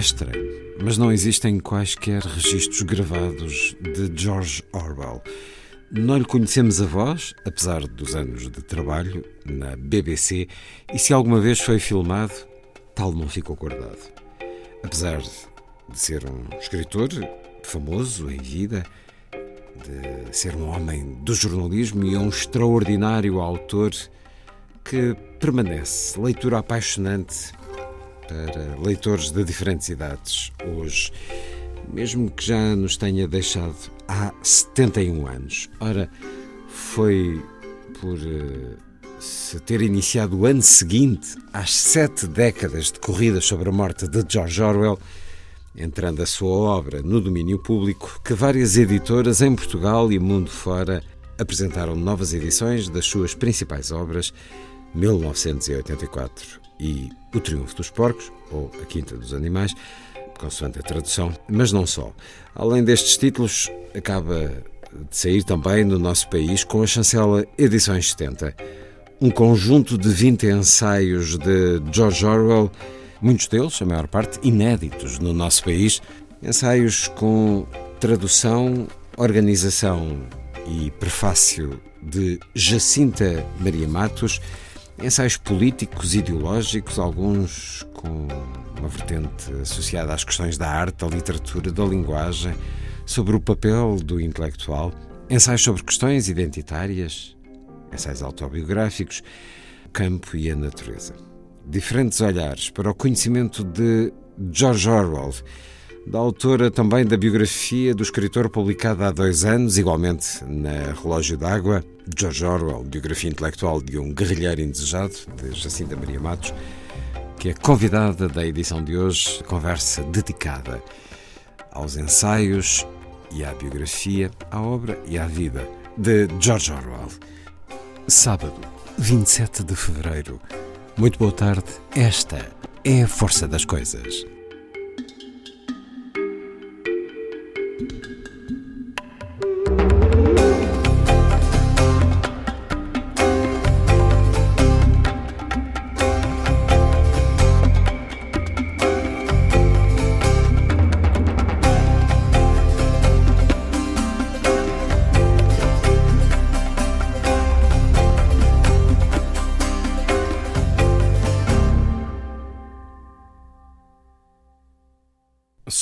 estranho, mas não existem quaisquer registros gravados de George Orwell. Não lhe conhecemos a voz, apesar dos anos de trabalho na BBC, e se alguma vez foi filmado, tal não ficou guardado. Apesar de ser um escritor famoso em vida, de ser um homem do jornalismo e um extraordinário autor que permanece leitura apaixonante para leitores de diferentes idades hoje, mesmo que já nos tenha deixado há 71 anos. Ora, foi por uh, se ter iniciado o ano seguinte às sete décadas de corridas sobre a morte de George Orwell, entrando a sua obra no domínio público, que várias editoras em Portugal e mundo fora apresentaram novas edições das suas principais obras, 1984 e O Triunfo dos Porcos, ou A Quinta dos Animais, consoante a tradução, mas não só. Além destes títulos, acaba de sair também no nosso país com a chancela Edições 70, um conjunto de 20 ensaios de George Orwell, muitos deles, a maior parte, inéditos no nosso país, ensaios com tradução, organização e prefácio de Jacinta Maria Matos, ensaios políticos, ideológicos, alguns com uma vertente associada às questões da arte, da literatura, da linguagem, sobre o papel do intelectual, ensaios sobre questões identitárias, ensaios autobiográficos, campo e a natureza. Diferentes olhares para o conhecimento de George Orwell, da autora também da biografia do escritor publicada há dois anos, igualmente na Relógio d'Água, George Orwell, biografia intelectual de um guerrilheiro indesejado, de Jacinta Maria Matos, que é convidada da edição de hoje, conversa dedicada aos ensaios e à biografia, à obra e à vida de George Orwell. Sábado, 27 de fevereiro. Muito boa tarde. Esta é a força das coisas.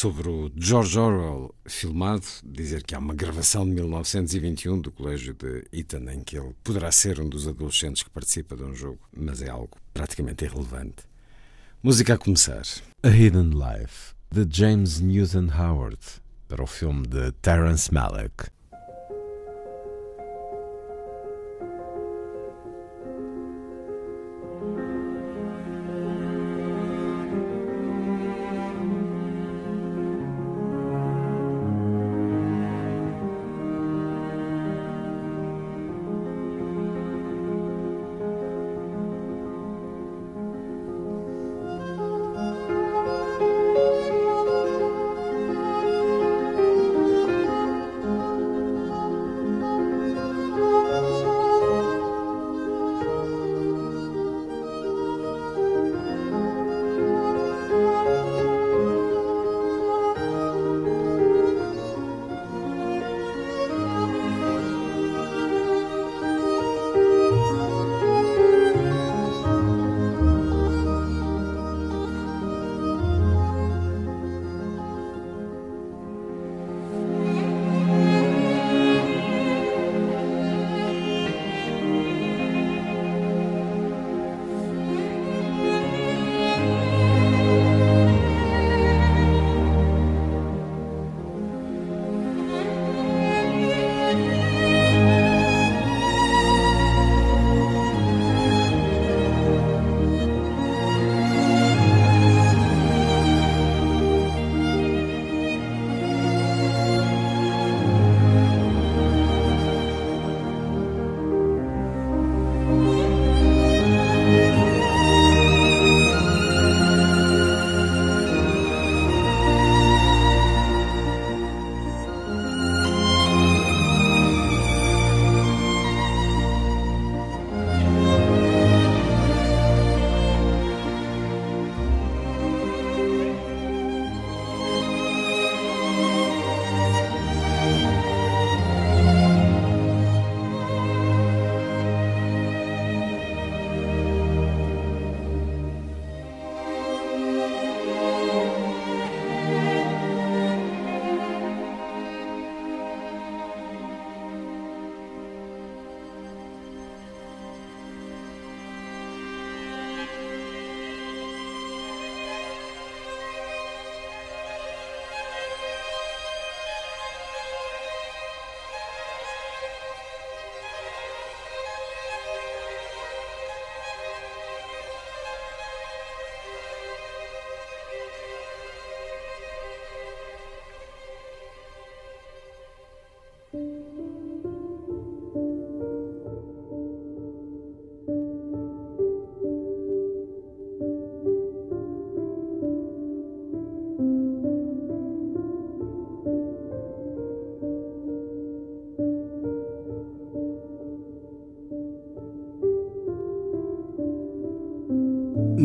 Sobre o George Orwell filmado, dizer que há uma gravação de 1921 do Colégio de Eton em que ele poderá ser um dos adolescentes que participa de um jogo, mas é algo praticamente irrelevante. Música a começar: A Hidden Life, de James Newton Howard, para o filme de Terence Malick.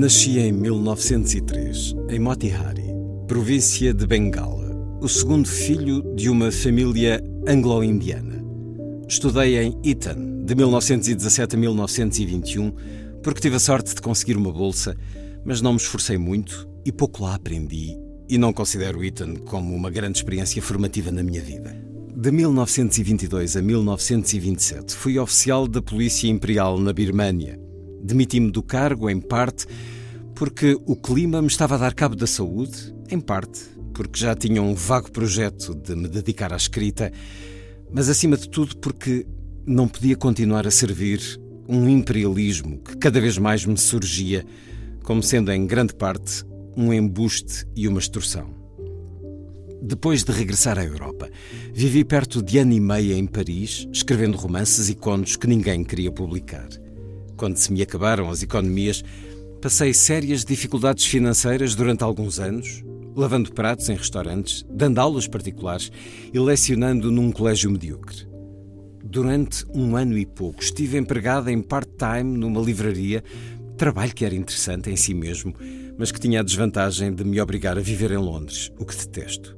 Nasci em 1903, em Motihari, província de Bengala, o segundo filho de uma família anglo-indiana. Estudei em Eton, de 1917 a 1921, porque tive a sorte de conseguir uma bolsa, mas não me esforcei muito e pouco lá aprendi, e não considero Eton como uma grande experiência formativa na minha vida. De 1922 a 1927, fui oficial da Polícia Imperial na Birmânia Demiti-me do cargo, em parte, porque o clima me estava a dar cabo da saúde, em parte, porque já tinha um vago projeto de me dedicar à escrita, mas acima de tudo porque não podia continuar a servir um imperialismo que cada vez mais me surgia como sendo em grande parte um embuste e uma extorsão. Depois de regressar à Europa, vivi perto de ano e meio em Paris, escrevendo romances e contos que ninguém queria publicar. Quando se me acabaram as economias, passei sérias dificuldades financeiras durante alguns anos, lavando pratos em restaurantes, dando aulas particulares e lecionando num colégio medíocre. Durante um ano e pouco estive empregada em part-time numa livraria, trabalho que era interessante em si mesmo, mas que tinha a desvantagem de me obrigar a viver em Londres, o que detesto.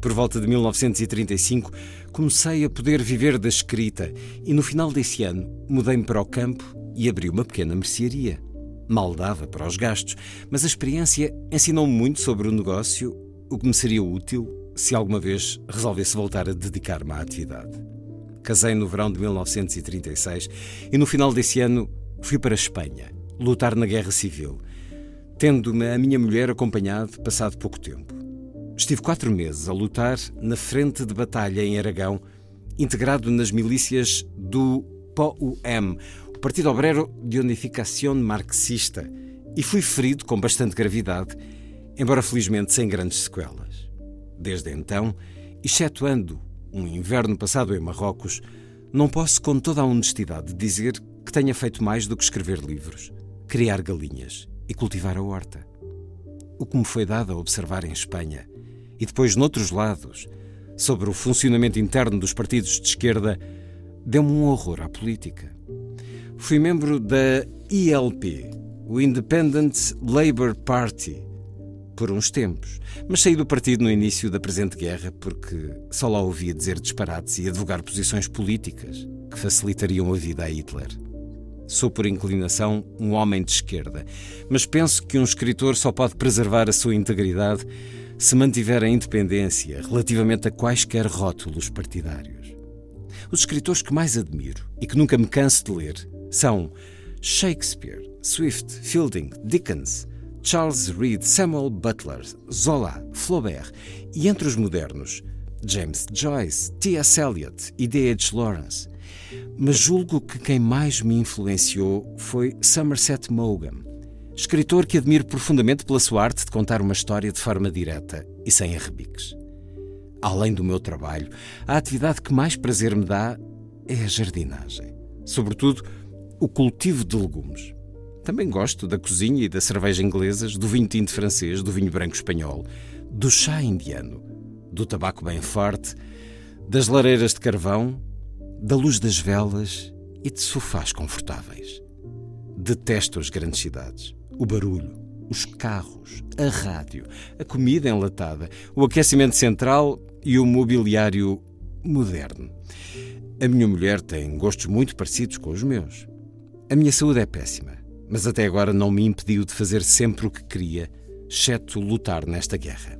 Por volta de 1935, comecei a poder viver da escrita e no final desse ano mudei-me para o campo e abri uma pequena mercearia. Mal dava para os gastos, mas a experiência ensinou-me muito sobre o negócio, o que me seria útil se alguma vez resolvesse voltar a dedicar-me à atividade. Casei no verão de 1936 e no final desse ano fui para a Espanha, lutar na Guerra Civil, tendo-me a minha mulher acompanhado passado pouco tempo. Estive quatro meses a lutar na frente de batalha em Aragão, integrado nas milícias do POUM, Partido Obrero de Unificação Marxista e fui ferido com bastante gravidade, embora felizmente sem grandes sequelas. Desde então, excetuando um inverno passado em Marrocos, não posso com toda a honestidade dizer que tenha feito mais do que escrever livros, criar galinhas e cultivar a horta. O que me foi dado a observar em Espanha e depois noutros lados, sobre o funcionamento interno dos partidos de esquerda, deu-me um horror à política. Fui membro da ILP, o Independent Labour Party, por uns tempos, mas saí do partido no início da presente guerra porque só lá ouvia dizer disparates e advogar posições políticas que facilitariam a vida a Hitler. Sou, por inclinação, um homem de esquerda, mas penso que um escritor só pode preservar a sua integridade se mantiver a independência relativamente a quaisquer rótulos partidários. Os escritores que mais admiro e que nunca me canso de ler são Shakespeare, Swift, Fielding, Dickens, Charles Reed, Samuel Butler, Zola, Flaubert e entre os modernos, James Joyce, T.S. Eliot e D.H. Lawrence. Mas julgo que quem mais me influenciou foi Somerset Maugham, escritor que admiro profundamente pela sua arte de contar uma história de forma direta e sem arrebiques. Além do meu trabalho, a atividade que mais prazer me dá é a jardinagem. Sobretudo, o cultivo de legumes. Também gosto da cozinha e da cerveja inglesas, do vinho tinto francês, do vinho branco espanhol, do chá indiano, do tabaco bem forte, das lareiras de carvão, da luz das velas e de sofás confortáveis. Detesto as grandes cidades, o barulho, os carros, a rádio, a comida enlatada, o aquecimento central e o mobiliário moderno. A minha mulher tem gostos muito parecidos com os meus. A minha saúde é péssima, mas até agora não me impediu de fazer sempre o que queria, exceto lutar nesta guerra.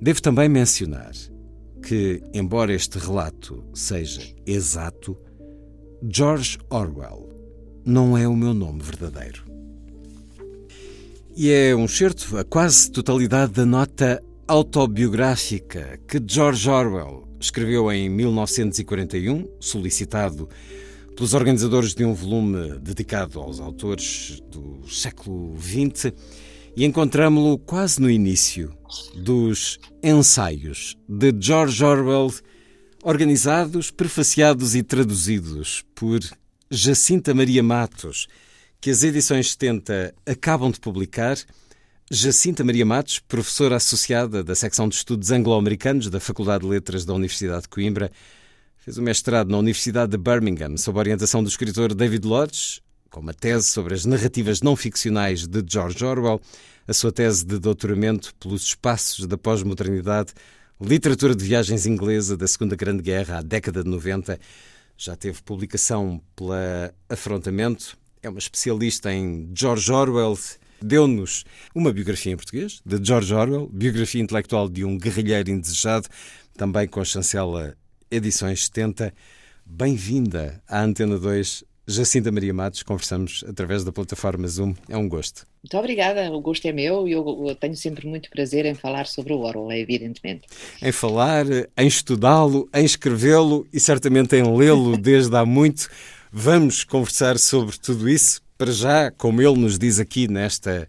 Devo também mencionar que, embora este relato seja exato, George Orwell não é o meu nome verdadeiro. E é um certo a quase totalidade da nota autobiográfica que George Orwell escreveu em 1941, solicitado pelos organizadores de um volume dedicado aos autores do século XX e encontramos-lo quase no início dos ensaios de George Orwell, organizados, prefaciados e traduzidos por Jacinta Maria Matos, que as edições 70 acabam de publicar. Jacinta Maria Matos, professora associada da secção de estudos anglo-americanos da Faculdade de Letras da Universidade de Coimbra, Fez o mestrado na Universidade de Birmingham, sob a orientação do escritor David Lodge, com uma tese sobre as narrativas não ficcionais de George Orwell, a sua tese de doutoramento pelos espaços da pós-modernidade, literatura de viagens inglesa da Segunda Grande Guerra à década de 90. Já teve publicação pela Afrontamento, é uma especialista em George Orwell, deu-nos uma biografia em português de George Orwell, biografia intelectual de um guerrilheiro indesejado, também com a chancela Edições 70. Bem-vinda à Antena 2, Jacinta Maria Matos. Conversamos através da plataforma Zoom. É um gosto. Muito obrigada, o gosto é meu e eu, eu tenho sempre muito prazer em falar sobre o Orwell, evidentemente. Em falar, em estudá-lo, em escrevê-lo e certamente em lê-lo desde há muito. Vamos conversar sobre tudo isso. Para já, como ele nos diz aqui nesta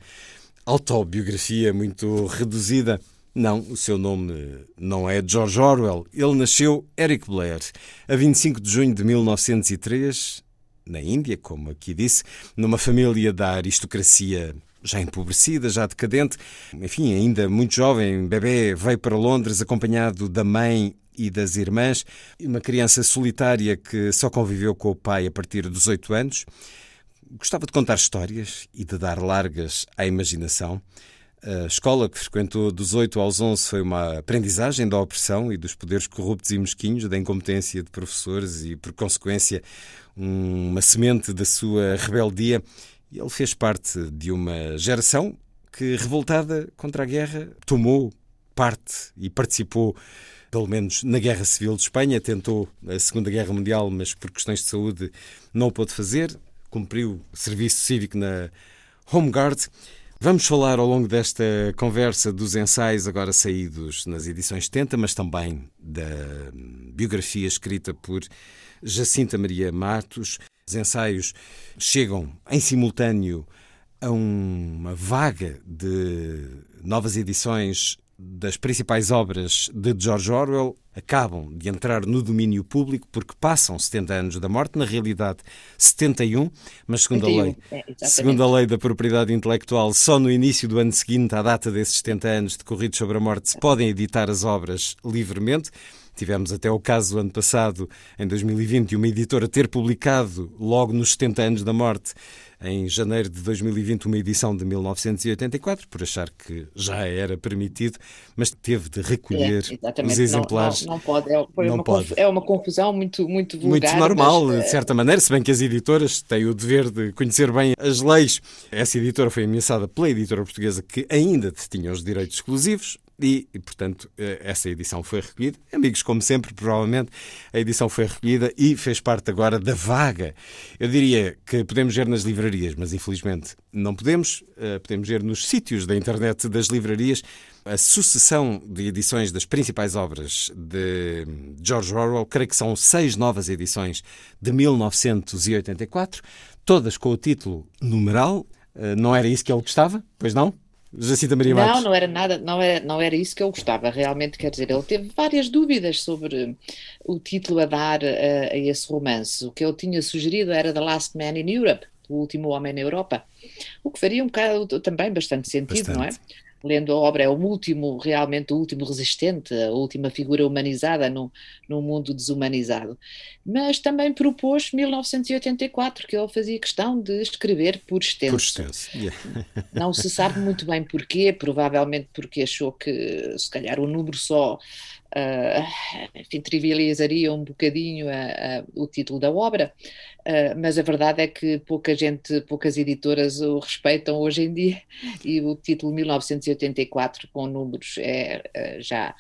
autobiografia muito reduzida, não, o seu nome não é George Orwell. Ele nasceu Eric Blair a 25 de junho de 1903, na Índia, como aqui disse, numa família da aristocracia já empobrecida, já decadente. Enfim, ainda muito jovem, bebê, veio para Londres acompanhado da mãe e das irmãs, uma criança solitária que só conviveu com o pai a partir dos oito anos. Gostava de contar histórias e de dar largas à imaginação. A escola que frequentou dos 8 aos 11 foi uma aprendizagem da opressão e dos poderes corruptos e mesquinhos, da incompetência de professores e, por consequência, uma semente da sua rebeldia. E ele fez parte de uma geração que, revoltada contra a guerra, tomou parte e participou, pelo menos na Guerra Civil de Espanha. Tentou a Segunda Guerra Mundial, mas por questões de saúde não o pôde fazer. Cumpriu serviço cívico na Home Guard. Vamos falar ao longo desta conversa dos ensaios agora saídos nas edições 70, mas também da biografia escrita por Jacinta Maria Matos. Os ensaios chegam em simultâneo a uma vaga de novas edições das principais obras de George Orwell acabam de entrar no domínio público porque passam 70 anos da morte, na realidade 71, mas segundo 71, a lei, é, segundo a lei da propriedade intelectual, só no início do ano seguinte, à data desses 70 anos decorridos sobre a morte, se podem editar as obras livremente. Tivemos até o caso ano passado, em 2020, de uma editora ter publicado, logo nos 70 anos da morte, em janeiro de 2020 uma edição de 1984, por achar que já era permitido, mas teve de recolher é, os exemplares. Não, não, não pode, é, não uma, pode. é uma confusão muito, muito vulgar. Muito normal, mas, de certa maneira, se bem que as editoras têm o dever de conhecer bem as leis. Essa editora foi ameaçada pela editora portuguesa que ainda tinha os direitos exclusivos, e, e, portanto, eh, essa edição foi recolhida. Amigos, como sempre, provavelmente, a edição foi recolhida e fez parte agora da vaga. Eu diria que podemos ver nas livrarias, mas infelizmente não podemos. Eh, podemos ver nos sítios da internet das livrarias a sucessão de edições das principais obras de George Orwell. Creio que são seis novas edições de 1984, todas com o título numeral. Eh, não era isso que ele gostava? Pois não? Jacinta Maria Matos. Não, não era nada, não era, não era isso que eu gostava, realmente, quer dizer, ele teve várias dúvidas sobre o título a dar a, a esse romance. O que eu tinha sugerido era The Last Man in Europe, o último homem na Europa, o que faria um bocado também bastante sentido, bastante. não é? Lendo a obra, é o último, realmente o último resistente, a última figura humanizada num, num mundo desumanizado. Mas também propôs 1984, que ele fazia questão de escrever por extenso. Por extenso. Yeah. Não se sabe muito bem porquê, provavelmente porque achou que se calhar o número só uh, enfim, trivializaria um bocadinho a, a, o título da obra, uh, mas a verdade é que pouca gente, poucas editoras o respeitam hoje em dia e o título 1984 com números é uh, já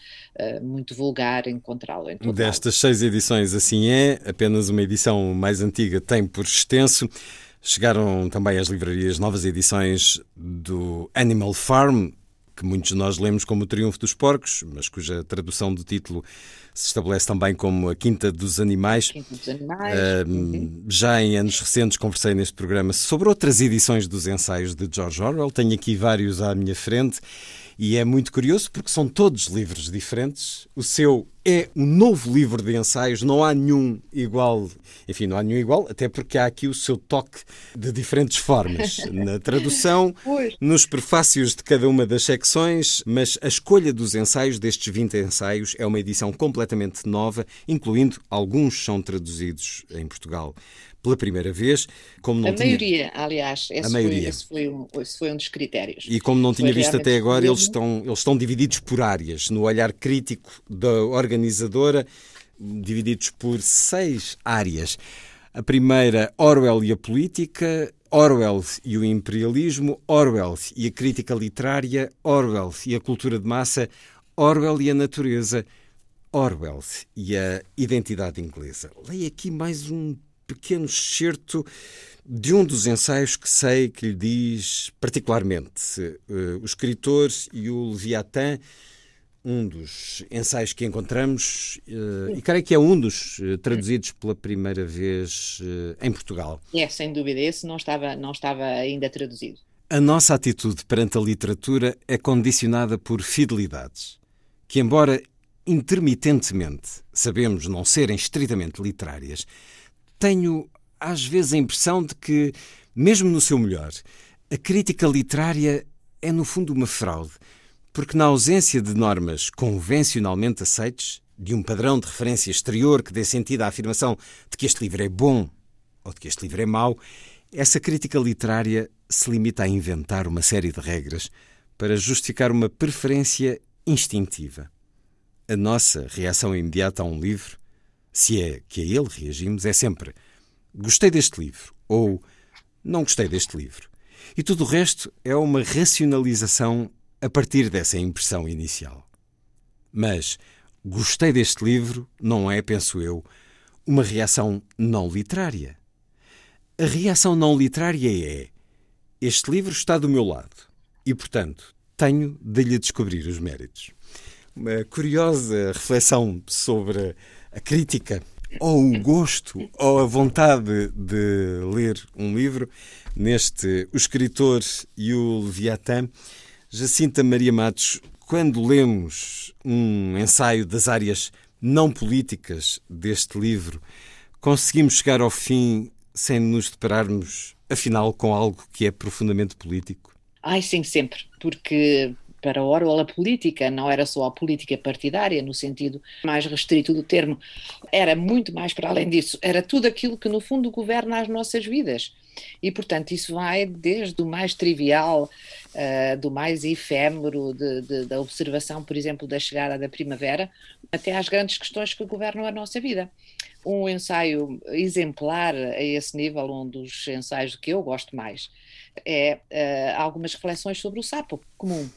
muito vulgar encontrá-lo. Destas seis edições assim é, apenas uma edição mais antiga tem por extenso. Chegaram também às livrarias novas edições do Animal Farm, que muitos de nós lemos como o Triunfo dos Porcos, mas cuja tradução do título se estabelece também como a Quinta dos Animais. Quinta dos Animais. Uh, já em anos recentes conversei neste programa sobre outras edições dos ensaios de George Orwell. Tenho aqui vários à minha frente e é muito curioso porque são todos livros diferentes. O seu é um novo livro de ensaios, não há nenhum igual. Enfim, não há nenhum igual, até porque há aqui o seu toque de diferentes formas. Na tradução, nos prefácios de cada uma das secções, mas a escolha dos ensaios, destes 20 ensaios, é uma edição completamente nova, incluindo alguns são traduzidos em Portugal pela primeira vez. Como não a tinha... maioria, aliás, esse, a maioria. Foi, esse, foi um, esse foi um dos critérios. E como não tinha foi visto até agora, eles estão, eles estão divididos por áreas, no olhar crítico da organizadora, divididos por seis áreas. A primeira, Orwell e a política, Orwell e o imperialismo, Orwell e a crítica literária, Orwell e a cultura de massa, Orwell e a natureza, Orwell e a identidade inglesa. Leio aqui mais um pequeno excerto de um dos ensaios que sei que lhe diz particularmente. Uh, o escritor e o Leviatã um dos ensaios que encontramos, uh, e creio que é um dos uh, traduzidos pela primeira vez em Portugal. É, sem dúvida, esse não estava, não estava ainda traduzido. A nossa atitude perante a literatura é condicionada por fidelidades, que, embora intermitentemente sabemos não serem estritamente literárias, tenho às vezes a impressão de que, mesmo no seu melhor, a crítica literária é no fundo uma fraude porque, na ausência de normas convencionalmente aceites, de um padrão de referência exterior que dê sentido à afirmação de que este livro é bom ou de que este livro é mau, essa crítica literária se limita a inventar uma série de regras para justificar uma preferência instintiva. A nossa reação imediata a um livro, se é que a ele reagimos, é sempre gostei deste livro ou não gostei deste livro. E tudo o resto é uma racionalização a partir dessa impressão inicial. Mas gostei deste livro não é, penso eu, uma reação não literária. A reação não literária é: este livro está do meu lado e, portanto, tenho de lhe descobrir os méritos. Uma curiosa reflexão sobre a crítica ou o gosto ou a vontade de ler um livro neste O Escritor e o Leviatã Jacinta Maria Matos, quando lemos um ensaio das áreas não políticas deste livro, conseguimos chegar ao fim sem nos depararmos, afinal, com algo que é profundamente político? Ai, sim, sempre, porque para Orwell a política não era só a política partidária, no sentido mais restrito do termo, era muito mais para além disso, era tudo aquilo que no fundo governa as nossas vidas. E, portanto, isso vai desde o mais trivial, uh, do mais efêmero, de, de, da observação, por exemplo, da chegada da primavera, até às grandes questões que governam a nossa vida. Um ensaio exemplar a esse nível, um dos ensaios que eu gosto mais, é uh, algumas reflexões sobre o sapo comum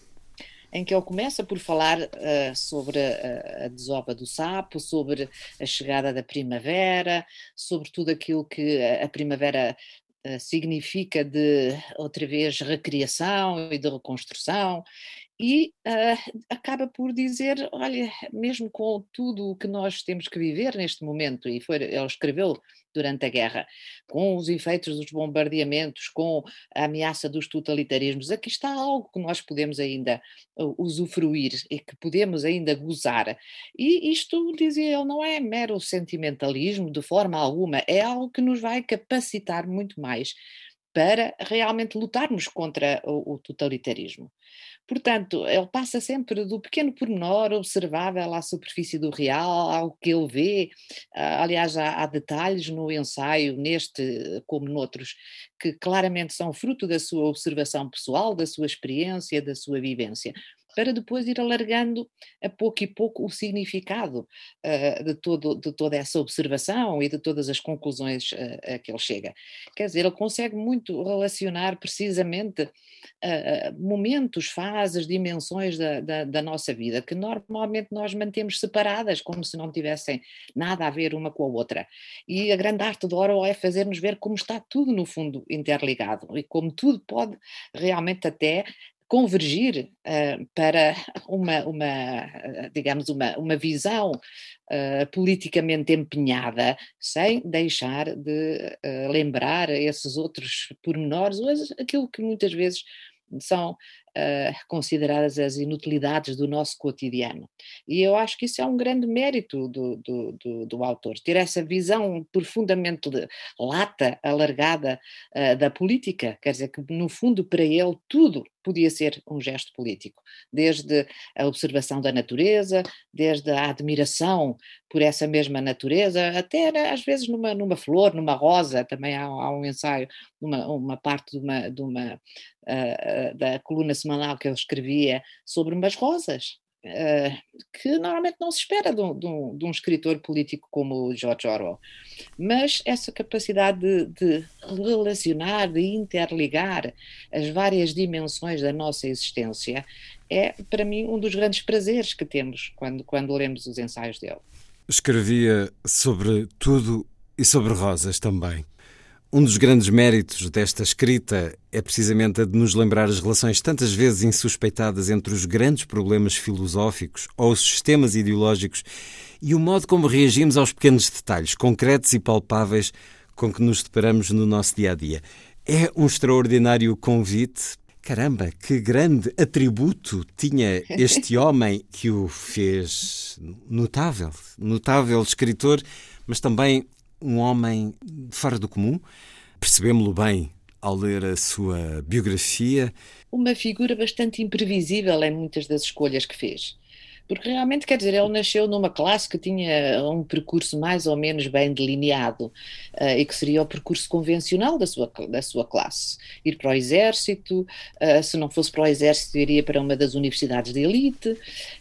em que ele começa por falar uh, sobre a, a, desova do sapo, sobre a chegada da primavera, sobre tudo aquilo que a, a primavera eh, significa de outra vez recriação e de reconstrução, e uh, acaba por dizer: olha, mesmo com tudo o que nós temos que viver neste momento, e foi, ele escreveu durante a guerra, com os efeitos dos bombardeamentos, com a ameaça dos totalitarismos, aqui está algo que nós podemos ainda uh, usufruir e que podemos ainda gozar. E isto, dizia ele, não é mero sentimentalismo de forma alguma, é algo que nos vai capacitar muito mais para realmente lutarmos contra o, o totalitarismo. Portanto, ele passa sempre do pequeno pormenor observável à superfície do real, ao que ele vê. Ah, aliás, há, há, detalhes no ensaio, neste como noutros, que claramente são fruto da sua observação pessoal, da sua experiência, da sua vivência para depois ir alargando a pouco e pouco o significado uh, de, todo, de toda essa observação e de todas as conclusões uh, a que ele chega. Quer dizer, ele consegue muito relacionar precisamente uh, momentos, fases, dimensões da, da, da, nossa vida que normalmente nós mantemos separadas, como se não tivessem nada a ver uma com a outra. E a grande arte do Orwell é fazer-nos ver como está tudo, no fundo, interligado e como tudo pode realmente até convergir uh, para uma, uma, digamos, uma, uma visão uh, politicamente empenhada, sem deixar de uh, lembrar esses outros pormenores, ou aquilo que muitas vezes são uh, consideradas as inutilidades do nosso cotidiano. E eu acho que isso é um grande mérito do, do, do, do autor, ter essa visão profundamente lata, alargada uh, da política, quer dizer que no fundo para ele tudo podia ser um gesto político, desde a observação da natureza, desde a admiração por essa mesma natureza, até às vezes numa, numa flor, numa rosa, também há, há um ensaio, uma, uma parte de uma, de uma uh, da coluna semanal que eu escrevia sobre umas rosas, Uh, que normalmente não se espera de um, de, um, de um, escritor político como George Orwell. Mas essa capacidade de, de, relacionar, de interligar as várias dimensões da nossa existência é, para mim, um dos grandes prazeres que temos quando, quando lemos os ensaios dele. Escrevia sobre tudo e sobre rosas também. Um dos grandes méritos desta escrita é precisamente a de nos lembrar as relações tantas vezes insuspeitadas entre os grandes problemas filosóficos ou os sistemas ideológicos e o modo como reagimos aos pequenos detalhes concretos e palpáveis com que nos deparamos no nosso dia a dia. É um extraordinário convite. Caramba, que grande atributo tinha este homem que o fez notável, notável escritor, mas também um homem fora do comum. Percebemos-lo bem ao ler a sua biografia. Uma figura bastante imprevisível em muitas das escolhas que fez. Porque realmente, quer dizer, ele nasceu numa classe que tinha um percurso mais ou menos bem delineado uh, e que seria o percurso convencional da sua, da sua classe. Ir para o exército, uh, se não fosse para o exército, iria para uma das universidades de elite,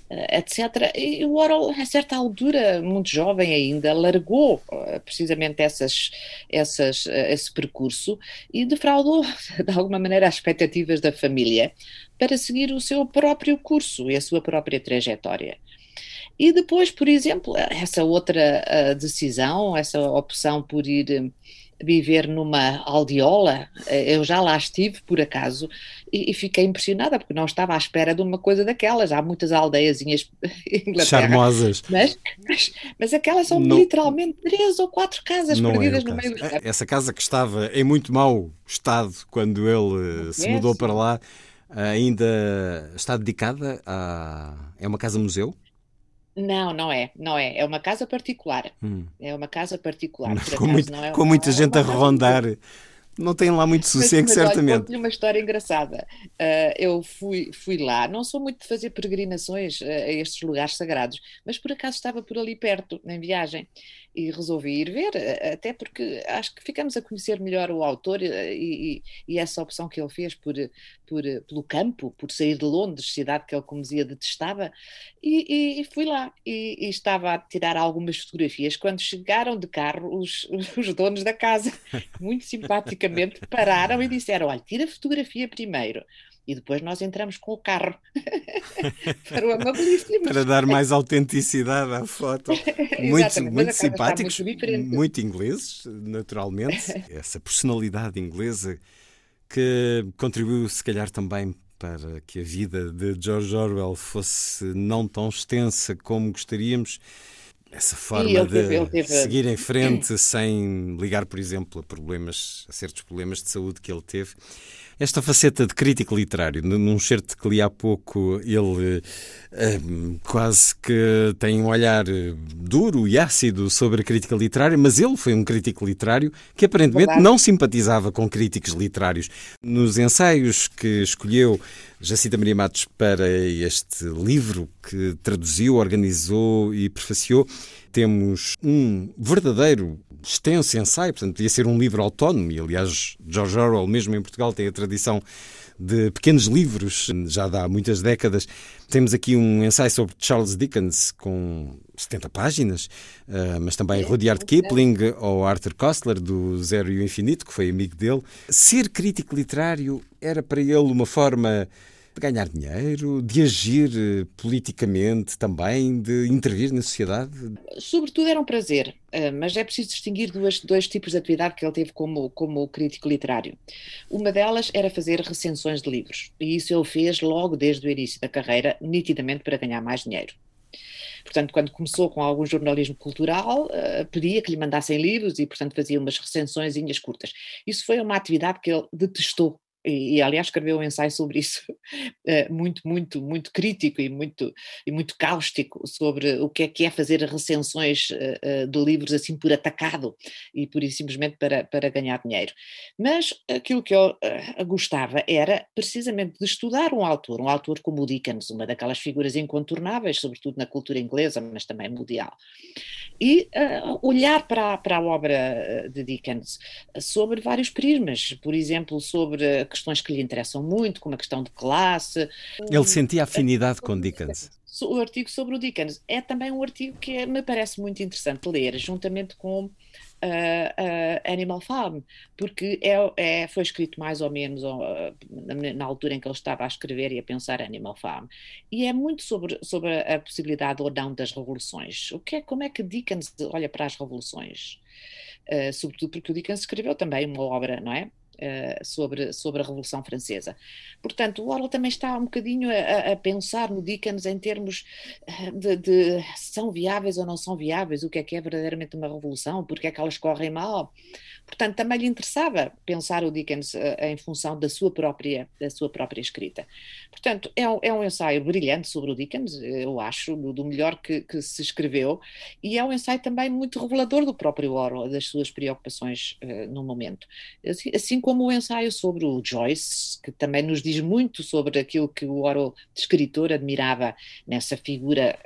etc. E o Orwell, a certa altura, muito jovem ainda, largou eh, precisamente essas, essas, eh, esse percurso e defraudou, de alguma maneira, as expectativas da família para seguir o seu próprio curso e a sua própria trajetória. E depois, por exemplo, essa outra decisão, essa opção por ir viver numa aldeola, eh, eu já lá estive por acaso e, e, fiquei impressionada porque não estava à espera de uma coisa daquelas. Há muitas aldeiazinhas charmosas, mas, mas, mas aquelas são não, literalmente três ou quatro casas é perdidas é no meio do campo. Essa casa que estava em muito mau estado quando ele se mudou para lá ainda está dedicada a é uma casa museu? Não, não é, não é. É uma casa particular. Hum. É uma casa particular. com, muito, é com muita é gente a rondar. Não tem lá muito sossego, mas, mas, certamente. Olha, uma história engraçada. Uh, eu fui, fui lá, não sou muito de fazer peregrinações uh, a estes lugares sagrados, mas por acaso estava por ali perto, em viagem, e resolvi ir ver, uh, até porque acho que ficamos a conhecer melhor o autor e, e, e essa opção que ele fez por, por, pelo campo, por sair de Londres, cidade que ele, como dizia, detestava, e, e fui lá e, estava a tirar algumas fotografias. Quando chegaram de carro, os, os donos da casa, muito simpáticos praticamente pararam e disseram: olha, tira a fotografia primeiro. E depois nós entramos com o carro para o amabilíssimo. Para dar mais autenticidade à foto. muito, muito simpáticos, muito, muito ingleses, naturalmente. Essa personalidade inglesa que contribuiu, se calhar, também para que a vida de George Orwell fosse não tão extensa como gostaríamos essa forma de teve... seguir em frente sem ligar, por exemplo, a problemas, a certos problemas de saúde que ele teve. Esta faceta de crítico literário, num certo que li há pouco, ele um, quase que tem um olhar eh, duro e ácido sobre a crítica literária, mas ele foi um crítico literário que aparentemente Verdade. não simpatizava com críticos literários. Nos ensaios que escolheu Jacita Maria Matos para este livro que traduziu, organizou e prefaciou, temos um verdadeiro extenso ensaio, portanto, podia ser um livro autónomo, e aliás, George Orwell, mesmo em Portugal, tem a tradição de pequenos livros, já há muitas décadas. Temos aqui um ensaio sobre Charles Dickens com 70 páginas, uh, mas também Rudyard. Kipling ou Arthur Koestler, do Zero e o Infinito, que foi amigo dele. Ser crítico literário era para ele uma forma de ganhar dinheiro, de agir eh, politicamente também, de intervir na sociedade? Sobretudo era um prazer, eh, mas é preciso distinguir dois tipos de atividade que ele teve como, como crítico literário. Uma delas era fazer recensões de livros, e isso ele fez logo desde o início da carreira, nitidamente para ganhar mais dinheiro. Portanto, quando começou com algum jornalismo cultural, uh, pedia que lhe mandassem livros e, portanto, fazia umas recensões curtas. Isso foi uma atividade que ele detestou e, e, aliás escreveu um ensaio sobre isso, uh, muito, muito, muito crítico e muito, e muito cáustico sobre o que é que é fazer recensões uh, de livros assim por atacado e por simplesmente para, para ganhar dinheiro. Mas aquilo que eu gostava era precisamente de estudar um autor, um autor como o Dickens, uma daquelas figuras incontornáveis, sobretudo na cultura inglesa, mas também mundial, e olhar para, para a obra de Dickens sobre vários prismas, por exemplo, sobre questões que lhe interessam muito, como a questão de classe. Ele sentia afinidade com Dickens. O artigo sobre o Dickens é também um artigo que é, me parece muito interessante ler, juntamente com Uh, Animal Farm, porque é, é, foi escrito mais ou menos uh, na, altura em que ele estava a escrever e a pensar Animal Farm. E é muito sobre, sobre a possibilidade ou não das revoluções. O que é, como é que Dickens olha para as revoluções? Uh, sobretudo porque o Dickens escreveu também uma obra, não é? Uh, sobre, sobre a Revolução Francesa. Portanto, o Orwell também está um bocadinho a, a pensar no Dickens em termos eh, de, de, são viáveis ou não são viáveis, o que é que é verdadeiramente uma revolução, porque é que elas correm mal. Portanto, também lhe interessava pensar o Dickens uh, em função da sua própria, da sua própria escrita. Portanto, é um, é um ensaio brilhante sobre o Dickens, eu acho, do, do melhor que, que, se escreveu, e é um ensaio também muito revelador do próprio Orwell, das suas preocupações uh, no momento. Assim, assim, como o ensaio sobre o Joyce, que também nos diz muito sobre aquilo que o Orwell, escritor, admirava nessa figura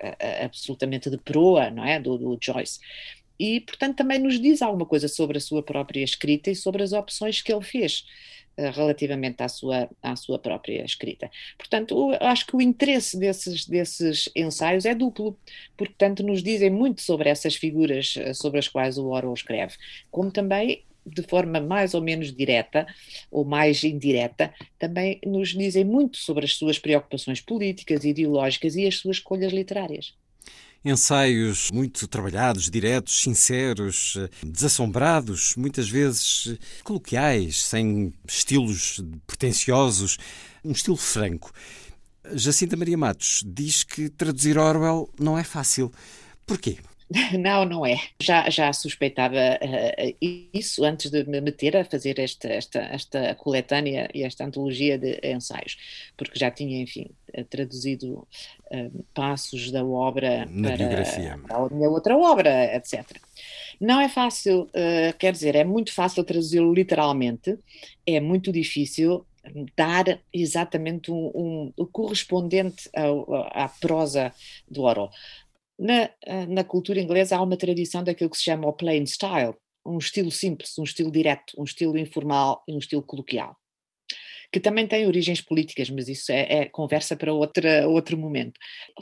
absolutamente de proa, não é, do, do Joyce e, portanto, também nos diz alguma coisa sobre a sua própria escrita e sobre as opções que ele fez uh, relativamente à sua, à sua própria escrita. Portanto, o, acho que o interesse desses, desses ensaios é duplo, porque tanto nos dizem muito sobre essas figuras uh, sobre as quais o Orwell escreve, como também de forma mais ou menos direta ou mais indireta, também nos dizem muito sobre as suas preocupações políticas, ideológicas e as suas escolhas literárias. Ensaios muito trabalhados, diretos, sinceros, desassombrados, muitas vezes coloquiais, sem estilos pretensiosos, um estilo franco. Jacinta Maria Matos diz que traduzir Orwell não é fácil. Porquê? Não, não é. Já, já suspeitava uh, isso antes de me meter a fazer esta, esta, esta coletânea e esta antologia de ensaios, porque já tinha, enfim, eh, traduzido uh, passos da obra Na para, biografia. para a minha outra obra, etc. Não é fácil, uh, quer dizer, é muito fácil traduzi-lo literalmente, é muito difícil dar exatamente um, um, o correspondente ao, à prosa do Orwell. Na, eh, na cultura inglesa há uma tradição daquilo que se chama o plain style, um estilo simples, um estilo direto, um estilo informal e um estilo coloquial que também tem origens políticas, mas isso é, é conversa para outra, outro momento.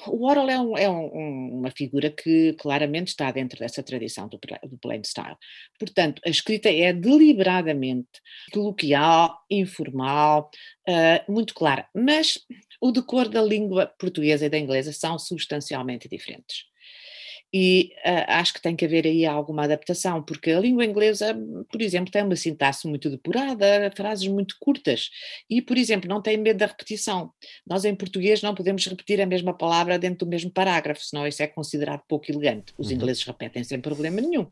O Orwell é, um, é um, uma figura que claramente está dentro dessa tradição do, do plain style. Portanto, a escrita é deliberadamente coloquial, informal, uh, muito clara, mas o decor da língua portuguesa e da inglesa são substancialmente diferentes e uh, acho que tem que haver aí alguma adaptação, porque a língua inglesa, por exemplo, tem uma sintaxe muito depurada, frases muito curtas, e, por exemplo, não tem medo da repetição. Nós, em português, não podemos repetir a mesma palavra dentro do mesmo parágrafo, senão isso é considerado pouco elegante. Os uhum. ingleses repetem sem problema nenhum.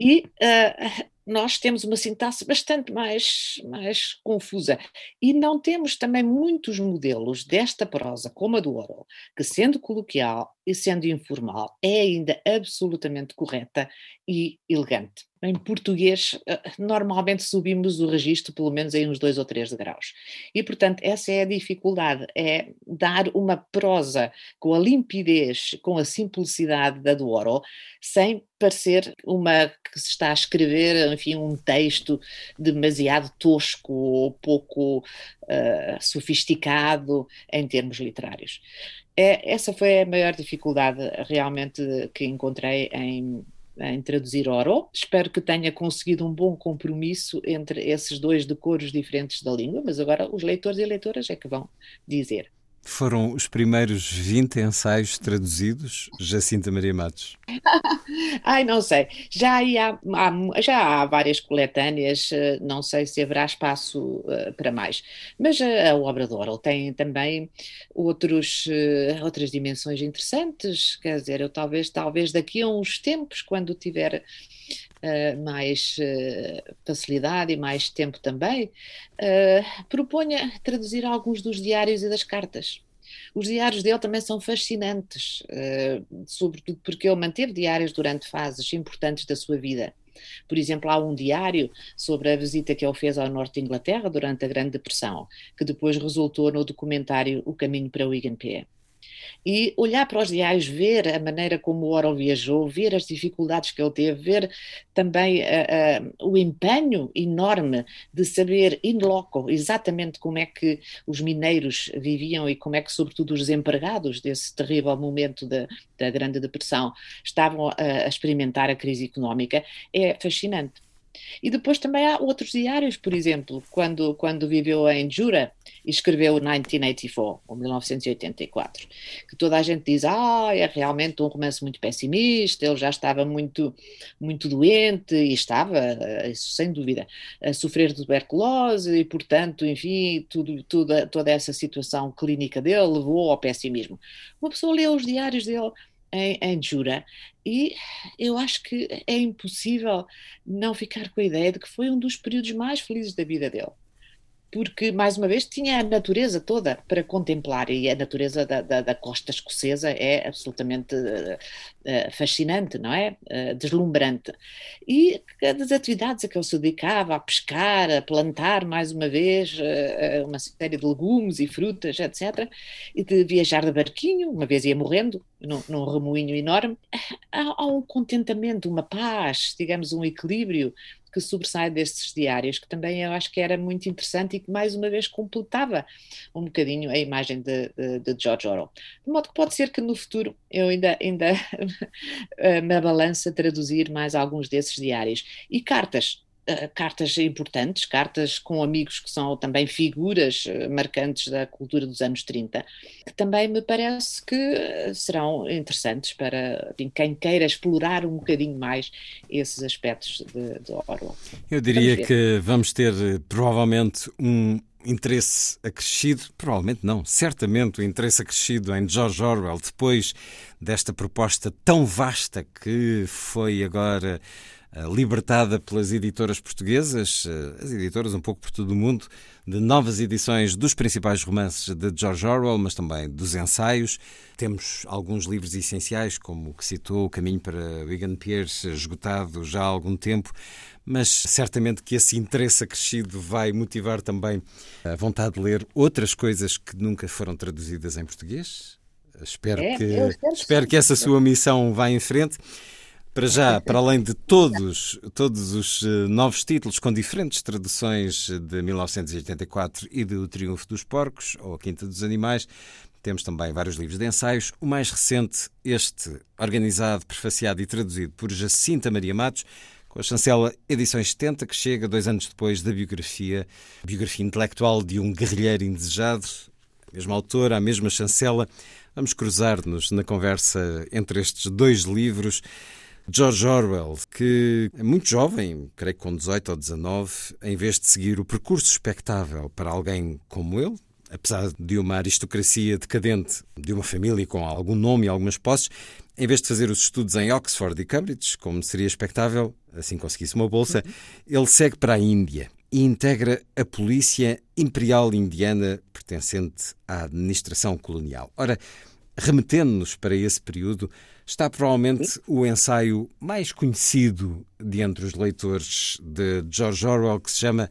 E uh, nós temos uma sintaxe bastante mais, mais confusa. E não temos também muitos modelos desta prosa, como a do Orwell, que sendo coloquial e sendo informal, é ainda absolutamente correta e elegante. Em português, eh, normalmente subimos o registro pelo menos em uns dois ou três graus. E, portanto, essa é a dificuldade, é dar uma prosa com a limpidez, com a simplicidade da do Orwell, sem parecer uma que se está a escrever, enfim, um texto demasiado tosco ou pouco uh, sofisticado em termos literários. É, essa foi a maior dificuldade realmente que encontrei em, em traduzir Oro. Espero que tenha conseguido um bom compromisso entre esses dois decoros diferentes da língua, mas agora os leitores e leitoras é que vão dizer. Foram os primeiros 20 ensaios traduzidos, Jacinta Maria Matos? Ai, não sei. Já há, há, já há várias coletâneas, eh, não sei se haverá espaço uh, para mais. Mas a, a obra de Orwell tem também outros, outras dimensões interessantes. Quer dizer, eu talvez, talvez daqui a uns tempos, quando tiver uh, mais uh, facilidade e mais tempo também, uh, proponha traduzir alguns dos diários e das cartas. Os diários dele também são fascinantes, sobretudo porque ele manteve diários durante fases importantes da sua vida. Por exemplo, há um diário sobre a visita que ele fez ao norte de Inglaterra durante a Grande Depressão, que depois resultou no documentário O Caminho para o Pier e olhar para os diários, ver a maneira como o Orwell viajou, ver as dificuldades que ele teve, ver também uh, uh, o empenho enorme de saber in loco exatamente como é que os mineiros viviam e como é que, sobretudo, os desempregados desse terrível momento da, da Grande Depressão estavam a, a experimentar a crise económica, é fascinante. E depois também há outros diários, por exemplo, quando, quando viveu em Jura escreveu 1984, ou 1984, que toda a gente diz, ah, é realmente um romance muito pessimista, ele já estava muito, muito doente, e estava, isso sem dúvida, a sofrer de tuberculose, e portanto, enfim, tudo, tudo, toda essa situação clínica dele levou ao pessimismo. Uma pessoa lê os diários dele em, em Jura e eu acho que é impossível não ficar com a ideia de que foi um dos períodos mais felizes da vida dele porque, mais uma vez, tinha a natureza toda para contemplar, e a natureza da, da, da costa escocesa é absolutamente uh, fascinante, não é? Uh, deslumbrante. E das atividades a que ele se dedicava, a pescar, a plantar, mais uma vez, uma série de legumes e frutas, etc., e de viajar de barquinho, uma vez ia morrendo, num, num remoinho enorme, há, há um contentamento, uma paz, digamos, um equilíbrio que sobressai destes diários, que também eu acho que era muito interessante e que mais uma vez completava um bocadinho a imagem de, de, de George Orwell. De modo que pode ser que no futuro eu ainda, ainda me balança traduzir mais alguns desses diários. E cartas, cartas importantes, cartas com amigos que são também figuras uh, marcantes da cultura dos anos 30, que também me parece que uh, serão interessantes para enfim, quem queira explorar um bocadinho mais esses aspectos de, de Orwell. Eu diria vamos que vamos ter provavelmente um interesse acrescido, provavelmente não, certamente o interesse acrescido em George Orwell depois desta proposta tão vasta que foi agora eh, libertada pelas editoras portuguesas, eh, as editoras um pouco por todo o mundo, de novas edições dos principais romances de George Orwell, mas também dos ensaios. Temos alguns livros essenciais, como o que citou, O Caminho para Wigan Pierce, esgotado já há algum tempo, mas certamente que esse interesse acrescido vai motivar também a vontade de ler outras coisas que nunca foram traduzidas em português. Espero, é, que, espero que essa sua missão vá em frente. Para já, para além de todos, todos os uh, novos títulos com diferentes traduções de 1984 e de O Triunfo dos Porcos ou A Quinta dos Animais, temos também vários livros de ensaios. O mais recente, este, organizado, prefaciado e traduzido por Jacinta Maria Matos, com a chancela Edições 70, que chega dois anos depois da biografia, biografia intelectual de um guerrilheiro indesejado, a mesma autora, a mesma chancela. Vamos cruzar-nos na conversa entre estes dois livros. George Orwell, que é muito jovem, creio que com 18 ou 19, em vez de seguir o percurso expectável para alguém como ele, apesar de uma aristocracia decadente, de uma família com algum nome e algumas posses, em vez de fazer os estudos em Oxford e Cambridge, como seria expectável, assim conseguisse uma bolsa, ele segue para a Índia e integra a Polícia Imperial Indiana pertencente à administração colonial. Ora, remetendo-nos para esse período, está provavelmente o ensaio mais conhecido de entre os leitores de George Orwell, que se chama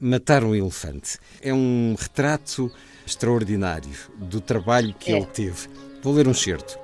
Matar um Elefante. É um retrato extraordinário do trabalho que é. ele teve. Vou ler um certo.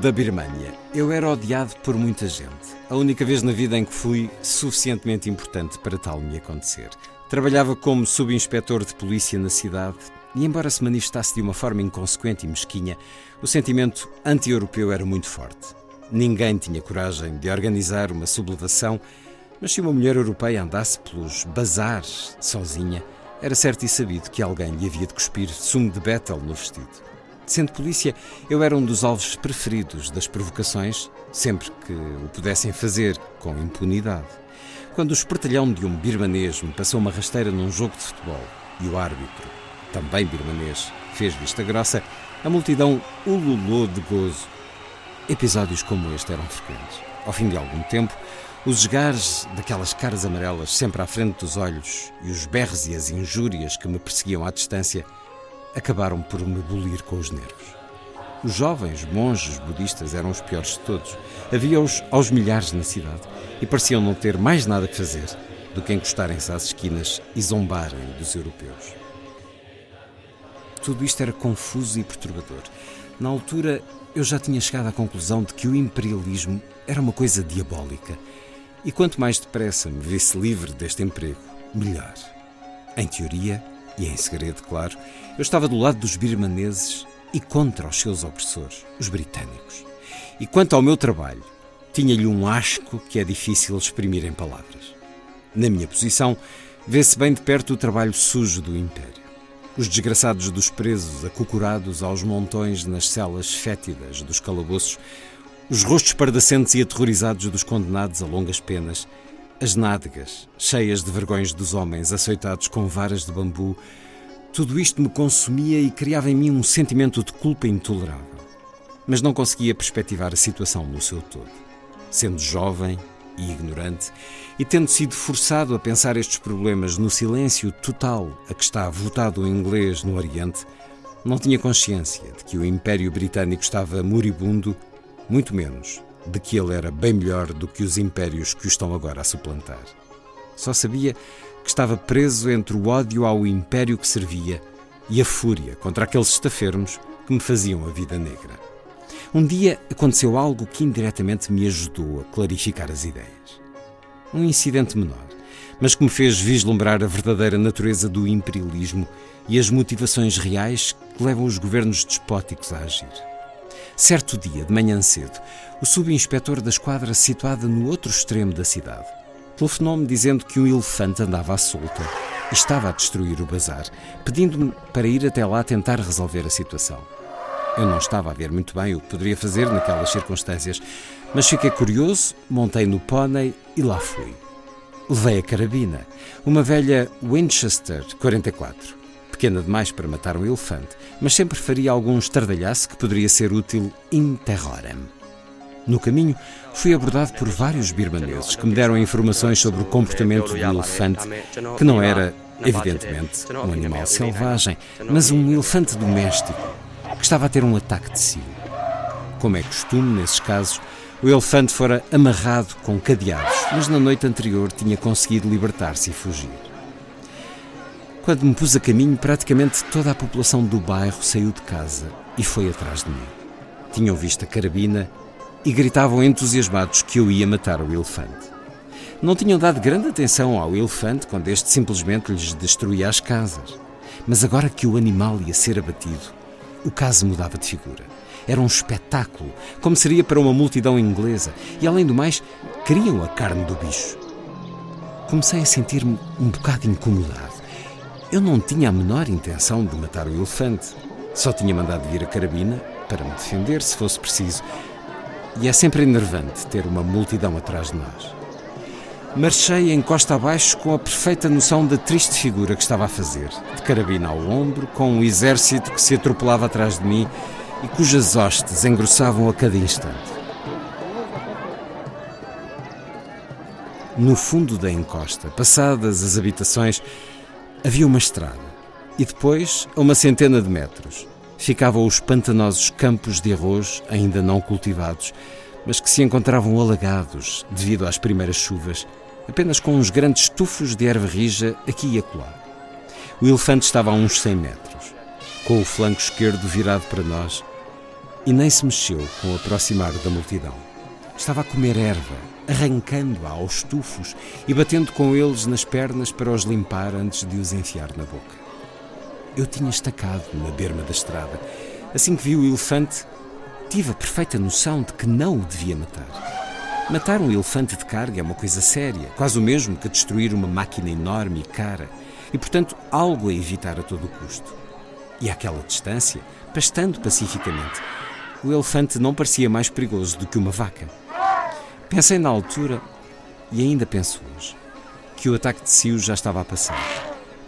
Da Birmânia, eu era odiado por muita gente. A única vez na vida em que fui suficientemente importante para tal me acontecer. Trabalhava como subinspetor de polícia na cidade e, embora se manifestasse de uma forma inconsequente e mesquinha, o sentimento anti-europeu era muito forte. Ninguém tinha coragem de organizar uma sublevação, mas se uma mulher europeia andasse pelos bazares sozinha, era certo e sabido que alguém lhe havia de cuspir sumo de Bethel no vestido. Sendo polícia, eu era um dos alvos preferidos das provocações, sempre que o pudessem fazer com impunidade. Quando o espertalhão de um birmanês me passou uma rasteira num jogo de futebol e o árbitro, também birmanês, fez vista grossa, a multidão ululou de gozo. Episódios como este eram frequentes. Ao fim de algum tempo, os esgares daquelas caras amarelas sempre à frente dos olhos e os berros e as injúrias que me perseguiam à distância acabaram por me bolir com os nervos. Os jovens monges budistas eram os piores de todos. Havia-os aos milhares na cidade e pareciam não ter mais nada que fazer do que encostarem-se às esquinas e zombarem dos europeus. Tudo isto era confuso e perturbador. Na altura, eu já tinha chegado à conclusão de que o imperialismo era uma coisa diabólica e quanto mais depressa me visse livre deste emprego, melhor. Em teoria, e em segredo, claro, eu estava do lado dos birmaneses e contra os seus opressores, os britânicos. E quanto ao meu trabalho, tinha-lhe um asco que é difícil exprimir em palavras. Na minha posição, vê-se bem de perto o trabalho sujo do Império. Os desgraçados dos presos acocorados aos montões nas celas fétidas dos calabouços os rostos pardacentes e aterrorizados dos condenados a longas penas, as nádegas, cheias de vergões dos homens açoitados com varas de bambu, tudo isto me consumia e criava em mim um sentimento de culpa intolerável. Mas não conseguia perspectivar a situação no seu todo. Sendo jovem e ignorante, e tendo sido forçado a pensar estes problemas no silêncio total a que está votado o inglês no Oriente, não tinha consciência de que o Império Britânico estava moribundo muito menos de que ele era bem melhor do que os impérios que o estão agora a suplantar. Só sabia que estava preso entre o ódio ao império que servia e a fúria contra aqueles estafermos que me faziam a vida negra. Um dia aconteceu algo que indiretamente me ajudou a clarificar as ideias. Um incidente menor, mas que me fez vislumbrar a verdadeira natureza do imperialismo e as motivações reais que levam os governos despóticos a agir. Certo dia, de manhã cedo, o subinspetor da esquadra situada no outro extremo da cidade telefonou-me dizendo que um elefante andava à solta e estava a destruir o bazar, pedindo-me para ir até lá tentar resolver a situação. Eu não estava a ver muito bem o que poderia fazer naquelas circunstâncias, mas fiquei curioso, montei no pônei e lá fui. Levei a carabina, uma velha Winchester 44 pequena demais para matar um elefante, mas sempre faria algum estardalhaço que poderia ser útil in terrorem. No caminho, fui abordado por vários birmaneses que me deram informações sobre o comportamento do elefante, que não era, evidentemente, um animal selvagem, mas um elefante doméstico, que estava a ter um ataque de ciúme. Como é costume nesses casos, o elefante fora amarrado com cadeados, mas na noite anterior tinha conseguido libertar-se e fugir. Quando me pus a caminho, praticamente toda a população do bairro saiu de casa e foi atrás de mim. Tinham visto a carabina e gritavam entusiasmados que eu ia matar o elefante. Não tinham dado grande atenção ao elefante quando este simplesmente lhes destruía as casas. Mas agora que o animal ia ser abatido, o caso mudava de figura. Era um espetáculo, como seria para uma multidão inglesa, e além do mais, queriam a carne do bicho. Comecei a sentir-me um bocado incomodado. Eu não tinha a menor intenção de matar o elefante. Só tinha mandado vir a carabina para me defender se fosse preciso. E é sempre enervante ter uma multidão atrás de nós. Marchei em costa abaixo com a perfeita noção da triste figura que estava a fazer, de carabina ao ombro, com um exército que se atropelava atrás de mim e cujas hostes engrossavam a cada instante. No fundo da encosta, passadas as habitações, Havia uma estrada e depois, a uma centena de metros, ficavam os pantanosos campos de arroz ainda não cultivados, mas que se encontravam alagados devido às primeiras chuvas, apenas com uns grandes tufos de erva rija aqui e acolá. O elefante estava a uns 100 metros, com o flanco esquerdo virado para nós, e nem se mexeu com o aproximar da multidão. Estava a comer erva arrancando-a aos tufos e batendo com eles nas pernas para os limpar antes de os enfiar na boca. Eu tinha estacado na berma da estrada. Assim que vi o elefante, tive a perfeita noção de que não o devia matar. Matar um elefante de carga é uma coisa séria, quase o mesmo que destruir uma máquina enorme e cara, e portanto algo a evitar a todo custo. E àquela distância, pastando pacificamente, o elefante não parecia mais perigoso do que uma vaca. Pensei na altura, e ainda penso hoje, que o ataque de Cio já estava a passar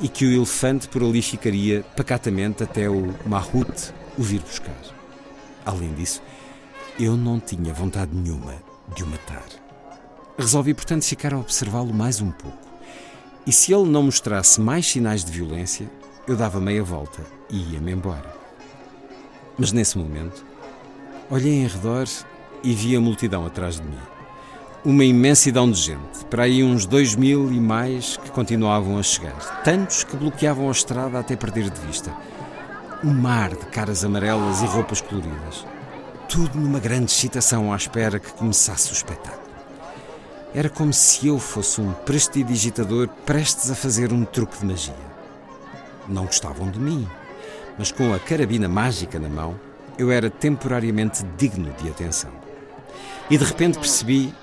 e que o elefante por ali ficaria pacatamente até o Mahut o vir buscar. Além disso, eu não tinha vontade nenhuma de o matar. Resolvi, portanto, ficar a observá-lo mais um pouco. E se ele não mostrasse mais sinais de violência, eu dava meia volta e ia-me embora. Mas nesse momento, olhei em redor e vi a multidão atrás de mim. Uma imensidão de gente, para aí uns dois mil e mais que continuavam a chegar, tantos que bloqueavam a estrada até perder de vista. Um mar de caras amarelas e roupas coloridas. Tudo numa grande excitação à espera que começasse o espetáculo. Era como se eu fosse um prestidigitador prestes a fazer um truque de magia. Não gostavam de mim, mas com a carabina mágica na mão, eu era temporariamente digno de atenção. E de repente percebi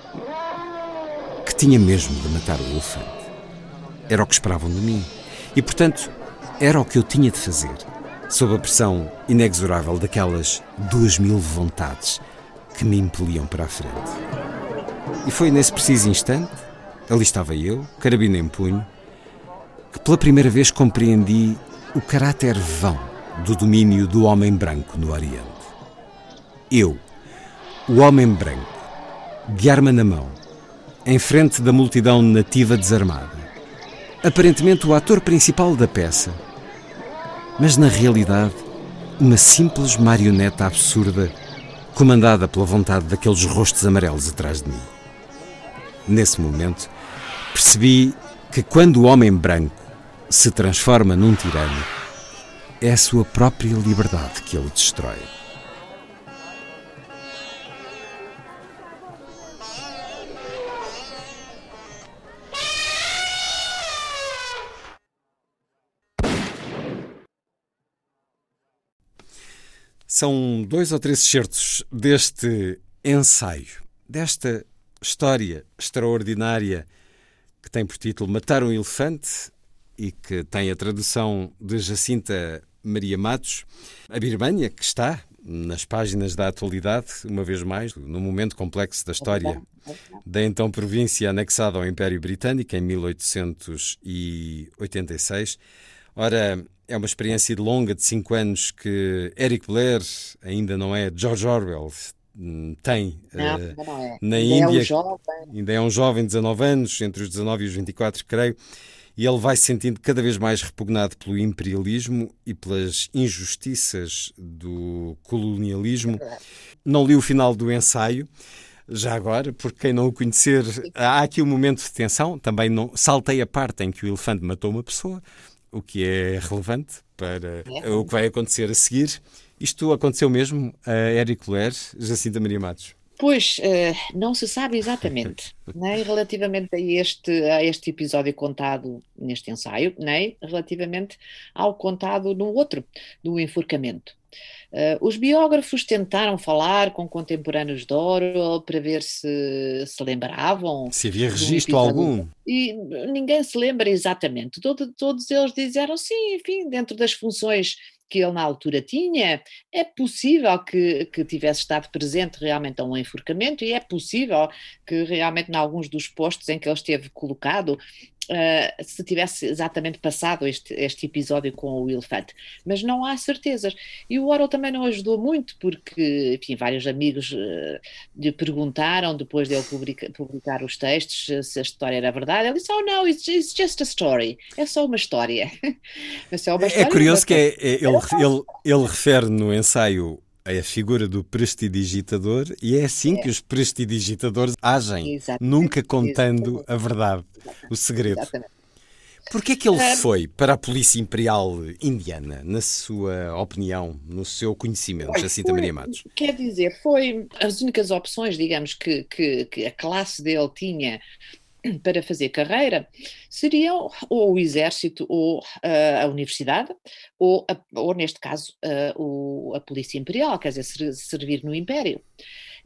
tinha mesmo de matar o elefante. Era o que esperavam de mim. E, portanto, era o que eu tinha de fazer, sob a pressão inexorável daquelas duas mil vontades que me impeliam para a frente. E foi nesse preciso instante, ali estava eu, carabina em punho, que pela primeira vez compreendi o caráter vão do domínio do homem branco no Oriente. Eu, o homem branco, de arma na mão, em frente da multidão nativa desarmada. Aparentemente o ator principal da peça, mas na realidade uma simples marioneta absurda comandada pela vontade daqueles rostos amarelos atrás de mim. Nesse momento, percebi que quando o homem branco se transforma num tirano, é a sua própria liberdade que ele destrói. São dois ou três excertos deste ensaio, desta história extraordinária que tem por título Matar um Elefante e que tem a tradução de Jacinta Maria Matos, a Birmânia, que está nas páginas da atualidade, uma vez mais, no momento complexo da história da então província anexada ao Império Britânico em 1886. Ora, é uma experiência longa de cinco anos que Eric Blair, ainda não é George Orwell, hum, tem não, uh, não é. na ainda Índia. É um jovem. Ainda é um jovem de 19 anos, entre os 19 e os 24, creio. E ele vai se sentindo cada vez mais repugnado pelo imperialismo e pelas injustiças do colonialismo. Não li o final do ensaio, já agora, porque quem não o conhecer, há aqui um momento de tensão. Também não saltei a parte em que o elefante matou uma pessoa, o que é relevante para é. o que vai acontecer a seguir. Isto aconteceu mesmo a Eric Ler, Jacinta Maria Matos. Pois, uh, não se sabe exatamente, nem relativamente a este, a este episódio contado neste ensaio, nem relativamente ao contado no outro, do enforcamento. Uh, os biógrafos tentaram falar com contemporâneos de Orwell para ver se se lembravam. Se havia registro algum. E ninguém se lembra exatamente. Todo, todos eles disseram sim, enfim, dentro das funções que ele na altura tinha, é possível que, que tivesse estado presente realmente a um enforcamento e é possível que realmente em alguns dos postos em que ele esteve colocado Uh, se tivesse exatamente passado este, este episódio com o elefante. Mas não há certezas. E o Orwell também não ajudou muito, porque, enfim, vários amigos uh, lhe perguntaram, depois de ele publica, publicar os textos, uh, se a história era verdade. Ele disse: Oh, não, it's, it's just a story. É só uma história. é, uma história é curioso que é, é, ele, ele, ele refere no ensaio a figura do prestidigitador e é assim é. que os prestidigitadores agem, Exatamente. nunca contando Exatamente. a verdade, o segredo. Exatamente. Porquê é que ele foi para a Polícia Imperial Indiana, na sua opinião, no seu conhecimento, Jacinta Maria Matos? Quer dizer, foi as únicas opções, digamos, que, que, que a classe dele tinha para fazer carreira seriam ou o exército ou uh, a universidade, ou, a, ou neste caso, uh, o, a polícia imperial, quer dizer, servir no império.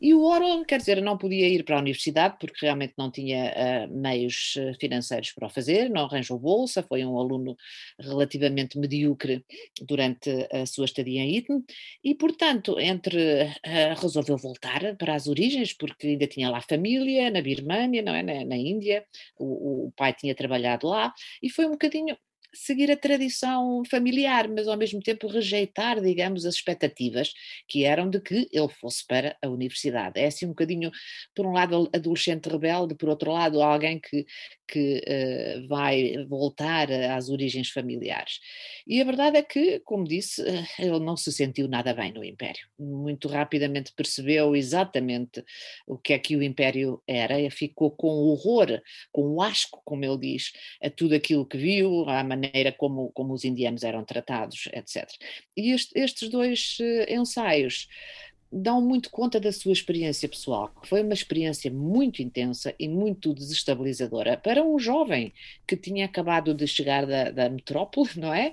E o Orwell, quer dizer, não podia ir para a universidade porque realmente não tinha uh, meios eh, financeiros para o fazer, não arranjou bolsa, foi um aluno relativamente medíocre durante a sua estadia em Eton e, portanto, entre uh, resolveu voltar para as origens porque ainda tinha lá família na Birmânia, não é, na, na Índia, o, o pai tinha trabalhado lá e foi um bocadinho seguir a tradição familiar, mas ao mesmo tempo rejeitar, digamos, as expectativas que eram de que ele fosse para a universidade. É assim um bocadinho, por um lado, adolescente rebelde, por outro lado, alguém que, que uh, vai voltar às origens familiares. E a verdade é que, como disse, uh, ele não se sentiu nada bem no Império. Muito rapidamente percebeu exatamente o que é que o Império era, e ficou com horror, com asco, como ele diz, a tudo aquilo que viu, à maneira como, como os indianos eram tratados, etc. E este, estes dois uh, ensaios dão muito conta da sua experiência pessoal, que foi uma experiência muito intensa e muito desestabilizadora para um jovem que tinha acabado de chegar da, da metrópole, não é?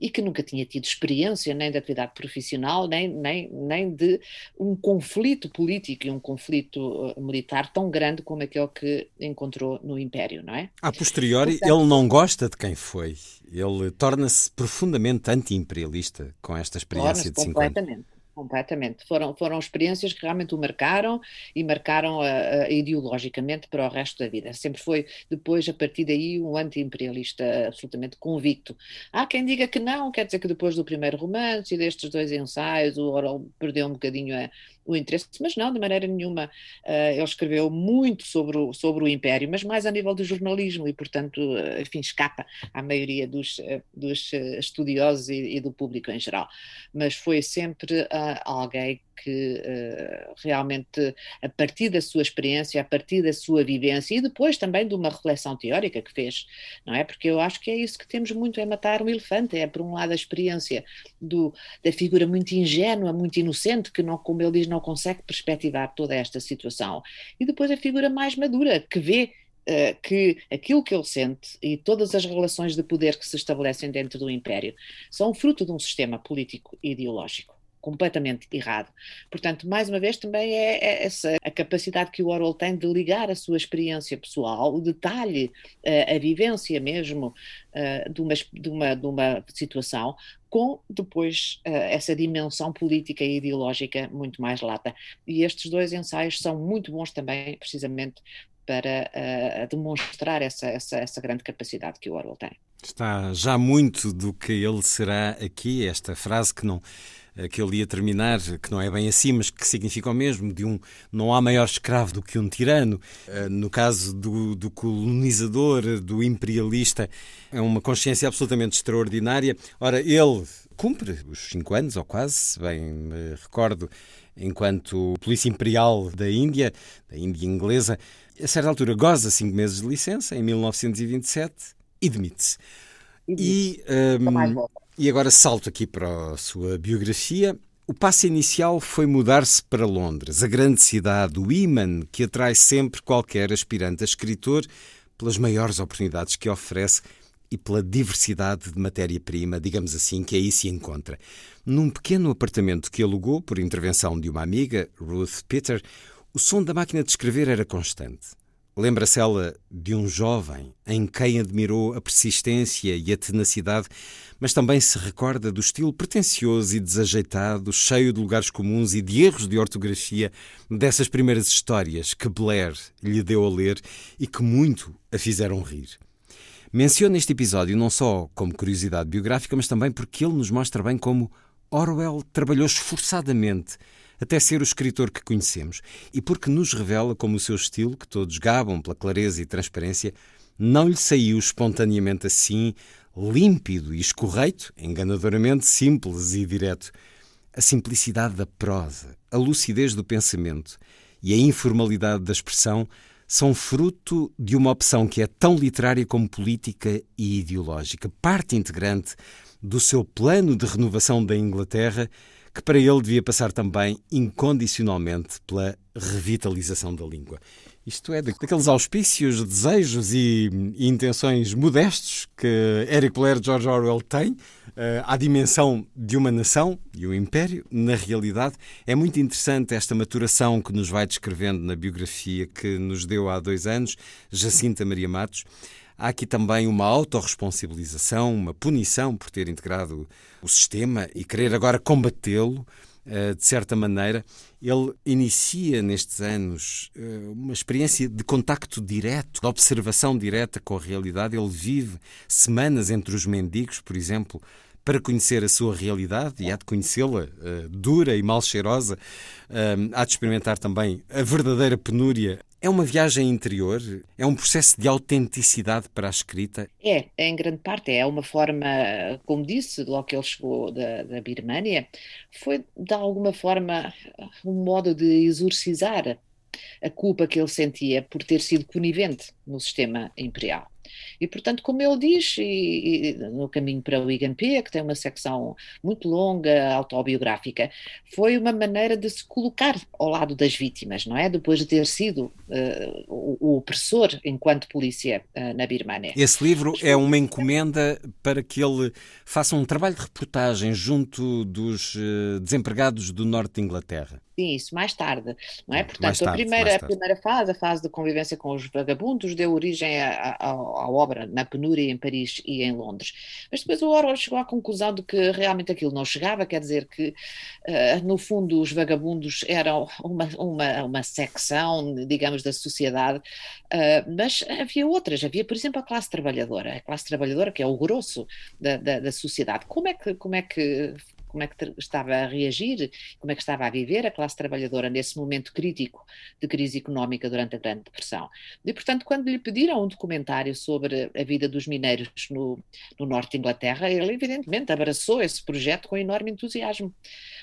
E que nunca tinha tido experiência nem de atividade profissional, nem, nem, nem de um conflito político e um conflito uh, militar tão grande como aquele que encontrou no Império, não é? A posteriori, Portanto, ele não gosta de quem foi. Ele torna-se profundamente anti-imperialista com esta experiência de 50 anos. Completamente. Foram, foram experiências que realmente o marcaram e marcaram a, a, ideologicamente para o resto da vida. Sempre foi, depois, a partir daí, um anti-imperialista absolutamente convicto. Há quem diga que não, quer dizer que depois do primeiro romance e destes dois ensaios, o Orwell perdeu um bocadinho a, o interesse, mas não, de maneira nenhuma. Uh, ele escreveu muito sobre o, sobre o Império, mas mais a nível do jornalismo e, portanto, uh, enfim, escapa à maioria dos, uh, dos estudiosos e, e, do público em geral. Mas foi sempre alguém que uh, realmente, a partir da sua experiência, a partir da sua vivência e depois também de uma reflexão teórica que fez, não é? Porque eu acho que é isso que temos muito, é matar um elefante, é por um lado a experiência do, da figura muito ingênua, muito inocente, que não, como ele diz, não consegue perspectivar toda esta situação, e depois a figura mais madura, que vê Uh, que aquilo que ele sente e todas as relações de poder que se estabelecem dentro do Império são fruto de um sistema político e ideológico completamente errado. Portanto, mais uma vez, também é, é essa a capacidade que o Orwell tem de ligar a sua experiência pessoal, o detalhe, a, a vivência mesmo de, uma, de, uma, de uma situação, com depois essa dimensão política e ideológica muito mais lata. E estes dois ensaios são muito bons também, precisamente, para demonstrar essa, essa, essa grande capacidade que o Orwell tem. Está já muito do que ele será aqui, esta frase que não que ele ia terminar, que não é bem assim, mas que significa o mesmo, de um não há maior escravo do que um tirano. Eh, no caso do, do colonizador, do imperialista, é uma consciência absolutamente extraordinária. Ora, ele cumpre os cinco anos, ou quase, se bem me recordo, enquanto polícia imperial da Índia, da Índia inglesa. A certa altura goza cinco meses de licença, em 1927, e demite-se. E, um, e agora salto aqui para a sua biografia. O passo inicial foi mudar-se para Londres, a grande cidade, o imã que atrai sempre qualquer aspirante a escritor pelas maiores oportunidades que oferece e pela diversidade de matéria-prima, digamos assim, que aí se encontra. Num pequeno apartamento que alugou por intervenção de uma amiga, Ruth Peter, o som da máquina de escrever era constante. Lembra-se ela de um jovem em quem admirou a persistência e a tenacidade, mas também se recorda do estilo pretencioso e desajeitado, cheio de lugares comuns e de erros de ortografia dessas primeiras histórias que Blair lhe deu a ler e que muito a fizeram rir. Menciona este episódio não só como curiosidade biográfica, mas também porque ele nos mostra bem como Orwell trabalhou esforçadamente até ser o escritor que conhecemos, e porque nos revela como o seu estilo, que todos gabam pela clareza e transparência, não lhe saiu espontaneamente assim, límpido e escorreito, enganadoramente simples e direto. A simplicidade da prosa, a lucidez do pensamento e a informalidade da expressão são fruto de uma opção que é tão literária como política e ideológica, parte integrante do seu plano de renovação da Inglaterra que para ele devia passar também incondicionalmente pela revitalização da língua. Isto é, daqueles auspícios, desejos e, e intenções modestos que Eric Blair George Orwell tem uh, à dimensão de uma nação e um império. Na realidade, é muito interessante esta maturação que nos vai descrevendo na biografia que nos deu há dois anos, Jacinta Maria Matos. Há aqui também uma autorresponsabilização, uma punição por ter integrado o sistema e querer agora combatê-lo. Eh, de certa maneira, ele inicia nestes anos eh, uma experiência de contacto direto, de observação direta com a realidade. Ele vive semanas entre os mendigos, por exemplo, para conhecer a sua realidade e há de conhecê-la uh, dura e mal cheirosa, há de experimentar também a verdadeira penúria é uma viagem interior? É um processo de autenticidade para a escrita? É, em grande parte. É uma forma, como disse, logo que ele chegou da, da Birmânia, foi de alguma forma um modo de exorcizar a culpa que ele sentia por ter sido conivente no sistema imperial. E, portanto, como ele diz, e, e, no caminho para o IGMP, que tem uma secção muito longa, autobiográfica, foi uma maneira de se colocar ao lado das vítimas, não é? Depois de ter sido uh, o, o, opressor enquanto polícia uh, na Birmania. Esse livro é uma encomenda para que ele faça um trabalho de reportagem junto dos uh, desempregados do norte de Inglaterra. Sim, isso mais tarde, não é? Portanto, tarde, a, primeira, a primeira fase, a fase de convivência com os vagabundos, deu origem à, à, à, obra na penúria em Paris e em Londres. Mas depois o Orwell chegou à conclusão de que realmente aquilo não chegava, quer dizer que, uh, no fundo, os vagabundos eram uma, uma, uma secção, digamos, da sociedade, uh, mas havia outras, havia, por exemplo, a classe trabalhadora, a classe trabalhadora que é o grosso da, da, da sociedade. Como é que, como é que como é que estava a reagir, como é que estava a viver a classe trabalhadora nesse momento crítico de crise económica durante a Grande Depressão. E, portanto, quando lhe pediram um documentário sobre a vida dos mineiros no, no norte de Inglaterra, ele evidentemente abraçou esse projeto com enorme entusiasmo,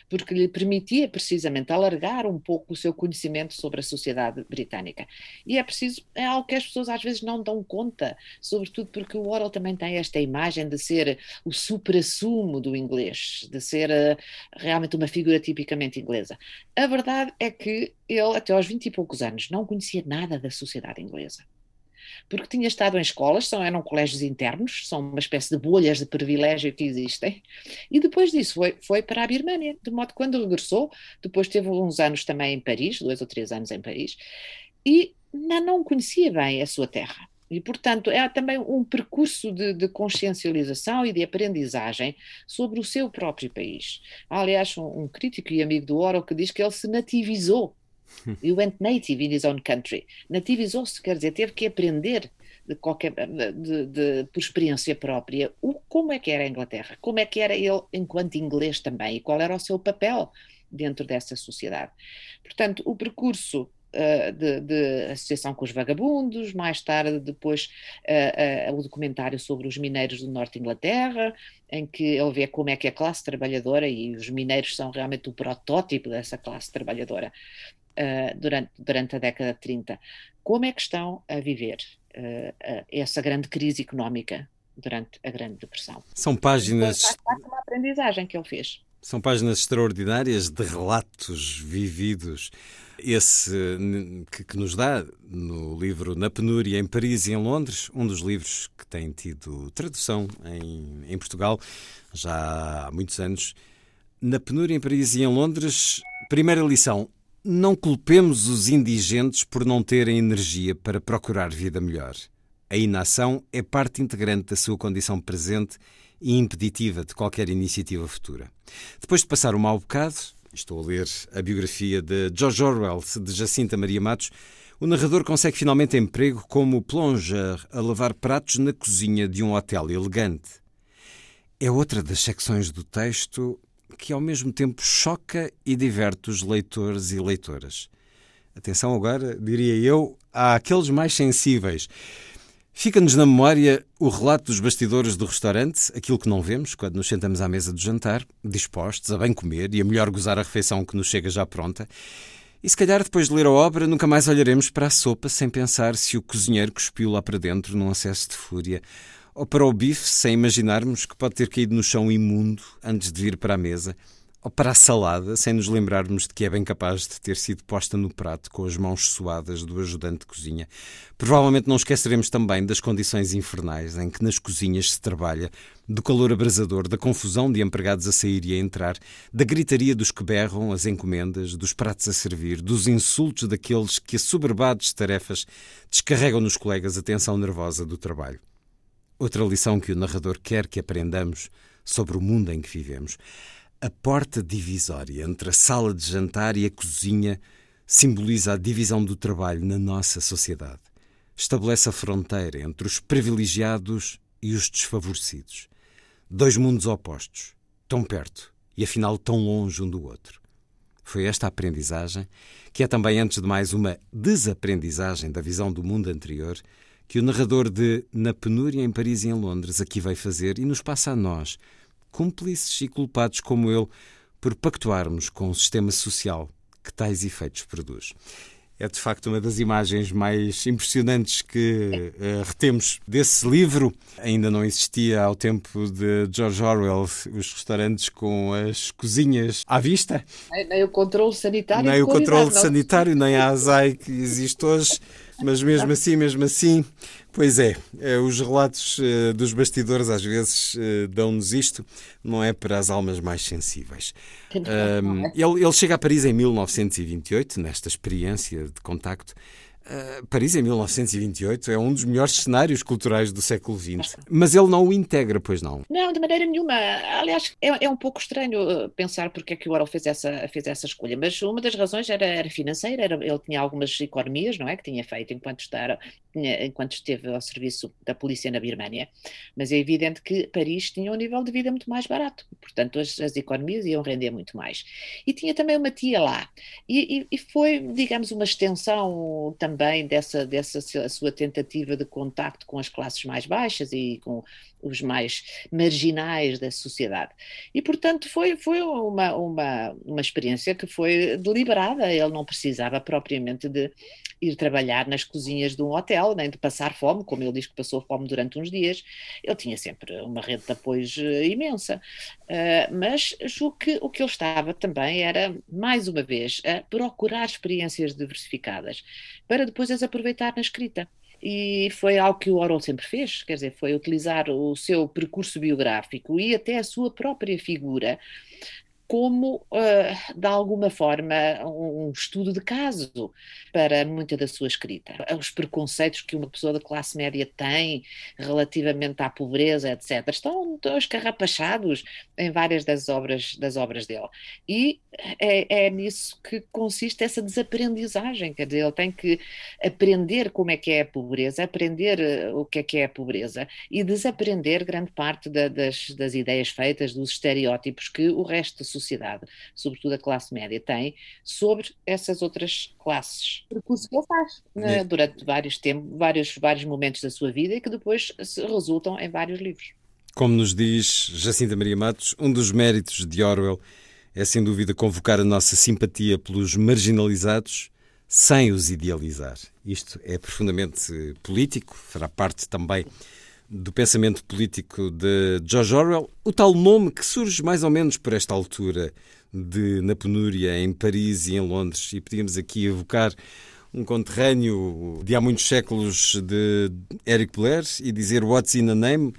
porque lhe permitia precisamente alargar um pouco o seu conhecimento sobre a sociedade britânica. E é preciso, é algo que as pessoas às vezes não dão conta, sobretudo porque o Orwell também tem esta imagem de ser o supra-sumo do inglês, de ser ser uh, realmente uma figura tipicamente inglesa. A verdade é que ele, até aos 20 e poucos anos, não conhecia nada da sociedade inglesa porque tinha estado em escolas, são, eram colégios internos, são uma espécie de bolhas de privilégio que existem, e depois disso foi, foi para a Birmânia, de modo que quando regressou, depois teve uns anos também em Paris, dois ou três anos em Paris, e não, não conhecia bem a sua terra. E, portanto, é também um percurso de, de, consciencialização e de aprendizagem sobre o seu próprio país. Há, aliás, um, um, crítico e amigo do Oro que diz que ele se nativizou. He went native in his own country. Nativizou-se, quer dizer, teve que aprender de qualquer, de, de, por experiência própria o, como é que era a Inglaterra, como é que era ele enquanto inglês também e qual era o seu papel dentro dessa sociedade. Portanto, o percurso uh, de, de, associação com os vagabundos, mais tarde depois uh, uh, o documentário sobre os mineiros do norte de Inglaterra, em que ele vê como é que a classe trabalhadora, e os mineiros são realmente o protótipo dessa classe trabalhadora durante, durante a década de 30, como é que estão a viver essa grande crise económica durante a Grande Depressão. São páginas. Faz uma aprendizagem que ele fez. São páginas extraordinárias de relatos vividos. Esse que, que, nos dá no livro Na Penúria em Paris e em Londres, um dos livros que tem tido tradução em, em Portugal já há muitos anos. Na Penúria em Paris e em Londres, primeira lição: não culpemos os indigentes por não terem energia para procurar vida melhor. A inação é parte integrante da sua condição presente e impeditiva de qualquer iniciativa futura. Depois de passar um mau bocado, estou a ler a biografia de George Orwell de Jacinta Maria Matos, o narrador consegue finalmente emprego como plonger a lavar pratos na cozinha de um hotel elegante. É outra das secções do texto que ao mesmo tempo choca e diverte os leitores e leitoras. Atenção agora, diria eu, àqueles mais sensíveis. Fica-nos na memória o relato dos bastidores do restaurante, aquilo que não vemos quando nos sentamos à mesa do jantar, dispostos a bem comer e a melhor gozar a refeição que nos chega já pronta. E se calhar depois de ler a obra nunca mais olharemos para a sopa sem pensar se o cozinheiro cuspiu lá para dentro num acesso de fúria, ou para o bife sem imaginarmos que pode ter caído no chão imundo antes de vir para a mesa, para a salada, sem nos lembrarmos de que é bem capaz de ter sido posta no prato com as mãos suadas do ajudante de cozinha. Provavelmente não esqueceremos também das condições infernais em que nas cozinhas se trabalha, do calor abrasador, da confusão de empregados a sair e a entrar, da gritaria dos que berram as encomendas, dos pratos a servir, dos insultos daqueles que, assoberbados de tarefas, descarregam nos colegas a tensão nervosa do trabalho. Outra lição que o narrador quer que aprendamos sobre o mundo em que vivemos. A porta divisória entre a sala de jantar e a cozinha simboliza a divisão do trabalho na nossa sociedade. Estabelece a fronteira entre os privilegiados e os desfavorecidos. Dois mundos opostos, tão perto e afinal tão longe um do outro. Foi esta aprendizagem, que é também, antes de mais, uma desaprendizagem da visão do mundo anterior, que o narrador de Na Penúria em Paris e em Londres aqui veio fazer e nos passa a nós, cúmplices e culpados como ele, por pactuarmos com o sistema social que tais efeitos produz. É de facto uma das imagens mais impressionantes que uh, retemos desse livro. Ainda não existia ao tempo de George Orwell os restaurantes com as cozinhas à vista. Nem, nem o controle sanitário. Nem o controle sanitário, nem a ASAI que existe hoje. Mas mesmo assim, mesmo assim, pois é, é os relatos uh, dos bastidores às vezes uh, dão-nos isto, não é para as almas mais sensíveis. Ele, ele chega a Paris em 1928, nesta experiência de contacto, Uh, Paris, em 1928, é um dos melhores cenários culturais do século XX. Mas ele não o integra, pois não? Não, de maneira nenhuma. Aliás, é, é um pouco estranho eh, pensar porque é que o Orwell fez essa, fez essa escolha. Mas uma das razões era, era financeira. Era, ele tinha algumas economias, não é? Que tinha feito enquanto, estar, enquanto esteve ao serviço da polícia na Birmânia. Mas é evidente que Paris tinha um nível de vida muito mais barato. Portanto, as, as economias iam render muito mais. E tinha também uma tia lá. E, e, e foi, digamos, uma extensão também também dessa, dessa sua tentativa de contacto com as classes mais baixas e com os mais marginais da sociedade. E, portanto, foi, foi uma, uma, uma experiência que foi deliberada. Ele não precisava propriamente de ir trabalhar nas cozinhas de um hotel, nem de passar fome, como ele diz que passou fome durante uns dias. Ele tinha sempre uma rede de apoios eh, imensa. Uh, mas julgo que o que ele estava também era, mais uma vez, a procurar experiências diversificadas para depois as aproveitar na escrita. E foi algo que o Orwell sempre fez, quer dizer, foi utilizar o seu percurso biográfico e até a sua própria figura como, uh, de alguma forma, um estudo de caso para muita da sua escrita. Os preconceitos que uma pessoa da classe média tem relativamente à pobreza, etc., estão, escarrapachados em várias das obras, das obras dele. E é, é nisso que consiste essa desaprendizagem, quer dizer, ele tem que aprender como é que é a pobreza, aprender eh, o que é que é a pobreza e desaprender grande parte da, das, das ideias feitas, dos estereótipos que o resto da sociedade, sobretudo a classe média, tem sobre essas outras classes. Percurso que ele faz né, durante vários tempos, vários, vários momentos da sua vida e que depois resultam em vários livros. Como nos diz Jacinta Maria Matos, um dos méritos de Orwell é sem dúvida convocar a nossa simpatia pelos marginalizados sem os idealizar. Isto é profundamente político, fará parte também do pensamento político de George Orwell, o tal nome que surge mais ou menos por esta altura de Na Penúria, em Paris e em Londres, e podíamos aqui evocar um conterrâneo de há muitos séculos de Eric Blair e dizer What's in a Name?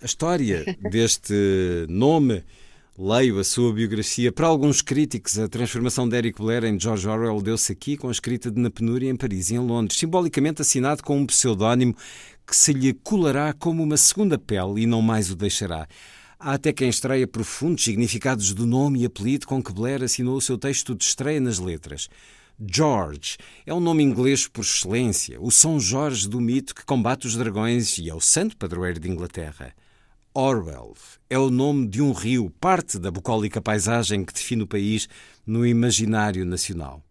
A história deste nome Leio a sua biografia. Para alguns críticos, a transformação de Eric Blair em George Orwell deu-se aqui com a escrita de Na Penúria em Paris e em Londres, simbolicamente assinado com um pseudónimo que se lhe colará como uma segunda pele e não mais o deixará. Há até quem estreia profundos significados do nome e apelido com que Blair assinou o seu texto de estreia nas letras. George é um nome inglês por excelência, o São Jorge do mito que combate os dragões e é o santo padroeiro de Inglaterra. Orwell é o nome de um rio, parte da bucólica paisagem que define o país no imaginário nacional.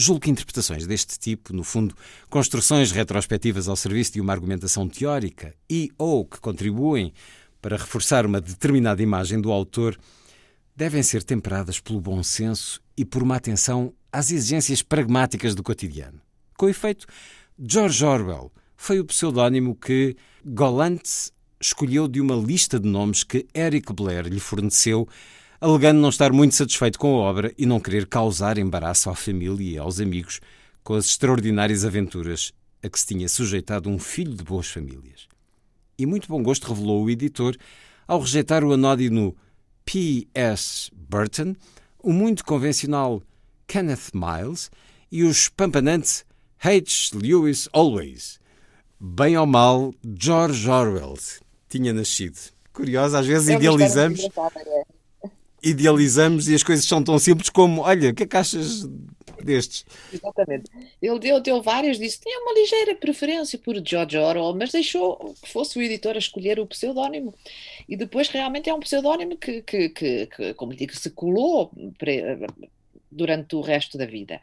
Julgo que interpretações deste tipo, no fundo, construções retrospectivas ao serviço de uma argumentação teórica e ou que contribuem para reforçar uma determinada imagem do autor, devem ser temperadas pelo bom senso e por uma atenção às exigências pragmáticas do cotidiano. Com efeito, George Orwell foi o pseudónimo que Golant escolheu de uma lista de nomes que Eric Blair lhe forneceu alegando não estar muito satisfeito com a obra e não querer causar embaraço à família e aos amigos com as extraordinárias aventuras a que se tinha sujeitado um filho de boas famílias. E muito bom gosto revelou o editor ao rejeitar o anódino P.S. Burton, o muito convencional Kenneth Miles e os pampanantes H. Lewis Always. Bem ou mal, George Orwell tinha nascido. Curioso, às vezes idealizamos. Idealizamos e as coisas são tão simples como: olha, o que é que achas destes? Exatamente. Ele deu, deu várias, disse tinha uma ligeira preferência por George Orwell, mas deixou que fosse o editor a escolher o pseudónimo. E depois realmente é um pseudónimo que, que, que, que como digo, se colou durante o resto da vida.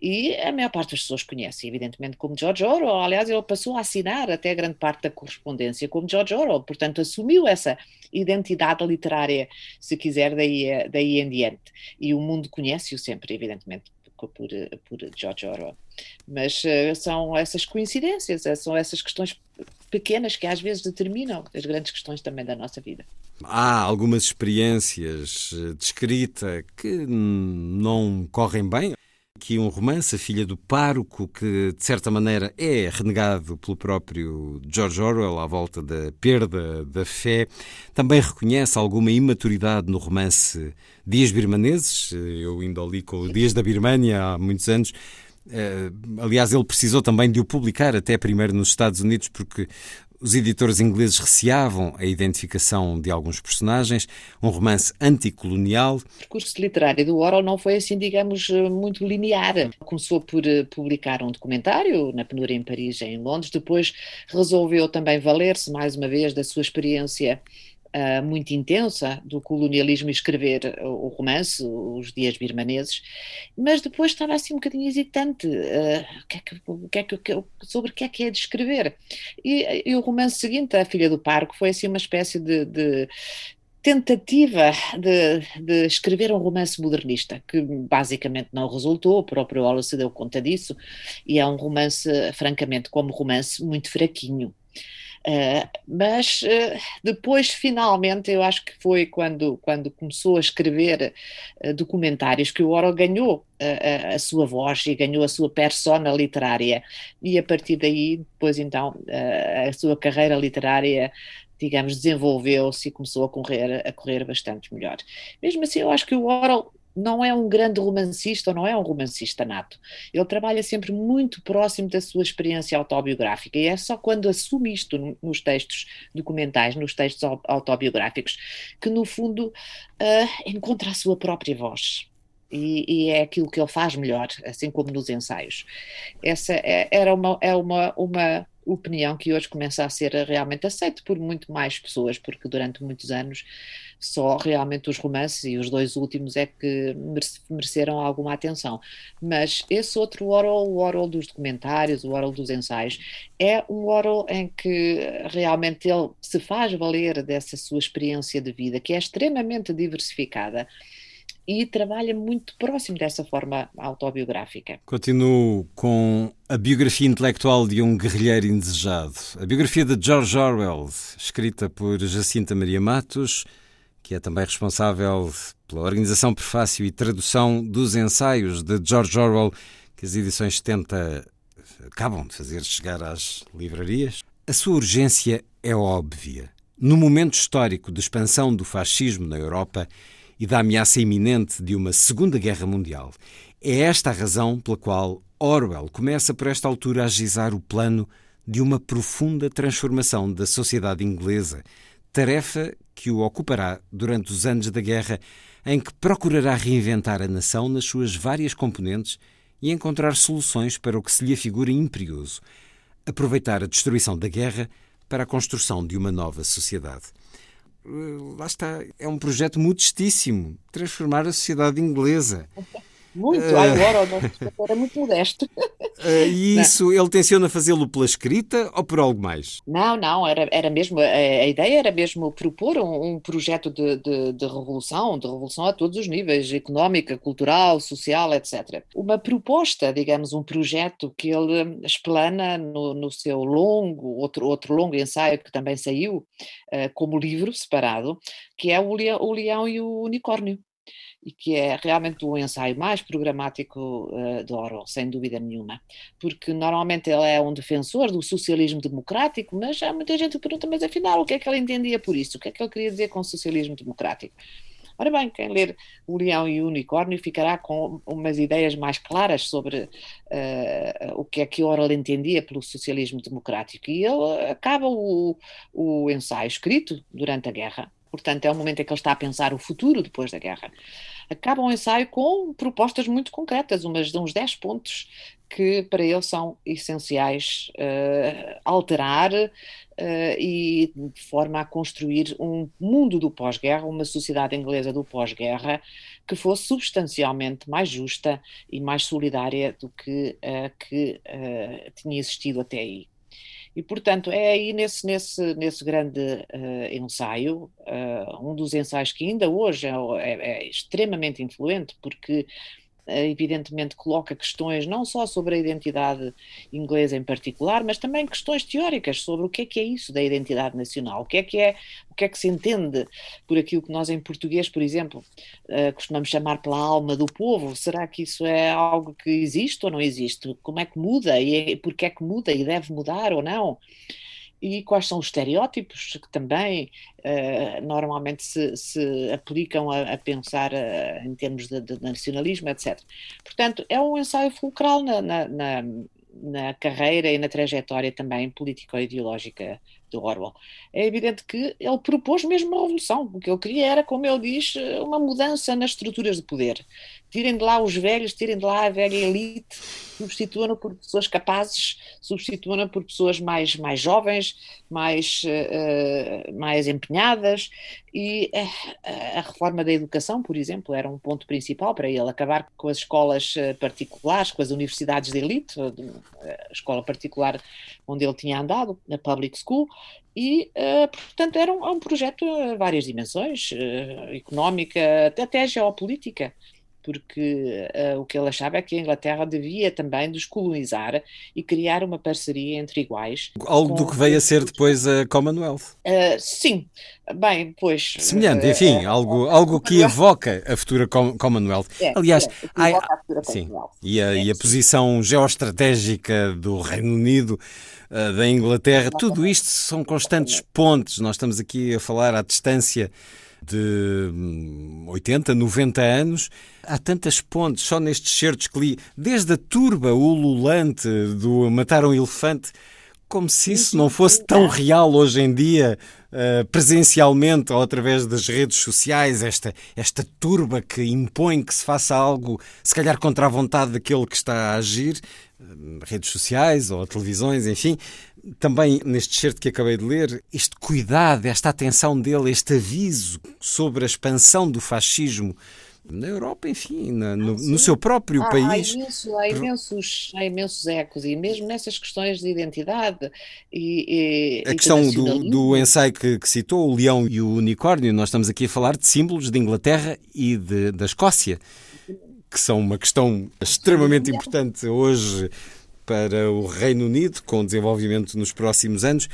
E a maior parte das pessoas conhece, evidentemente, como George Orwell. Aliás, ele passou a assinar até grande parte da correspondência como George Orwell, portanto, assumiu essa identidade literária, se quiser, daí, daí em diante. E o mundo conhece-o sempre, evidentemente, por, por George Orwell. Mas uh, são essas coincidências, eh, são essas questões pequenas que às vezes determinam as grandes questões também da nossa vida. Há algumas experiências eh, de escrita que não correm bem. Aqui um romance, A Filha do Pároco, que de certa maneira é renegado pelo próprio George Orwell à volta da perda da fé. Também reconhece alguma imaturidade no romance Dias Birmaneses. Eu ainda li com o Dias da Birmânia há muitos anos. Eh, aliás, ele precisou também de o publicar até primeiro nos Estados Unidos, porque os editores ingleses receavam a identificação de alguns personagens, um romance anticolonial. O percurso literário do Orwell não foi assim, digamos, muito linear. Começou por eh, publicar um documentário na penúria em Paris e em Londres, depois resolveu também valer-se mais uma vez da sua experiência uh, muito intensa do colonialismo escrever o romance, os dias birmaneses, mas depois estava assim um bocadinho hesitante uh, que é que, é que, sobre o que é que é de escrever. E, e, o romance seguinte, A Filha do Parco, foi assim uma espécie de, de tentativa de, de, escrever um romance modernista, que basicamente não resultou, o próprio Wallace se deu conta disso, e é um romance, francamente, como romance, muito fraquinho. Uh, mas uh, depois, finalmente, eu acho que foi quando, quando começou a escrever uh, documentários que o Orwell ganhou a, sua voz e ganhou a sua persona literária. E a partir daí, depois então, a sua carreira literária digamos, desenvolveu-se e começou a correr, a correr bastante melhor. Mesmo assim, eu acho que o Orwell não é um grande romancista ou não é um romancista nato. Ele trabalha sempre muito próximo da sua experiência autobiográfica e é só quando assume isto nos textos documentais, nos textos autobiográficos, que no fundo uh, encontra a sua própria voz. E, e, é aquilo que ele faz melhor, assim como nos ensaios. Essa é, era uma, é uma, uma opinião que hoje começa a ser realmente aceita por muito mais pessoas, porque durante muitos anos só realmente os romances e os dois últimos é que mereceram alguma atenção. Mas esse outro Orwell, o Orwell dos documentários, o Orwell dos ensaios, é um Orwell em que realmente ele se faz valer dessa sua experiência de vida, que é extremamente diversificada e trabalha muito próximo dessa forma autobiográfica. Continuo com a biografia intelectual de um guerrilheiro indesejado. A biografia de George Orwell, escrita por Jacinta Maria Matos, que é também responsável pela organização, prefácio e tradução dos ensaios de George Orwell, que as edições 70 acabam de fazer chegar às livrarias. A sua urgência é óbvia. No momento histórico de expansão do fascismo na Europa, e da ameaça iminente de uma Segunda Guerra Mundial. É esta a razão pela qual Orwell começa por esta altura a agizar o plano de uma profunda transformação da sociedade inglesa, tarefa que o ocupará durante os anos da guerra, em que procurará reinventar a nação nas suas várias componentes e encontrar soluções para o que se lhe afigura imperioso, aproveitar a destruição da guerra para a construção de uma nova sociedade. Eh, lá está, é um projeto modestíssimo transformar a sociedade inglesa. Muito, uh... ai, agora o nosso era muito modesto. Uh, e isso, ele tenciona fazê-lo pela escrita ou por algo mais? Não, não, era, era mesmo, a, a ideia era mesmo propor um, um projeto de, de, de, revolução, de revolução a todos os níveis, económica, cultural, social, etc. Uma proposta, digamos, um projeto que ele explana no, no seu longo, outro, outro longo ensaio que também saiu uh, como livro separado, que é o, o Leão e o Unicórnio e que é realmente o ensaio mais programático uh, de Orwell, sem dúvida nenhuma, porque normalmente ele é um defensor do socialismo democrático, mas há muita gente que pergunta, mas afinal o que é que ele entendia por isso? O que é que ele queria dizer com socialismo democrático? Ora bem, quem ler O Leão e o Unicórnio ficará com umas ideias mais claras sobre uh, o que é que Orwell entendia pelo socialismo democrático. E ele acaba o, o ensaio escrito durante a guerra, portanto é o momento em que ele está a pensar o futuro depois da guerra acaba o ensaio com propostas muito concretas, umas, uns 10 pontos que para ele são essenciais uh, alterar uh, e de forma a construir um mundo do pós-guerra, uma sociedade inglesa do pós-guerra que fosse substancialmente mais justa e mais solidária do que uh, que tinha existido até aí. E, portanto, é aí nesse, nesse, nesse grande uh, ensaio, uh, um dos ensaios que ainda hoje é, é, é extremamente influente, porque evidentemente coloca questões não só sobre a identidade inglesa em particular, mas também questões teóricas sobre o que é que é isso da identidade nacional, o que é que é, o que é que se entende por aquilo que nós em português, por exemplo, uh, costumamos chamar pela alma do povo. Será que isso é algo que existe ou não existe? Como é que muda e é, porquê é que muda e deve mudar ou não? E quais são os estereótipos que também uh, normalmente se, se aplicam a, a pensar uh, em termos de, de, nacionalismo, etc. Portanto, é um ensaio fulcral na, na, na, na carreira e na trajetória também político-ideológica do Orwell. É evidente que ele propôs mesmo uma revolução. O que ele queria era, como ele diz, uma mudança nas estruturas de poder. Tirem de lá os velhos, tirem de lá a velha elite, substituam-na por pessoas capazes, substituam-na por pessoas mais, mais jovens, mais, uh, mais empenhadas. E uh, a reforma da educação, por exemplo, era um ponto principal para ele, acabar com as escolas particulares, com as universidades de elite, a escola particular onde ele tinha andado, a public school, e, uh, portanto, era um, um, projeto a várias dimensões, económica, até, até geopolítica porque uh, o que ele achava é que a Inglaterra devia também descolonizar e criar uma parceria entre iguais. Algo do que veio a ser depois a Commonwealth. Uh, sim, bem, pois. Semelhante, uh, enfim, algo, algo que evoca a futura Commonwealth. É, Aliás, é, há, a sim, e, a, é, e a posição geoestratégica do Reino Unido da Inglaterra, tudo isto são constantes pontes. Nós estamos aqui a falar à distância de 80, hum, 90 anos. Há tantas pontes só nestes certos que li, desde a turba ululante do Matar um Elefante, como se isso não fosse tão real hoje em dia, uh, presencialmente ou através das redes sociais, esta, esta turba que impõe que se faça algo, se calhar contra a vontade daquele que está a agir, uh, redes sociais ou televisões, enfim também neste certo que acabei de ler, este cuidado, esta atenção dele, este aviso sobre a expansão do fascismo na Europa, enfim, na, no, no, seu próprio há, país. Há, imenso, há, imensos, há imensos ecos, e mesmo nessas questões de identidade e. e a questão do, do ensaio que, que, citou, o leão e o unicórnio, nós estamos aqui a falar de símbolos de Inglaterra e de, da Escócia, que são uma questão extremamente importante hoje para o Reino Unido, com desenvolvimento nos próximos anos.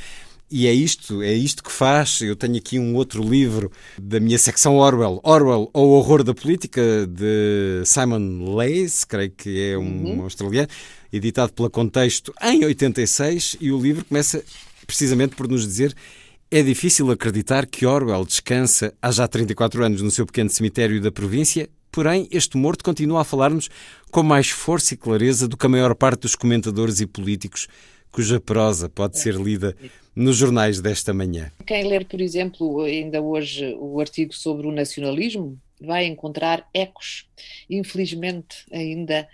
E é isto, é isto que faz. Eu tenho aqui um outro livro da minha secção Orwell, Orwell ou Horror da Política, de Simon Leys, creio que é um uhum. australiano, editado pela Contexto em 86, e o livro começa precisamente por nos dizer é difícil acreditar que Orwell descansa há já 34 anos no seu pequeno cemitério da província Porém, este morto continua a falar-nos com mais força e clareza do que a maior parte dos comentadores e políticos cuja prosa pode ser lida nos jornais desta manhã. Quem ler, por exemplo, ainda hoje o artigo sobre o nacionalismo, vai encontrar ecos, infelizmente ainda,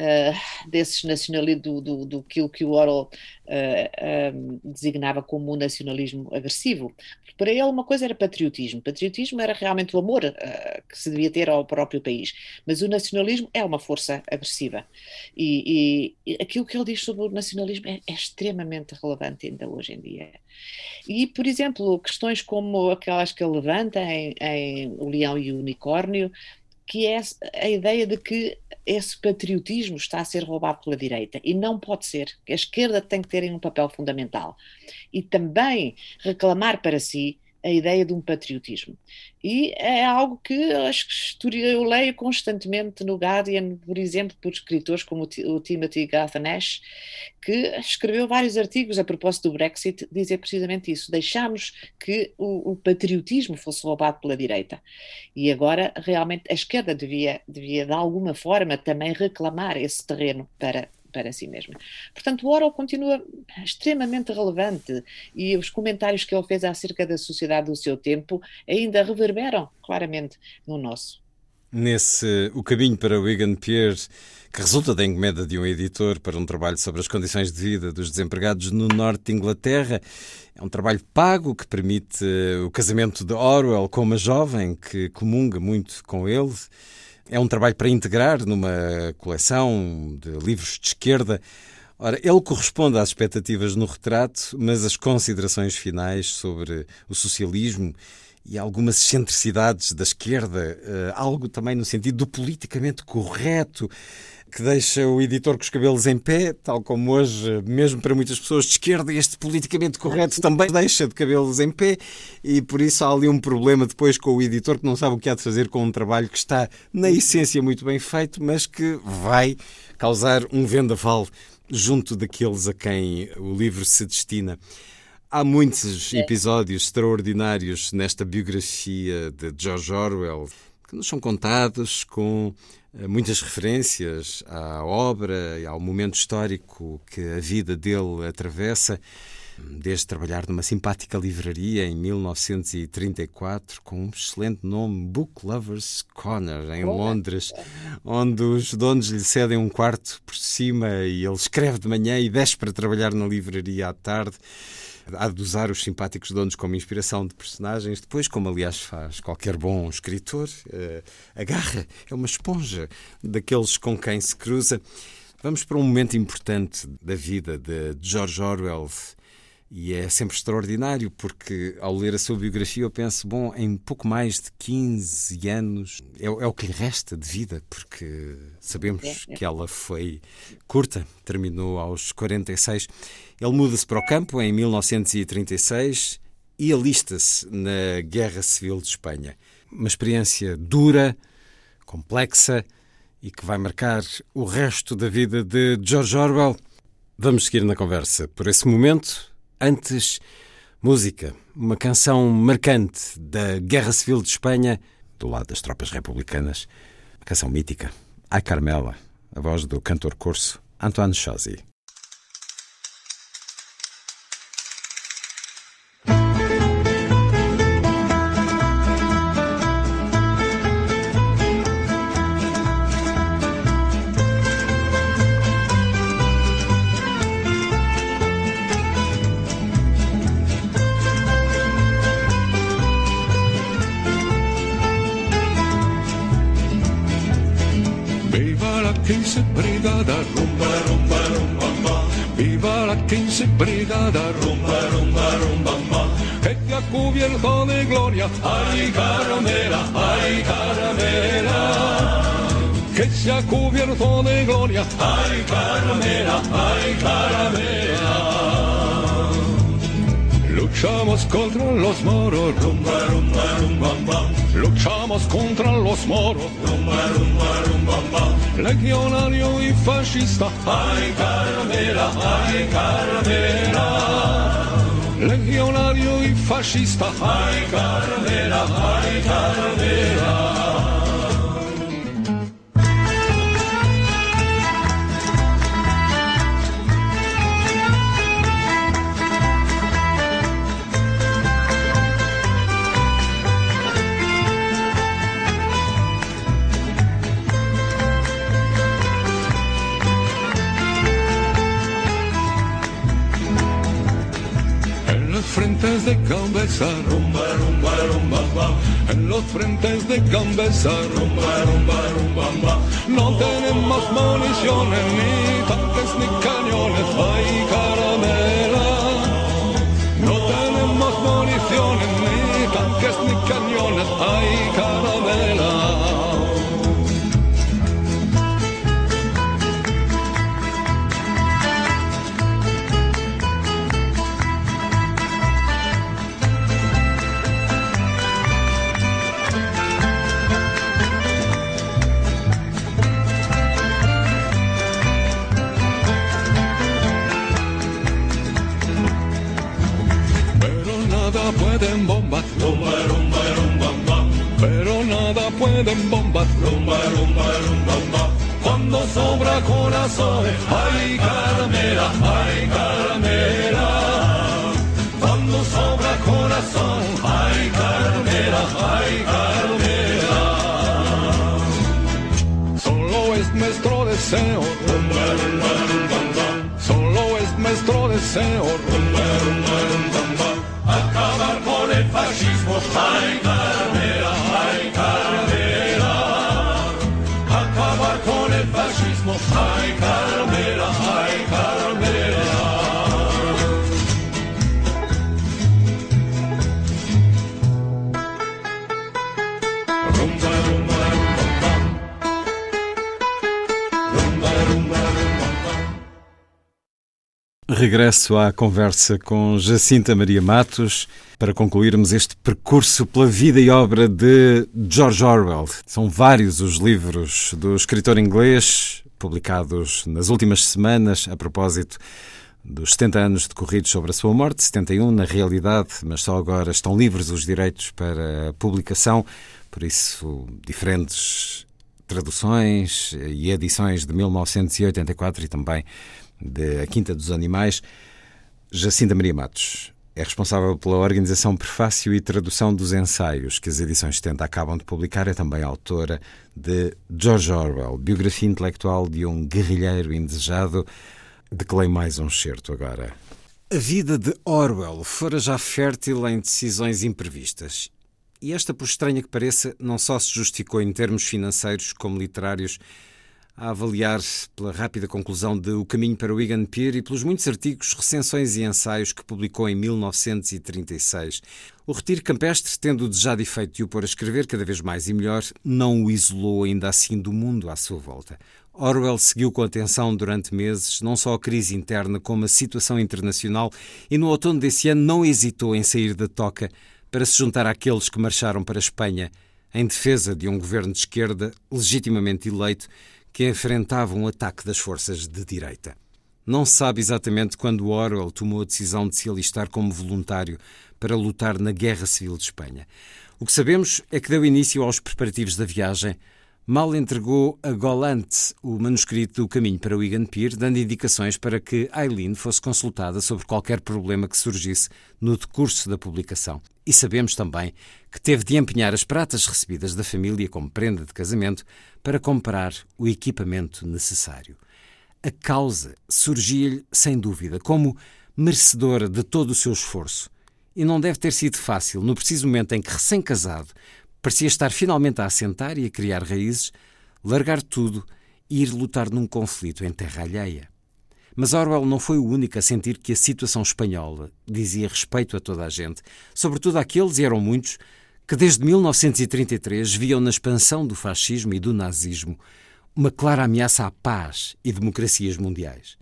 uh, desses nacionalismos, do, do, do que o Orwell uh, designava como um nacionalismo agressivo. Para ele uma coisa era patriotismo, patriotismo era realmente o amor uh, que se devia ter ao próprio país, mas o nacionalismo é uma força agressiva e, e, e aquilo que ele diz sobre o nacionalismo é, é extremamente relevante ainda hoje em dia. E, por exemplo, questões como aquelas que ele levanta em, em O Leão e o Unicórnio, que é a ideia de que esse patriotismo está a ser roubado pela direita e não pode ser. A esquerda tem que ter um papel fundamental e também reclamar para si a ideia de um patriotismo. E é algo que acho que eu leio constantemente no Guardian, por exemplo, por escritores como o Timothy Garth que escreveu vários artigos a propósito do Brexit, dizer precisamente isso. Deixámos que o, o patriotismo fosse roubado pela direita. E agora, realmente, a esquerda devia, devia, de alguma forma, também reclamar esse terreno para, para si mesma. Portanto, o Orwell continua extremamente relevante e os comentários que ele fez acerca da sociedade do seu tempo ainda reverberam claramente no nosso. Nesse O Caminho para Wigan Pier, que resulta da encomenda de um editor para um trabalho sobre as condições de vida dos desempregados no norte de Inglaterra, é um trabalho pago que permite o casamento de Orwell com uma jovem que comunga muito com ele. É um trabalho para integrar numa coleção de livros de esquerda. Ora, ele corresponde às expectativas no retrato, mas as considerações finais sobre o socialismo e algumas excentricidades da esquerda, eh, algo também no sentido do politicamente correto, que deixa o editor com os cabelos em pé, tal como hoje, mesmo para muitas pessoas de esquerda, este politicamente correto também deixa de cabelos em pé, e por isso há ali um problema depois com o editor que não sabe o que há de fazer com um trabalho que está, na essência, muito bem feito, mas que vai causar um vendaval junto daqueles a quem o livro se destina. Há muitos episódios extraordinários nesta biografia de George Orwell que nos são contados com muitas referências à obra e ao momento histórico que a vida dele atravessa, desde trabalhar numa simpática livraria em 1934 com um excelente nome, Book Lovers Corner, em Londres, onde os donos lhe cedem um quarto por cima e ele escreve de manhã e desce para trabalhar na livraria à tarde há de os simpáticos donos como inspiração de personagens. Depois, como aliás faz qualquer bom escritor, uh, agarra, é uma esponja daqueles com quem se cruza. Vamos para um momento importante da vida de George Orwell. E é sempre extraordinário porque, ao ler a sua biografia, eu penso: bom, em pouco mais de 15 anos é, é o que lhe resta de vida, porque sabemos é, é. que ela foi curta, terminou aos 46. Ele muda-se para o campo em 1936 e alista-se na Guerra Civil de Espanha. Uma experiência dura, complexa e que vai marcar o resto da vida de George Orwell. Vamos seguir na conversa por esse momento. Antes, música, uma canção marcante da Guerra Civil de Espanha, do lado das tropas republicanas. Uma canção mítica. Ai Carmela, a voz do cantor corso Antoine Chauzy. Ay caramela, ay caramela. Luchamos contra los moros, rumba, rumba, rumba. Luchamos contra los moros, rumba, rumba, rumba. Legionario y fascista, ay Carmela, ay Carmela. Legionario y fascista, ay Carmela, ay Carmela. Rumba. En los frentes de cabeza, rumba, rumba. No tenemos municiones, ni tanques, ni cañones, ay caramela. No tenemos municiones, ni tanques, ni cañones, ay caramela. Nada pueden bombas, rumba, rumba, rumba. Cuando sobra corazones, ay caramela, ay caramela. Cuando sobra corazón, ay caramela, ay caramela. Solo es nuestro deseo, rumba, rumba, rumba, rumba. Solo es nuestro deseo, rumba, Regresso à conversa com Jacinta Maria Matos para concluirmos este percurso pela vida e obra de George Orwell. São vários os livros do escritor inglês publicados nas últimas semanas a propósito dos 70 anos decorridos sobre a sua morte, 71 na realidade, mas só agora estão livres os direitos para publicação, por isso diferentes traduções e edições de 1984 e também de A Quinta dos Animais. Jacinta Maria Matos é responsável pela organização, prefácio e tradução dos ensaios que as edições 70 acabam de publicar. É também autora de George Orwell, biografia intelectual de um guerrilheiro indesejado. Declei mais um certo agora. A vida de Orwell fora já fértil em decisões imprevistas. E esta, por estranha que pareça, não só se justificou em termos financeiros como literários, a avaliar pela rápida conclusão de O Caminho para o Egan Pier e pelos muitos artigos, recensões e ensaios que publicou em 1936. O retiro campestre, tendo desejado efeito de o pôr a escrever cada vez mais e melhor, não o isolou ainda assim do mundo à sua volta. Orwell seguiu com atenção durante meses não só a crise interna como a situação internacional e no outono desse ano não hesitou em sair da toca para se juntar àqueles que marcharam para a Espanha em defesa de um governo de esquerda legitimamente eleito que enfrentava um ataque das forças de direita. Não se sabe exatamente quando Orwell tomou a decisão de se alistar como voluntário para lutar na Guerra Civil de Espanha. O que sabemos é que deu início aos preparativos da viagem, mal entregou a Golant o manuscrito do Caminho para o Egan Pier, dando indicações para que Eileen fosse consultada sobre qualquer problema que surgisse no decurso da publicação. E sabemos também que teve de empenhar as pratas recebidas da família como prenda de casamento para comprar o equipamento necessário. A causa surgia-lhe, sem dúvida, como merecedora de todo o seu esforço. E não deve ter sido fácil, no preciso momento em que, recém-casado, parecia estar finalmente a assentar e a criar raízes, largar tudo e ir lutar num conflito em terra alheia. Mas Orwell não foi o único a sentir que a situação espanhola dizia respeito a toda a gente, sobretudo àqueles, e eram muitos, que desde 1933 viam na expansão do fascismo e do nazismo uma clara ameaça à paz e democracias mundiais.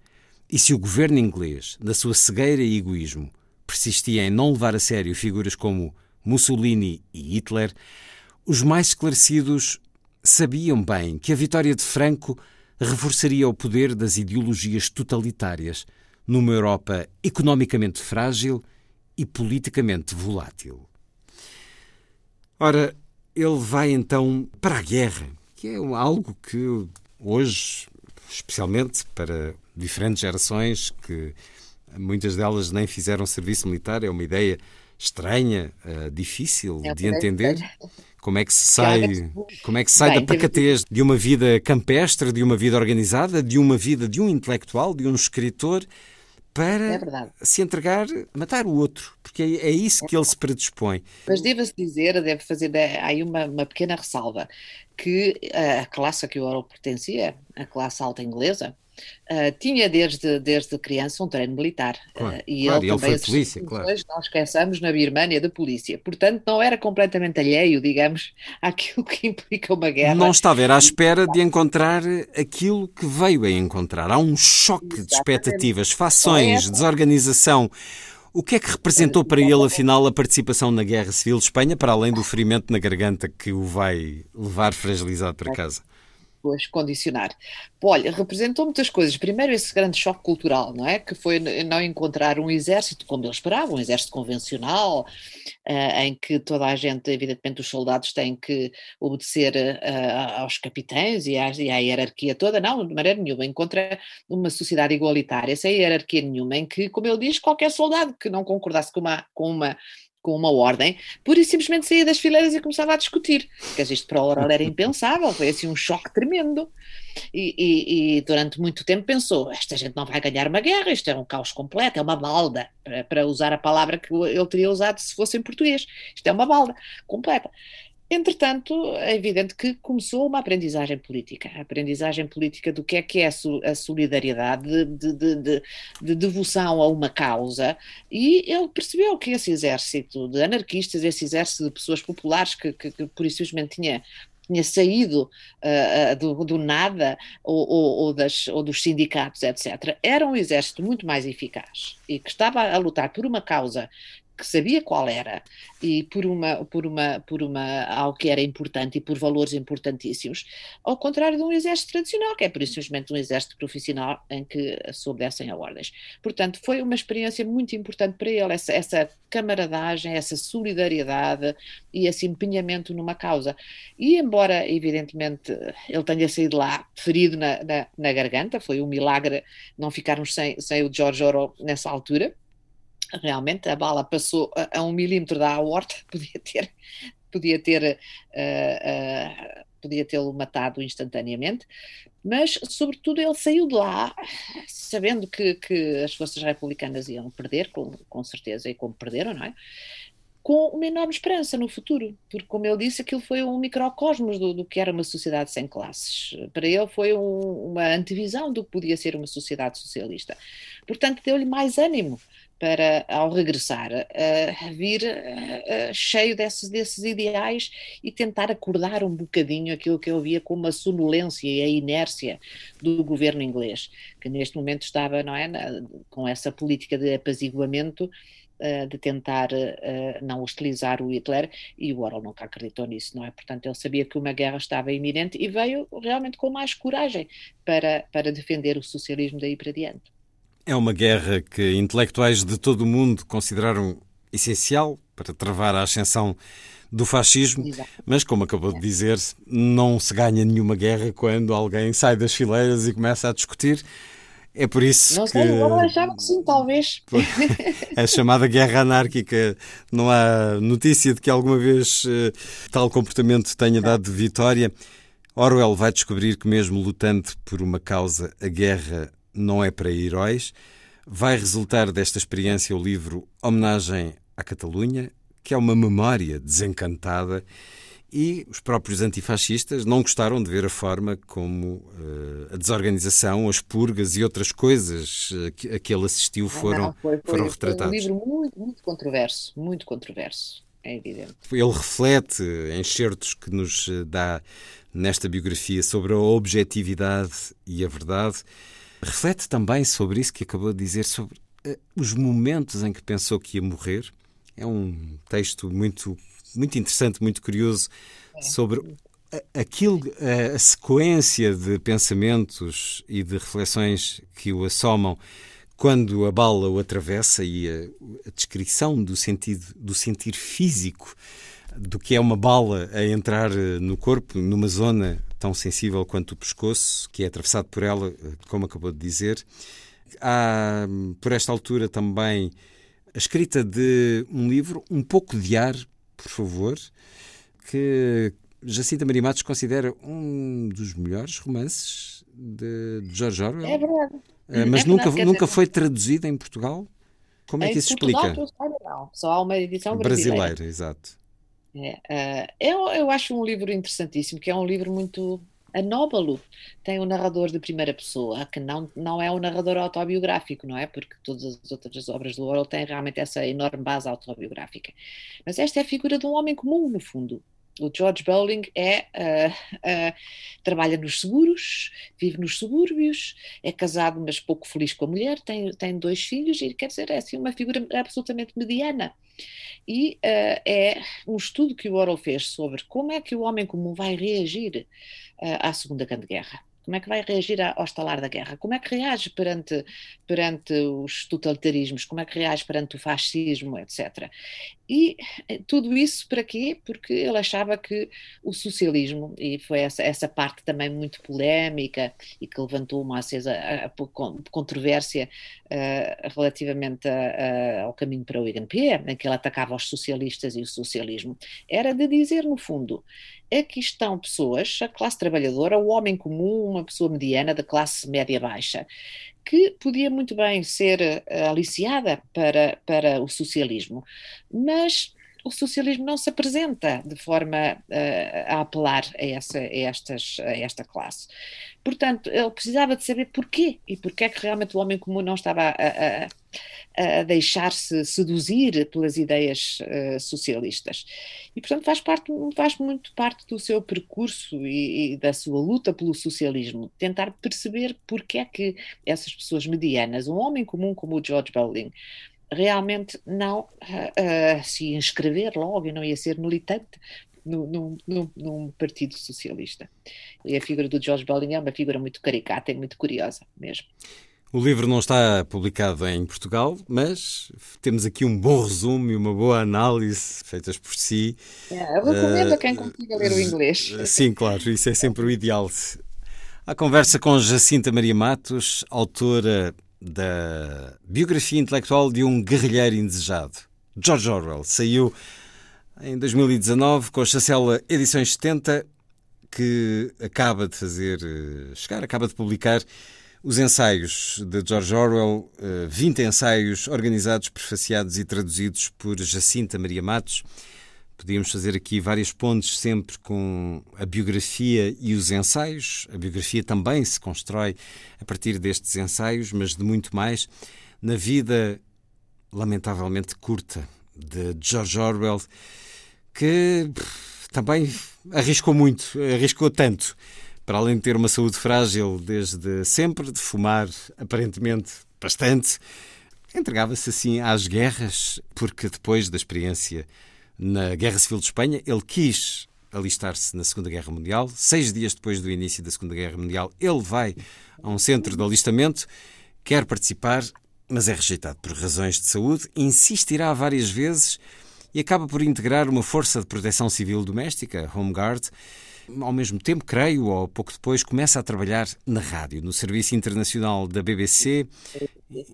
E se o governo inglês, na sua cegueira e egoísmo, persistia em não levar a sério figuras como Mussolini e Hitler, os mais esclarecidos sabiam bem que a vitória de Franco reforçaria o poder das ideologias totalitárias numa Europa economicamente frágil e politicamente volátil. Ora, ele vai então para a guerra, que é algo que hoje, especialmente para diferentes gerações que muitas delas nem fizeram serviço militar, é uma ideia estranha, uh, difícil É de entender. ideia. Como é que se sai, como é que sai Bem, da pacatez de uma vida campestre, de uma vida organizada, de uma vida de um intelectual, de um escritor, para É se entregar matar o outro, porque é, é isso que ele se predispõe. Mas deve-se dizer, deve fazer de- aí uma, uma pequena ressalva, que a classe a que o Orwell pertencia, a classe alta inglesa, ah, tinha desde, desde criança um treino militar. Claro, Ah, e claro, ele ele também foi polícia, funções, não esqueçamos, na Birmânia de polícia. Portanto, não era completamente alheio, digamos, àquilo que implica uma guerra. Não estava, era à espera de encontrar aquilo que veio a encontrar. Há um choque de Exatamente. expectativas, fações, essa. desorganização. O que é que representou para ele, afinal, a participação na Guerra Civil de Espanha, para além do ferimento na garganta que o vai levar fragilizado para casa? Depois condicionar. Olha, representou muitas coisas. Primeiro, esse grande choque cultural, não é? Que foi não encontrar um exército como ele esperava, um exército convencional, eh, em que toda a gente, evidentemente, os soldados têm que obedecer eh, aos capitães e à, e à hierarquia toda. Não, de maneira nenhuma. Encontra uma sociedade igualitária, sem hierarquia nenhuma, em que, como ele diz, qualquer soldado que não concordasse com uma. Com uma com uma ordem, pura e simplesmente saía das fileiras e começava a discutir. Dizer, isto para o Oral era impensável, foi assim um choque tremendo. E, e- e durante muito tempo pensou: esta gente não vai ganhar uma guerra, isto é um caos completo, é uma balda, para, para usar a palavra que ele teria usado se fosse em português. Isto é uma balda completa. Entretanto, é evidente que começou uma aprendizagem política, a aprendizagem política do que é que é a so- a solidariedade, de, de- de- de- de devoção a uma causa, e ele percebeu que esse exército de anarquistas, esse exército de pessoas populares que, que, que por isso simplesmente tinha tinha saído ah, do, do nada ou, ou- ou das, ou dos sindicatos, etc., era um exército muito mais eficaz e que estava a lutar por uma causa que sabia qual era e por uma por uma por uma algo que era importante e por valores importantíssimos, ao contrário de um exército tradicional, que é simplesmente um exército profissional em que se obedecem a ordens. Portanto, foi uma experiência muito importante para ele, essa, essa camaradagem, essa solidariedade e esse empenhamento numa causa. E embora, evidentemente, ele tenha saído lá ferido na, na, na garganta, foi um milagre não ficarmos sem, sem o George Orwell nessa altura, realmente a bala passou a, a um milímetro da aorta, podia ter, podia ter, uh, uh, podia tê-lo matado instantaneamente, mas sobretudo ele saiu de lá sabendo que, que as forças republicanas iam perder, com, com certeza, e como perderam, não é? com uma enorme esperança no futuro, porque, como ele disse, aquilo foi um microcosmos do, do que era uma sociedade sem classes. Para ele foi um, uma antevisão do que podia ser uma sociedade socialista. Portanto, deu-lhe mais ânimo para, ao regressar, uh, vir uh, cheio desses, desses ideais e tentar acordar um bocadinho aquilo que eu via como a sonolência e a inércia do governo inglês, que neste momento estava, não é, na, com essa política de apaziguamento Uh, de tentar uh, não hostilizar o Hitler e o Orwell nunca acreditou nisso, não é? Portanto, ele sabia que uma guerra estava iminente e veio realmente com mais coragem para, para defender o socialismo daí para diante. É uma guerra que intelectuais de todo o mundo consideraram essencial para travar a ascensão do fascismo, Exato. mas como acabou de dizer, não se ganha nenhuma guerra quando alguém sai das fileiras e começa a discutir. É por isso não que. sei, agora achava que sim, talvez. a chamada guerra anárquica. Não há notícia de que alguma vez uh, tal comportamento tenha dado vitória. Orwell vai descobrir que, mesmo lutando por uma causa, a guerra não é para heróis. Vai resultar desta experiência o livro Homenagem à Catalunha, que é uma memória desencantada. E os próprios antifascistas não gostaram de ver a forma como uh, a desorganização, as purgas e outras coisas uh, que, a que ele assistiu foram, não, foi, foi, foram retratados. Foi um livro muito, muito controverso, muito controverso, é evidente. Ele reflete enxertos que nos eh, dá nesta biografia sobre a objetividade e a verdade. Reflete também sobre isso que acabou de dizer, sobre uh, os momentos em que pensou que ia morrer. É um texto muito muito interessante, muito curioso sobre aquilo, a sequência de pensamentos e de reflexões que o assomam quando a bala o atravessa e a, a descrição do sentido do sentir físico do que é uma bala a entrar no corpo numa zona tão sensível quanto o pescoço que é atravessado por ela, como acabou de dizer. Há por esta altura também a escrita de um livro, um pouco de ar por favor, que Jacinta Maria Matos considera um dos melhores romances de George Orwell. É verdade. Uh, mas É nunca, verdade, nunca dizer, foi traduzida em Portugal? Como é que isso Portugal, explica? saiba, não. Só há uma edição brasileira. Brasileira, exato. É, eu, eu acho um livro interessantíssimo, que é um livro muito anóbalo. Tem um narrador de primeira pessoa, que não, não é um narrador autobiográfico, não é? Porque todas as outras obras do Orwell têm realmente essa enorme base autobiográfica. Mas esta é a figura de um homem comum, no fundo. O George Bowling é, ah, ah, trabalha nos seguros, vive nos subúrbios, é casado, mas pouco feliz com a mulher, tem, tem dois filhos e, quer dizer, é assim uma figura absolutamente mediana. E ah, é um estudo que o Orwell fez sobre como é que o homem comum vai reagir à Segunda Grande Guerra. Como é que vai reagir ao estalar da guerra? Como é que reage perante, perante os totalitarismos? Como é que reage perante o fascismo, etc. E eh, tudo isso para quê? Porque ele achava que o socialismo, e foi essa, essa parte também muito polémica e que levantou uma acesa a- a- con- controvérsia eh, relativamente a- ao caminho para o IGNP, em que ele atacava os socialistas e o socialismo, era de dizer, no fundo, aqui estão pessoas, a classe trabalhadora, o homem comum, uma pessoa mediana da classe média-baixa, que podia muito bem ser eh, aliciada para, para o socialismo, mas o socialismo não se apresenta de forma eh, a apelar a, essa, a, estas, a esta classe. Portanto, ele precisava de saber porquê e porquê é que realmente o homem comum não estava a, a- a deixar-se seduzir pelas ideias eh, socialistas. E, portanto, faz, parte, faz muito parte do seu percurso e, e da sua luta pelo socialismo, tentar perceber porquê é que essas pessoas medianas, um homem comum como o George Bowling, realmente não ah, se inscrever logo e não ia ser militante num, num- num partido socialista. E a figura do George Bowling é uma figura muito caricata e muito curiosa mesmo. O livro não está publicado em Portugal, mas temos aqui um bom resumo e uma boa análise feitas por si. É, eu recomendo Eh, a quem consiga ler o inglês. Sim, claro, isso é sempre o ideal. A conversa com Jacinta Maria Matos, autora da biografia intelectual de um guerrilheiro indesejado. George Orwell saiu em 2019 com a chancela Edições 70, que acaba de fazer eh, chegar, acaba de publicar os ensaios de George Orwell, eh, 20 ensaios organizados, prefaciados e traduzidos por Jacinta Maria Matos. Podíamos fazer aqui várias pontes sempre com a biografia e os ensaios. A biografia também se constrói a partir destes ensaios, mas de muito mais na vida lamentavelmente curta de George Orwell, que também arriscou muito, arriscou tanto. Para além de ter uma saúde frágil desde sempre, de fumar aparentemente bastante, entregava-se assim às guerras, porque depois da experiência na Guerra Civil de Espanha, ele quis alistar-se na Segunda Guerra Mundial. Seis dias depois do início da Segunda Guerra Mundial, ele vai a um centro de alistamento, quer participar, mas é rejeitado por razões de saúde, insistirá várias vezes e acaba por integrar uma força de proteção civil doméstica, Home Guard. Ao mesmo tempo, creio, ou pouco depois, começa a trabalhar na rádio, no Serviço Internacional da BBC,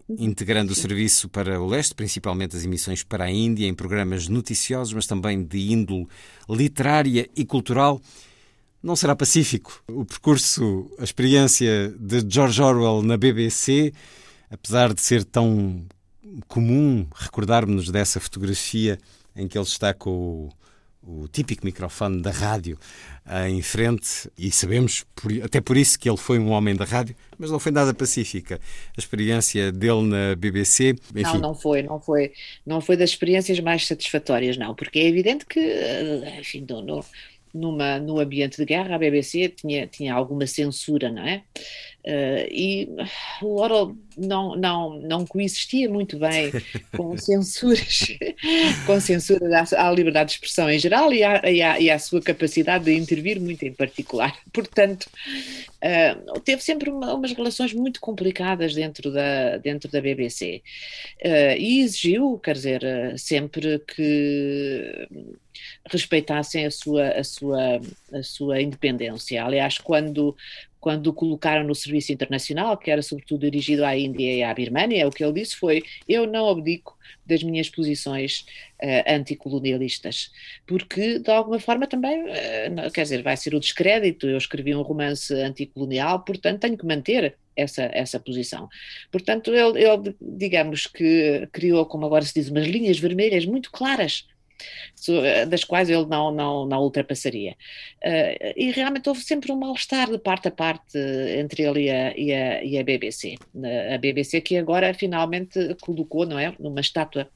integrando o serviço para o leste, principalmente as emissões para a Índia, em programas noticiosos, mas também de índole literária e cultural. Não será pacífico. O percurso, a experiência de George Orwell na BBC, apesar de ser tão comum recordarmos-nos dessa fotografia em que ele está com o, o típico microfone da rádio uh, em frente, e sabemos por, até por isso que ele foi um homem da rádio, mas não foi nada pacífica. A experiência dele na BBC, enfim, Não, não foi, não foi, não foi das experiências mais satisfatórias, não, porque é evidente que, eh, enfim, no, no- numa, no ambiente de guerra, a BBC tinha, tinha alguma censura, não é? Eh, e o Orwell não, não, não coexistia muito bem com censuras, com censura à, à liberdade de expressão em geral e à, e, à, e à sua capacidade de intervir muito em particular. Portanto, eh, teve sempre uma- umas relações muito complicadas dentro da, dentro da BBC. Eh, e exigiu, quer dizer, sempre que respeitassem a sua, a sua, a sua independência. Aliás, quando, quando o colocaram no serviço internacional, que era sobretudo dirigido à Índia e à Birmânia, o que ele disse foi: Eu não abdico das minhas posições eh, anticolonialistas, porque de alguma forma também, não- quer dizer, vai ser o descrédito. Eu escrevi um romance anticolonial, portanto tenho que manter essa, essa posição. Portanto, ele, ele, digamos que criou, como agora se diz, umas linhas vermelhas muito claras das quais ele não, não, não ultrapassaria. Uh, e realmente houve sempre um mal-estar de parte a parte entre ele e a, e a, e a BBC. A BBC que agora finalmente colocou, não é, numa estátua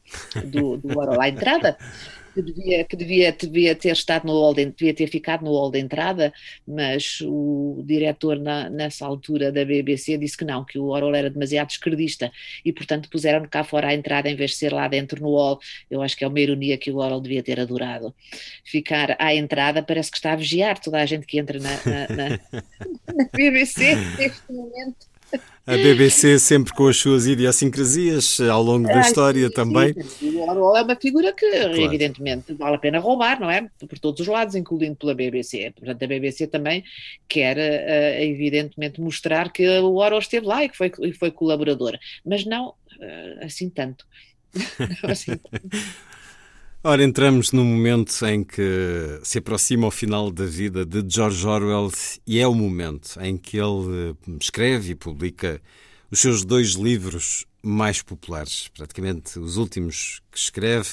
do, do Orwell à entrada, que devia, que devia, devia ter estado no hall de, devia ter ficado no hall de entrada, mas o diretor na, nessa altura da BBC disse que não, que o Orwell era demasiado esquerdista e portanto puseram cá fora à entrada em vez de ser lá dentro no hall. Eu acho que é uma ironia que o Orwell devia ter adorado. Ficar à entrada parece que está a vigiar toda a gente que entra na, na, na, na BBC neste momento. A BBC sempre com as suas idiosincrasias ao longo da ah, história sim, também. Sim. O Orwell é uma figura que, claro. evidentemente, vale a pena roubar, não é? Por todos os lados, incluindo pela BBC. Portanto, a BBC também quer, uh, evidentemente, mostrar que o Orwell esteve lá e que foi, foi colaborador, mas não uh, assim tanto. não assim tanto. Ora, entramos num momento em que se aproxima o final da vida de George Orwell e é o momento em que ele eh, escreve e publica os seus dois livros mais populares, praticamente os últimos que escreve,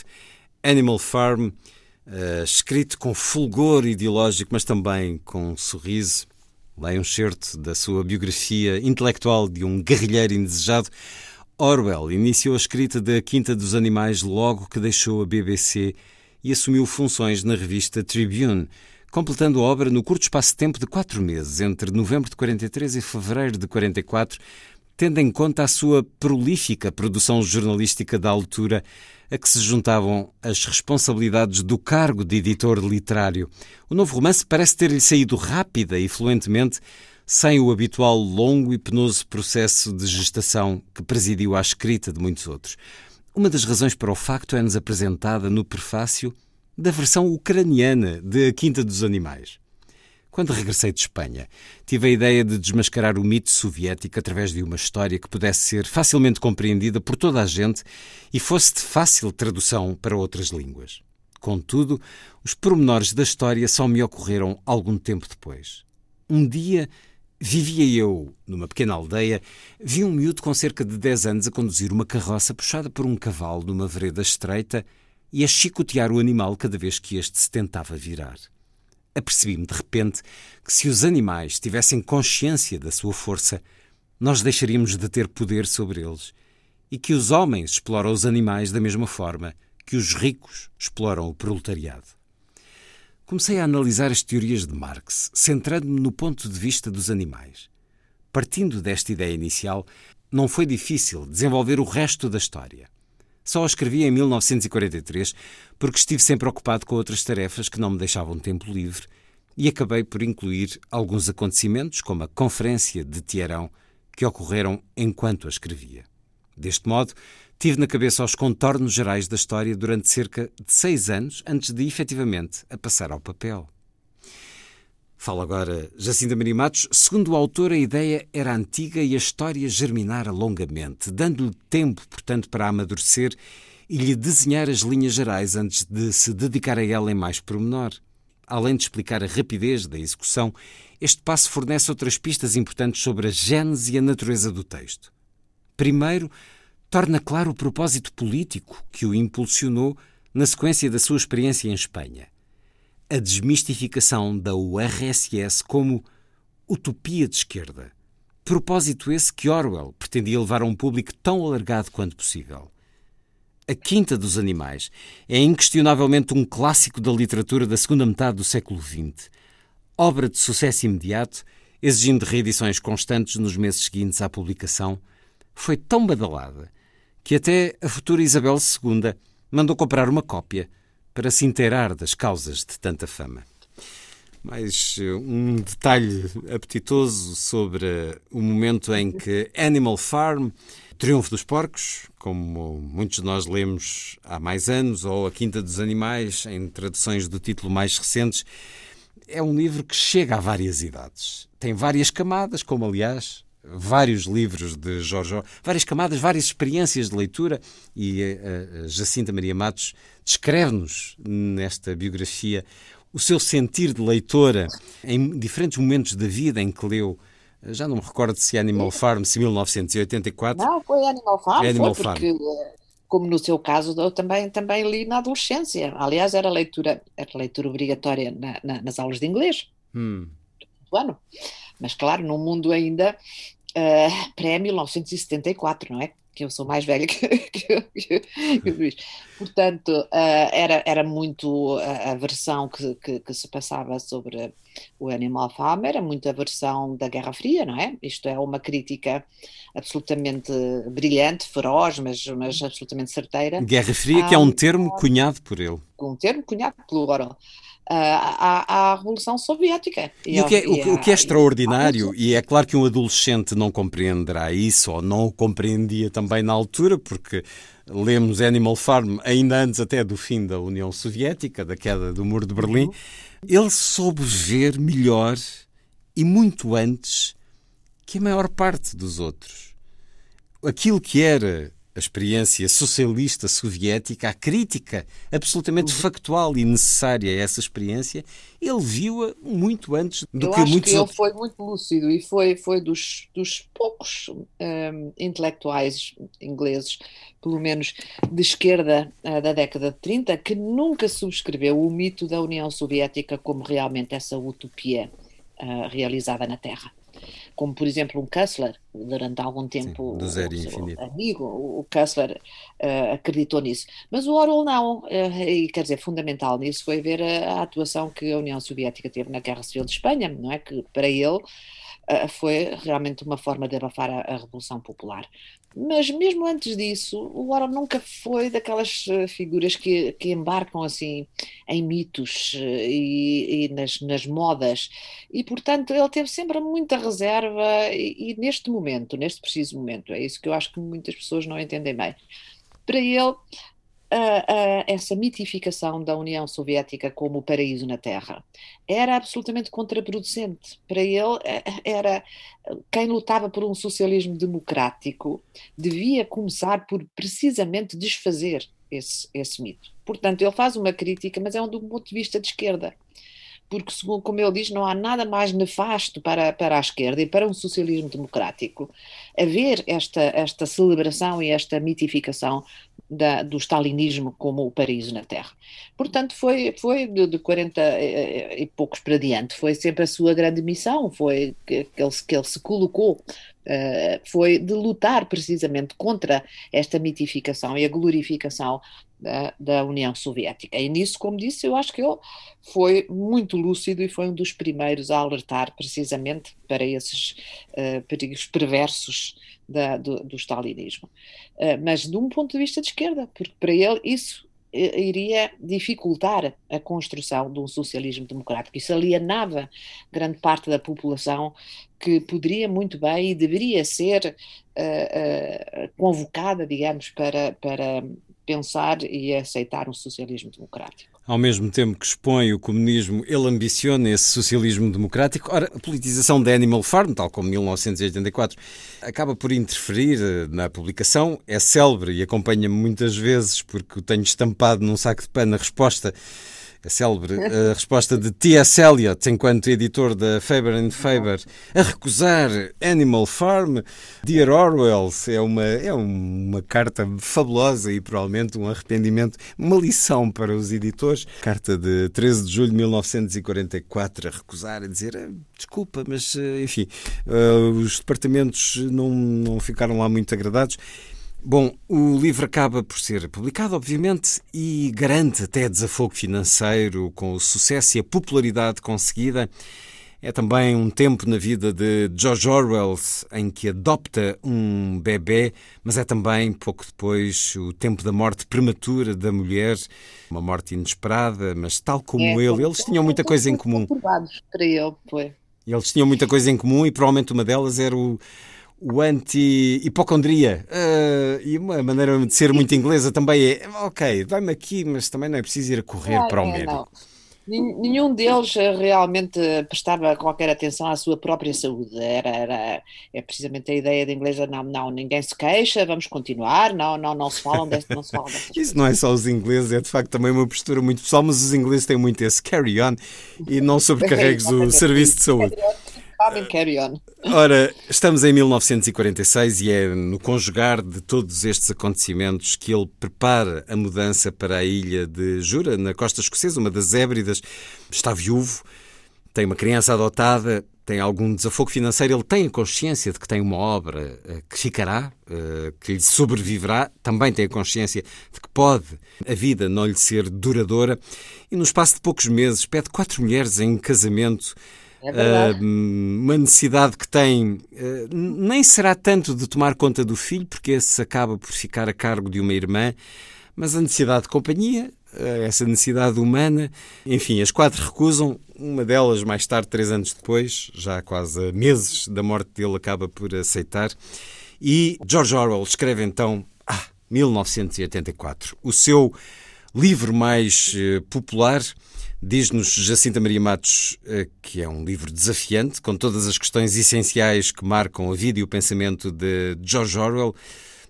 Animal Farm, uh, escrito com fulgor ideológico, mas também com um sorriso. Leia um certo da sua biografia intelectual de um guerrilheiro indesejado. Orwell iniciou a escrita da Quinta dos Animais logo que deixou a BBC e assumiu funções na revista Tribune, completando a obra no curto espaço de tempo de quatro meses, entre novembro de 43 e fevereiro de 44, tendo em conta a sua prolífica produção jornalística da altura, a que se juntavam as responsabilidades do cargo de editor literário. O novo romance parece ter-lhe saído rápida e fluentemente, sem o habitual longo e penoso processo de gestação que presidiu à escrita de muitos outros. Uma das razões para o facto é-nos apresentada no prefácio da versão ucraniana de A Quinta dos Animais. Quando regressei de Espanha, tive a ideia de desmascarar o mito soviético através de uma história que pudesse ser facilmente compreendida por toda a gente e fosse de fácil tradução para outras línguas. Contudo, os pormenores da história só me ocorreram algum tempo depois. Um dia Vivia eu numa pequena aldeia, vi um miúdo com cerca de 10 anos a conduzir uma carroça puxada por um cavalo numa vereda estreita e a chicotear o animal cada vez que este se tentava virar. Apercebi-me de repente que se os animais tivessem consciência da sua força, nós deixaríamos de ter poder sobre eles e que os homens exploram os animais da mesma forma que os ricos exploram o proletariado. Comecei a analisar as teorias de Marx, centrando-me no ponto de vista dos animais. Partindo desta ideia inicial, não foi difícil desenvolver o resto da história. Só a escrevi em 1943 porque estive sempre ocupado com outras tarefas que não me deixavam tempo livre e acabei por incluir alguns acontecimentos, como a Conferência de Tiarão, que ocorreram enquanto a escrevia. Deste modo, Tive na cabeça os contornos gerais da história durante cerca de seis anos antes de efetivamente a passar ao papel. Fala agora Jacinta Maria Matos. Segundo o autor, a ideia era antiga e a história germinara longamente, dando-lhe tempo, portanto, para amadurecer e lhe desenhar as linhas gerais antes de se dedicar a ela em mais pormenor. Além de explicar a rapidez da execução, este passo fornece outras pistas importantes sobre a gênese e a natureza do texto. Primeiro, torna claro o propósito político que o impulsionou na sequência da sua experiência em Espanha. A desmistificação da URSS como utopia de esquerda. Propósito esse que Orwell pretendia levar a um público tão alargado quanto possível. A Quinta dos Animais é inquestionavelmente um clássico da literatura da segunda metade do século XX. Obra de sucesso imediato, exigindo reedições constantes nos meses seguintes à publicação, foi tão badalada que até a futura Isabel II mandou comprar uma cópia para se inteirar das causas de tanta fama. Mais eh, um detalhe apetitoso sobre o momento em que Animal Farm, Triunfo dos Porcos, como muitos de nós lemos há mais anos, ou A Quinta dos Animais, em traduções do título mais recentes, é um livro que chega a várias idades. Tem várias camadas, como aliás vários livros de Jorge Orwell, várias camadas, várias experiências de leitura e a, eh, a Jacinta Maria Matos descreve-nos nesta biografia o seu sentir de leitora em diferentes momentos da vida em que leu Já não me recordo se Animal Farm, se 1984. Não, foi Animal Farm, Animal foi porque, eh, como no seu caso, eu também, também li na adolescência. Aliás, era leitura, era leitura obrigatória na, na, nas aulas de inglês. Hum. Do ano. Mas, claro, num mundo ainda uh, pré-1974, não é? que eu sou mais velha que, que, que, que o Luís. Portanto, uh, era, era muito a, a versão que, que, que, se passava sobre o Animal Farm, era muito a versão da Guerra Fria, não é? Isto é uma crítica absolutamente brilhante, feroz, mas, mas absolutamente certeira. Guerra Fria, que é um termo cunhado por ele. Um termo cunhado pelo Orwell à, à, Revolução Soviética. E, e o, que é, o, o que é extraordinário, e é claro que um adolescente não compreenderá isso, ou não o compreendia também na altura, porque lemos Animal Farm ainda antes até do fim da União Soviética, da queda do Muro de Berlim, uhum. ele soube ver melhor e muito antes que a maior parte dos outros. Aquilo que era a experiência socialista soviética, a crítica absolutamente uhum. factual e necessária a essa experiência, ele viu-a muito antes do Eu que acho muitos que outros. ele foi muito lúcido e foi, foi dos, dos poucos um, intelectuais ingleses, pelo menos de esquerda uh, da década de 30, que nunca subscreveu o mito da União Soviética como realmente essa utopia uh, realizada na Terra como por exemplo um Kessler, durante algum tempo Sim, amigo, o Kessler uh, acreditou nisso. Mas o Orwell não, uh, e quer dizer, fundamental nisso foi ver a, a, atuação que a União Soviética teve na Guerra Civil de Espanha, não é? Que para ele uh, foi realmente uma forma de abafar a, a Revolução Popular. Mas mesmo antes disso, o Orwell nunca foi daquelas uh, figuras que, que embarcam assim em mitos uh, e, e nas, nas, modas. E, portanto, ele teve sempre muita reserva e, e, neste momento, neste preciso momento, é isso que eu acho que muitas pessoas não entendem bem. Para ele, essa mitificação da União Soviética como o paraíso na Terra era absolutamente contraproducente. Para ele, eh, era quem lutava por um socialismo democrático devia começar por precisamente desfazer esse, esse mito. Portanto, ele faz uma crítica, mas é um do ponto de vista de esquerda porque, segundo como ele diz, não há nada mais nefasto para, para a esquerda e para um socialismo democrático haver esta, esta celebração e esta mitificação da, do stalinismo como o paraíso na Terra. Portanto, foi, foi de, de 40 e, e poucos para diante, foi sempre a sua grande missão, foi que, que, ele, que ele se colocou Uh, foi de lutar precisamente contra esta mitificação e a glorificação da, da, União Soviética. E nisso, como disse, eu acho que ele foi muito lúcido e foi um dos primeiros a alertar precisamente para esses uh, perigos perversos da, do, do stalinismo. Uh, mas de um ponto de vista de esquerda, porque para ele isso iria dificultar a construção de um socialismo democrático. Isso alienava grande parte da população que poderia muito bem e deveria ser uh, uh, convocada, digamos, para, para pensar e aceitar um socialismo democrático. Ao mesmo tempo que expõe o comunismo, ele ambiciona esse socialismo democrático. Ora, a politização da Animal Farm, tal como 1984, acaba por interferir eh, na publicação. É célebre e acompanha-me muitas vezes porque o tenho estampado num saco de pano a resposta a célebre a resposta de T.S. Eliot, enquanto editor da Faber and Faber, a recusar Animal Farm. Dear Orwell é uma, é uma carta fabulosa e provavelmente um arrependimento, uma lição para os editores. Carta de 13 de julho de 1944, a recusar, a dizer ah, desculpa, mas eh, enfim, uh, os departamentos não, não ficaram lá muito agradados. Bom, o livro acaba por ser publicado, obviamente, e garante até desafogo financeiro com o sucesso e a popularidade conseguida. É também um tempo na vida de George Orwell em que adopta um bebê, mas é também, pouco depois, o tempo da morte prematura da mulher, uma morte inesperada, mas tal como é, ele, eles tinham muita coisa em comum. Para ele, foi. Eles tinham muita coisa em comum e provavelmente uma delas era o o anti-hipocondria. Uh, e uma maneira de ser muito inglesa também é: ok, vai-me aqui, mas também não é preciso ir a correr para o é, médico. Não. Nenhum deles eh, realmente prestava qualquer atenção à sua própria saúde. Era, era é precisamente a ideia de inglesa, não, não, ninguém se queixa, vamos continuar, não, não, não se falam desse, não se falam Isso não é só os ingleses, é de facto também uma postura muito pessoal, mas os ingleses têm muito esse carry on e não sobrecarregues o serviço de saúde Carmen, carry on. Ora, estamos em 1946 e é no conjugar de todos estes acontecimentos que ele prepara a mudança para a ilha de Jura, na costa escocesa, uma das Hébridas. Está viúvo, tem uma criança adotada, tem algum desafogo financeiro, ele tem a consciência de que tem uma obra uh, que ficará, uh, que lhe sobreviverá, também tem a consciência de que pode a vida não lhe ser duradoura, e no espaço de poucos meses pede quatro mulheres em casamento. É uma necessidade que tem nem será tanto de tomar conta do filho, porque esse acaba por ficar a cargo de uma irmã, mas a necessidade de companhia, essa necessidade humana. Enfim, as quatro recusam. Uma delas, mais tarde, três anos depois, já quase meses da morte dele, acaba por aceitar. E George Orwell escreve então ah, 1984. O seu livro mais uh, popular. Diz-nos Jacinta Maria Matos uh, que é um livro desafiante, com todas as questões essenciais que marcam a vida e o pensamento de George Orwell.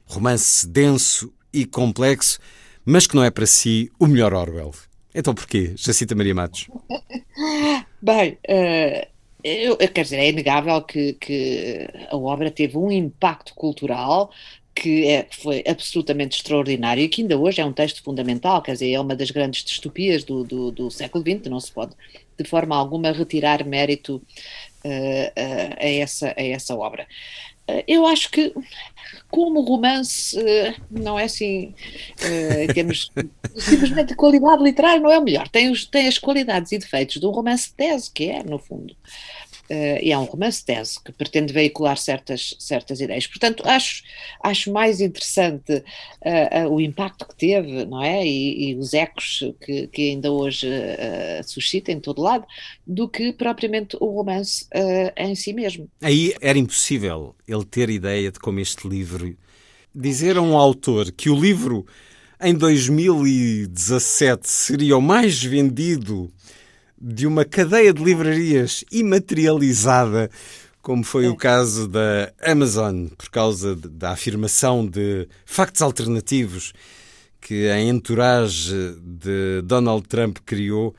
Romance denso e complexo mas que não é para si o melhor Orwell. Então porquê, Jacita Maria Matos? Bem, uh, eu, quer dizer, é inegável que, que a obra teve um impacto cultural que é, foi absolutamente extraordinário e que ainda hoje é um texto fundamental, quer dizer, é uma das grandes distopias do, do, do século XX, não se pode de forma alguma retirar mérito uh, uh, a, essa, a essa obra. Uh, eu acho que como romance não é assim, em termos simplesmente de qualidade literária, não é o melhor. Tem, os, tem as qualidades e defeitos de um romance tese, que é, no fundo. Uh, e é um romance tese que pretende veicular certas, certas ideias. Portanto, acho, acho mais interessante uh, uh, o impacto que teve, não é? E, e os ecos que, que ainda hoje suscita em todo lado, do que propriamente o romance em si mesmo. Aí era impossível ele ter ideia de como este livro. Dizer a um autor que o livro em 2017 seria o mais vendido de uma cadeia de livrarias imaterializada, como foi é. o caso da Amazon, por causa da afirmação de factos alternativos que a entourage de Donald Trump criou.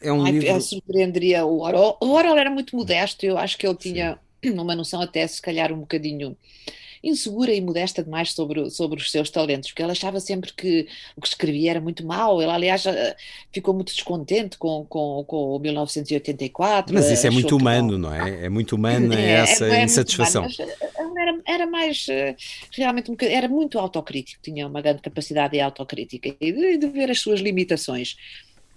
É um Ai, livro... surpreenderia o Orwell. O Orwell era muito modesto, eu acho que ele tinha Sim. uma noção até se calhar um bocadinho insegura e modesta demais sobre, sobre os seus talentos, porque ela achava sempre que o que escrevia era muito mau. Ela, aliás, eh, ficou muito descontente com, com, com o 1984. Mas isso é muito humano, não, não é? É muito humano é, essa é, é insatisfação. Humano, eh, era, era mais, eh, realmente, era muito autocrítico, tinha uma grande capacidade de autocrítica e de, de ver as suas limitações.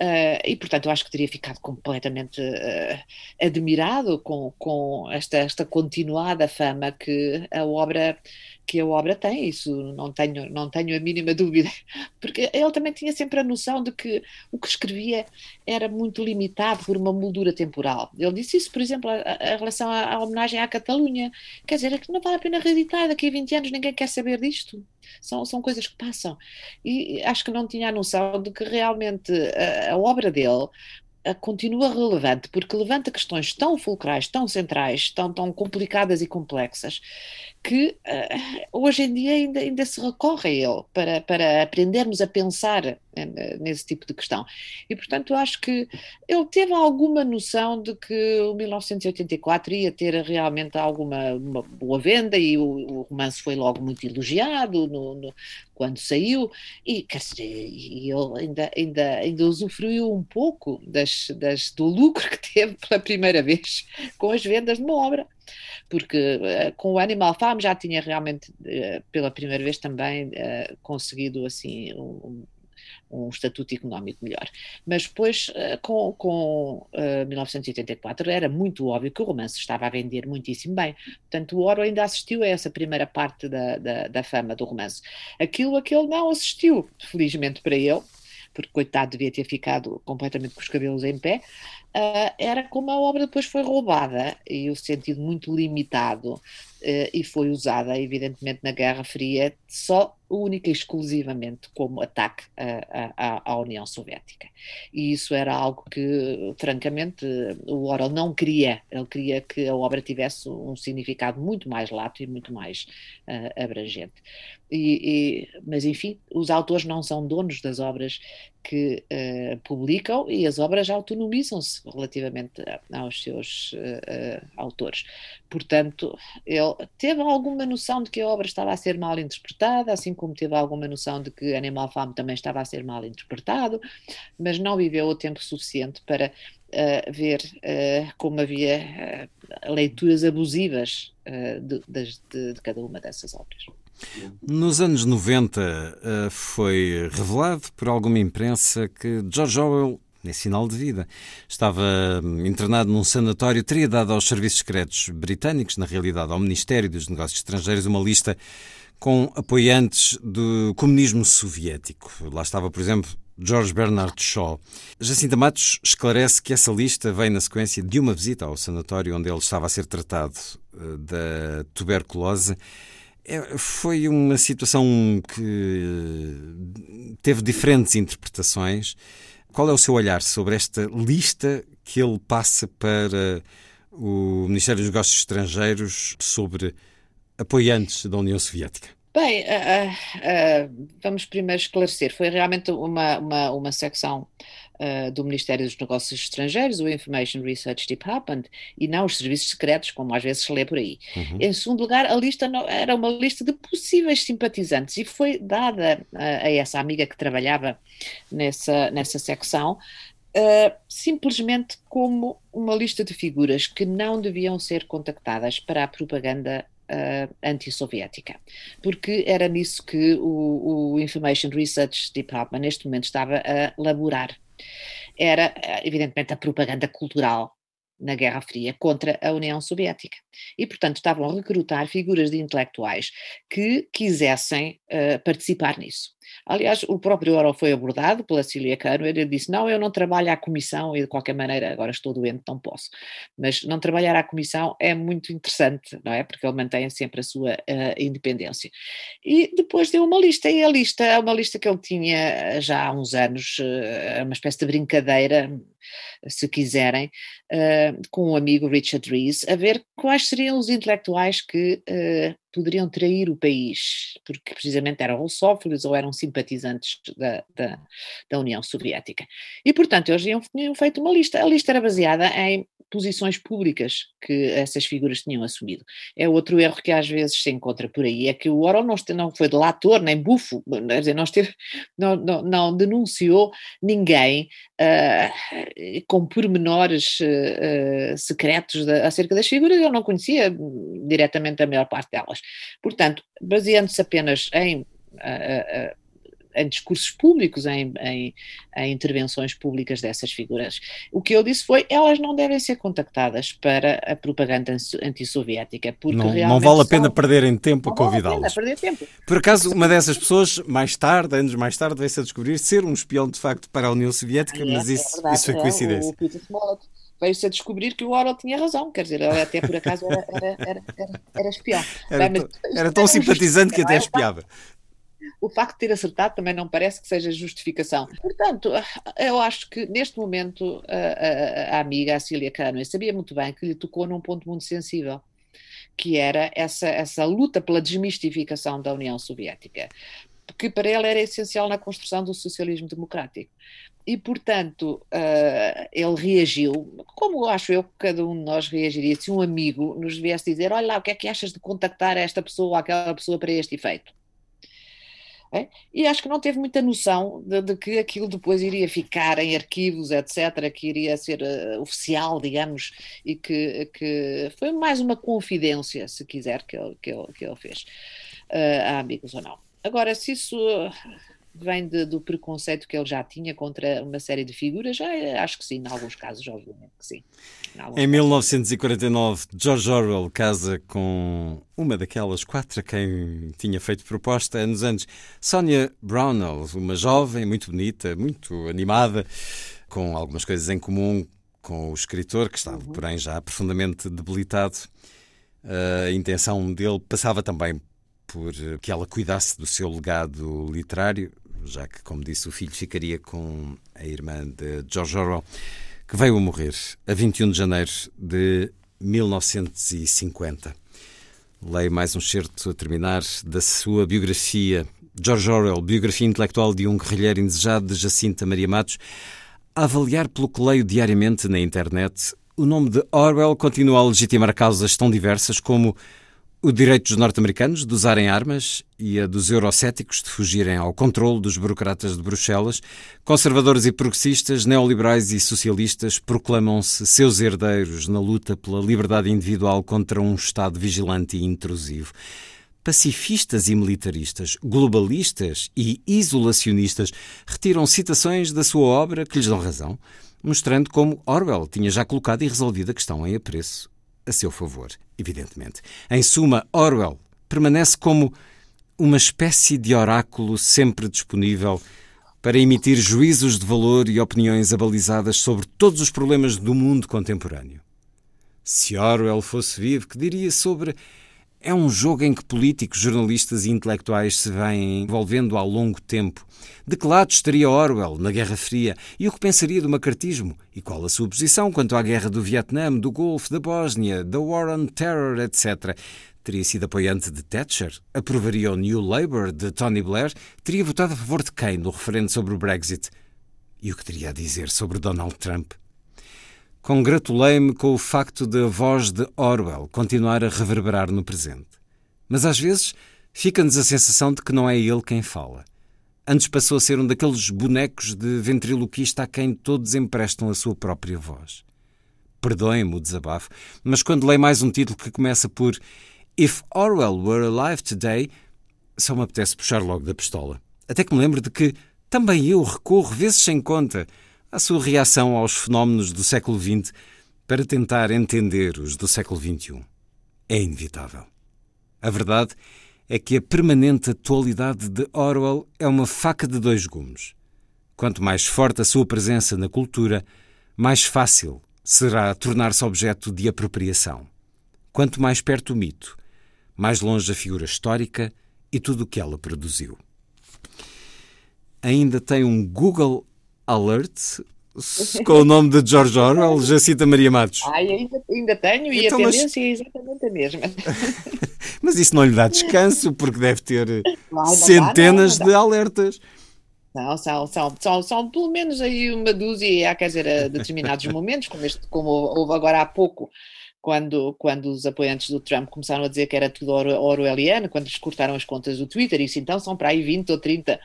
Uh, e, portanto, eu acho que teria ficado completamente uh, admirado com, com esta, esta continuada fama que a obra que a obra tem, isso não tenho, não tenho a mínima dúvida, porque ele também tinha sempre a noção de que o que escrevia era muito limitado por uma moldura temporal. Ele disse isso, por exemplo, em relação à, à, homenagem à Catalunha, quer dizer, é que não vale a pena reeditar, daqui a 20 anos ninguém quer saber disto. São, são coisas que passam. E acho que não tinha a noção de que realmente a, a obra dele continua relevante porque levanta questões tão fulcrais, tão centrais, tão, tão complicadas e complexas que uh, hoje em dia ainda, ainda se recorre a ele para, para aprendermos a pensar uh, nesse tipo de questão. E, portanto, acho que ele teve alguma noção de que o 1984 ia ter realmente alguma boa venda e o, o, romance foi logo muito elogiado no, no, quando saiu e, quer dizer, ele ainda, ainda, ainda usufruiu um pouco das, das, do lucro que teve pela primeira vez com as vendas de uma obra porque uh, com o Animal Farm já tinha realmente, uh, pela primeira vez também, uh, conseguido assim um, um, estatuto económico melhor. Mas depois, com, com 1984, era muito óbvio que o romance estava a vender muitíssimo bem. Portanto, o Oro ainda assistiu a essa primeira parte da, da, da fama do romance. Aquilo a que ele não assistiu, felizmente para ele, porque coitado devia ter ficado completamente com os cabelos em pé, uh, era como a obra depois foi roubada e o sentido muito limitado uh, e foi usada, evidentemente, na Guerra Fria só única e exclusivamente como ataque à, à, à, União Soviética. E isso era algo que, francamente, o Orwell não queria. Ele queria que a obra tivesse um significado muito mais lato e muito mais uh, abrangente. E, e, mas, enfim, os autores não são donos das obras que uh, publicam e as obras autonomizam-se relativamente aos seus uh, autores. Portanto, ele teve alguma noção de que a obra estava a ser mal interpretada, assim como teve alguma noção de que Animal Farm também estava a ser mal interpretado, mas não viveu o tempo suficiente para uh, ver como havia leituras abusivas de, de, de cada uma dessas obras. Nos anos 90 eh, foi revelado por alguma imprensa que George Orwell em sinal de vida. Estava hum, internado num sanatório, teria dado aos serviços secretos britânicos, na realidade ao Ministério dos Negócios Estrangeiros, uma lista com apoiantes do comunismo soviético. Lá estava, por exemplo, George Bernard Shaw. Jacinta Matos esclarece que essa lista vem na sequência de uma visita ao sanatório onde ele estava a ser tratado eh, da tuberculose é, foi uma situação que teve diferentes interpretações. Qual é o seu olhar sobre esta lista que ele passa para o Ministério dos Negócios Estrangeiros sobre apoiantes da União Soviética? Bem, uh, uh, vamos primeiro esclarecer. Foi realmente uma, uma, uma secção uh, do Ministério dos Negócios Estrangeiros, o Information Research Department, e não os serviços secretos, como às vezes se lê por aí. Uhum. Em segundo lugar, a lista não, era uma lista de possíveis simpatizantes e foi dada a essa amiga que trabalhava nessa, nessa secção. Uh, simplesmente como uma lista de figuras que não deviam ser contactadas para a propaganda uh, antissoviética, porque era nisso que o, o, Information Research Department neste momento estava a laborar. Era, eh, evidentemente, a propaganda cultural na Guerra Fria contra a União Soviética. E, portanto, estavam a recrutar figuras de intelectuais que quisessem uh, participar nisso. Aliás, o próprio Oro foi abordado pela Cília Cano, ele disse, não, eu não trabalho à comissão e de qualquer maneira, agora estou doente, não posso. Mas não trabalhar à comissão é muito interessante, não é? Porque ele mantém sempre a sua uh, independência. E depois deu uma lista, e a lista é uma lista que ele tinha já há uns anos, uh, uma espécie de brincadeira, se quiserem, uh, com o um amigo Richard Rees, a ver quais seriam os intelectuais que uh, poderiam trair o país, porque precisamente eram russófilos ou eram simpatizantes da, da, da União Soviética. E, portanto, eles tinham feito uma lista. A lista era baseada em posições públicas que essas figuras tinham assumido. É outro erro que às vezes se encontra por aí, é que o Orwell não, não foi delator nem bufo, quer dizer, não, esteve, não, não, não denunciou ninguém uh, com pormenores uh, secretos de, acerca das figuras, eu não conhecia diretamente a maior parte delas. Portanto, baseando-se apenas em uh, em discursos públicos, em, em, em, intervenções públicas dessas figuras. O que eu disse foi, elas não devem ser contactadas para a propaganda antissoviética, porque não. Não vale a pena são... perderem tempo não a convidá-los. Vale. Por acaso, uma dessas pessoas, mais tarde, anos mais tarde, veio-se a descobrir ser um espião de facto para a União Soviética, mas é, isso, é verdade, isso foi coincidência. É, o Peter Smollett veio-se a descobrir que o Orwell tinha razão, quer dizer, ele até por acaso era, era, era, era, era espião. Era, Bem, mas, era tão simpatizante que até espiava o facto de ter acertado também não parece que seja justificação. Portanto, eu acho que neste momento a, a, a amiga, a Cília Cano, sabia muito bem que lhe tocou num ponto muito sensível, que era essa, essa luta pela desmistificação da União Soviética, que para ela era essencial na construção do socialismo democrático. E, portanto, uh, ele reagiu, como acho eu que cada um de nós reagiria se um amigo nos viesse dizer: Olha lá, o que é que achas de contactar esta pessoa ou aquela pessoa para este efeito? É? E acho que não teve muita noção de, de, que aquilo depois iria ficar em arquivos, etc., que iria ser uh, oficial, digamos, e que, que foi mais uma confidência, se quiser, que ele, que ele, que ele fez uh, a amigos ou não. Agora, se isso vem de, do preconceito que ele já tinha contra uma série de figuras? Já, acho que sim, em alguns casos, obviamente que sim. Em 1949, George Orwell casa com uma daquelas quatro a quem tinha feito proposta anos antes, Sonia Brownell, uma jovem muito bonita, muito animada, com algumas coisas em comum com o escritor, que estava, uhum. porém, já profundamente debilitado. A intenção dele passava também por que ela cuidasse do seu legado literário, já que, como disse, o filho ficaria com a irmã de George Orwell, que veio a morrer a 21 de janeiro de 1950. Leio mais um certo a terminar da sua biografia George Orwell, biografia intelectual de um guerrilheiro indesejado de Jacinta Maria Matos. A avaliar pelo que leio diariamente na internet, o nome de Orwell continua a legitimar causas tão diversas como o direito dos norte-americanos de usarem armas e a dos eurocéticos de fugirem ao controle dos burocratas de Bruxelas, conservadores e progressistas, neoliberais e socialistas proclamam-se seus herdeiros na luta pela liberdade individual contra um Estado vigilante e intrusivo. Pacifistas e militaristas, globalistas e isolacionistas retiram citações da sua obra que lhes dão razão, mostrando como Orwell tinha já colocado e resolvido a questão em apreço a seu favor, evidentemente. Em suma, Orwell permanece como uma espécie de oráculo sempre disponível para emitir juízos de valor e opiniões abalizadas sobre todos os problemas do mundo contemporâneo. Se Orwell fosse vivo, que diria sobre é um jogo em que políticos, jornalistas e intelectuais se vêm envolvendo ao longo tempo. De que lado estaria Orwell na Guerra Fria e o que pensaria do macartismo? E qual a sua posição quanto à guerra do Vietnã, do Golfo, da Bósnia, da War on Terror, etc.? Teria sido apoiante de Thatcher? Aprovaria o New Labour de Tony Blair? Teria votado a favor de quem no referendo sobre o Brexit? E o que teria a dizer sobre Donald Trump? Congratulei-me com o facto de a voz de Orwell continuar a reverberar no presente. Mas às vezes fica-nos a sensação de que não é ele quem fala. Antes passou a ser um daqueles bonecos de ventriloquista a quem todos emprestam a sua própria voz. Perdoem-me o desabafo, mas quando leio mais um título que começa por If Orwell were alive today, só me apetece puxar logo da pistola. Até que me lembro de que também eu recorro vezes sem conta a sua reação aos fenómenos do século XX para tentar entender os do século XXI. É inevitável. A verdade é que a permanente atualidade de Orwell é uma faca de dois gumes. Quanto mais forte a sua presença na cultura, mais fácil será tornar-se objeto de apropriação. Quanto mais perto o mito, mais longe a figura histórica e tudo o que ela produziu. Ainda tem um Google Alert com o nome de George Orwell, Jacinta Maria Matos. Ai, ainda, ainda tenho e então, a tendência mas... é exatamente a mesma. mas isso não lhe dá descanso, porque deve ter não, centenas não dá, não, de alertas. Não, são, são, são, são pelo menos aí uma dúzia, quer dizer, a determinados momentos, como, este, como houve agora há pouco, quando, quando os apoiantes do Trump começaram a dizer que era tudo orwelliano, quando lhes cortaram as contas do Twitter, isso então são para aí 20 ou 30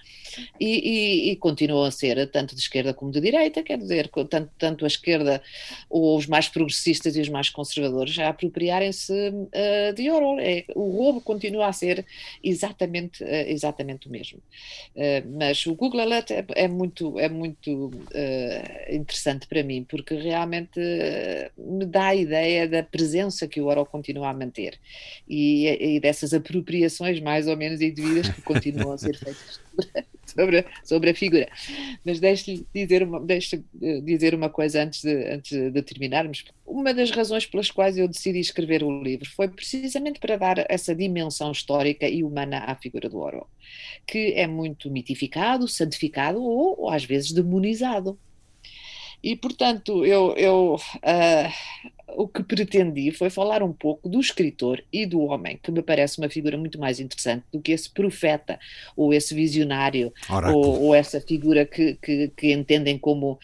e, e, e, continuam a ser tanto de esquerda como de direita, quer dizer, tanto, tanto a esquerda ou os mais progressistas e os mais conservadores a apropriarem-se uh, de Orwell. É, o roubo continua a ser exatamente, uh, exatamente o mesmo. Uh, mas o Google Alert é, é muito, é muito interessante para mim, porque realmente me dá a ideia da presença que o Orwell continua a manter e, e dessas apropriações mais ou menos indevidas que continuam a ser feitas sobre, sobre a figura. Mas deixe-lhe dizer uma, deixe eh, dizer uma coisa antes de, antes de terminarmos. Uma das razões pelas quais eu decidi escrever o livro foi precisamente para dar essa dimensão histórica e humana à figura do Orwell, que é muito mitificado, santificado ou, ou às vezes demonizado. E, portanto, eu, eu uh, o que pretendi foi falar um pouco do escritor e do homem, que me parece uma figura muito mais interessante do que esse profeta, ou esse visionário, ou, ou, essa figura que, que, que entendem como uh,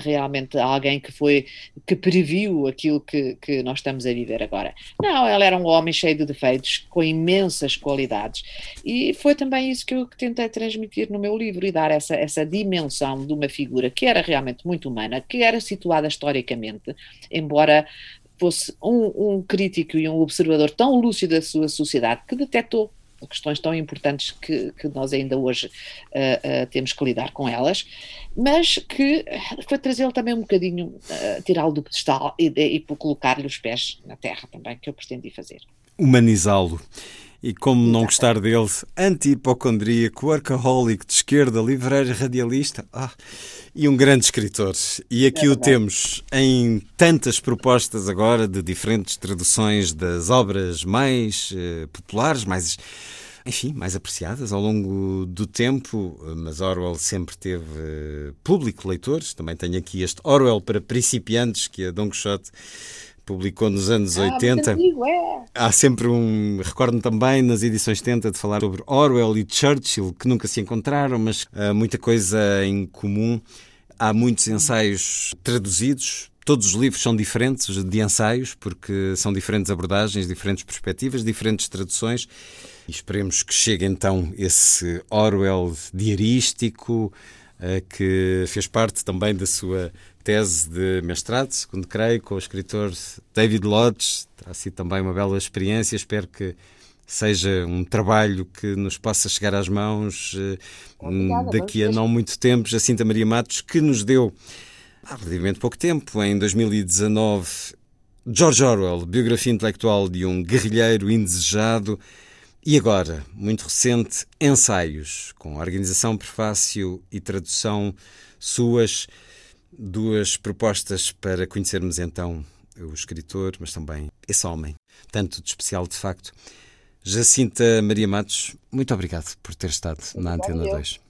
realmente alguém que foi, que previu aquilo que, que nós estamos a viver agora. Não, ela era um homem cheio de defeitos, com imensas qualidades, e foi também isso que eu tentei transmitir no meu livro, e dar essa, essa dimensão de uma figura que era realmente muito humana, que era situada historicamente, embora fosse um, um crítico e um observador tão lúcido da sua sociedade que detectou questões tão importantes que, que nós ainda hoje uh, uh, temos que lidar com elas, mas que foi trazê-lo também um bocadinho, uh, tirá-lo do pedestal e, e colocar-lhe os pés na terra também, que eu pretendi fazer. Humanizá-lo. E como não gostar dele, anti-hipocondríaco, workaholic de esquerda, livreiro radialista ah, e um grande escritor. E aqui é o temos em tantas propostas agora de diferentes traduções das obras mais uh, populares, mais enfim, mais apreciadas ao longo do tempo, mas Orwell sempre teve uh, público leitores. Também tenho aqui este Orwell para principiantes que a Don Quixote publicou nos anos Ah, 80. muito antigo, é. Há sempre um. Recordo-me também nas edições 70 de falar sobre Orwell e Churchill, que nunca se encontraram, mas há muita coisa em comum. Há muitos ensaios traduzidos. Todos os livros são diferentes de ensaios, porque são diferentes abordagens, diferentes perspectivas, diferentes traduções. E esperemos que chegue então esse Orwell diarístico, eh, que fez parte também da sua tese de mestrado, segundo creio, com o escritor David Lodge. Terá sido também uma bela experiência. Espero que seja um trabalho que nos possa chegar às mãos eh, Obrigada, daqui a não muito tempo. Jacinta Maria Matos, que nos deu há relativamente pouco tempo, em 2019, George Orwell, biografia intelectual de um guerrilheiro indesejado. E agora, muito recente, ensaios, com organização, prefácio e tradução suas, duas propostas para conhecermos então o escritor, mas também esse homem, tanto de especial de facto. Jacinta Maria Matos, muito obrigado por ter estado na Antena eu. 2.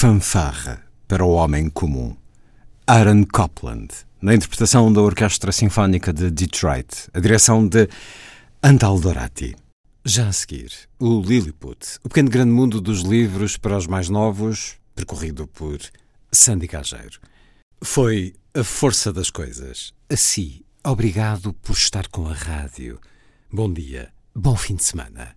Fanfarra para o Homem Comum. Aaron Copland, na interpretação da Orquestra Sinfónica de Detroit, a direção de Antal Dorati. Já a seguir, o Lilliput, o pequeno grande mundo dos livros para os mais novos, percorrido por Sandy Gageiro. Foi a força das coisas. Assim, obrigado por estar com a rádio. Bom dia, bom fim de semana.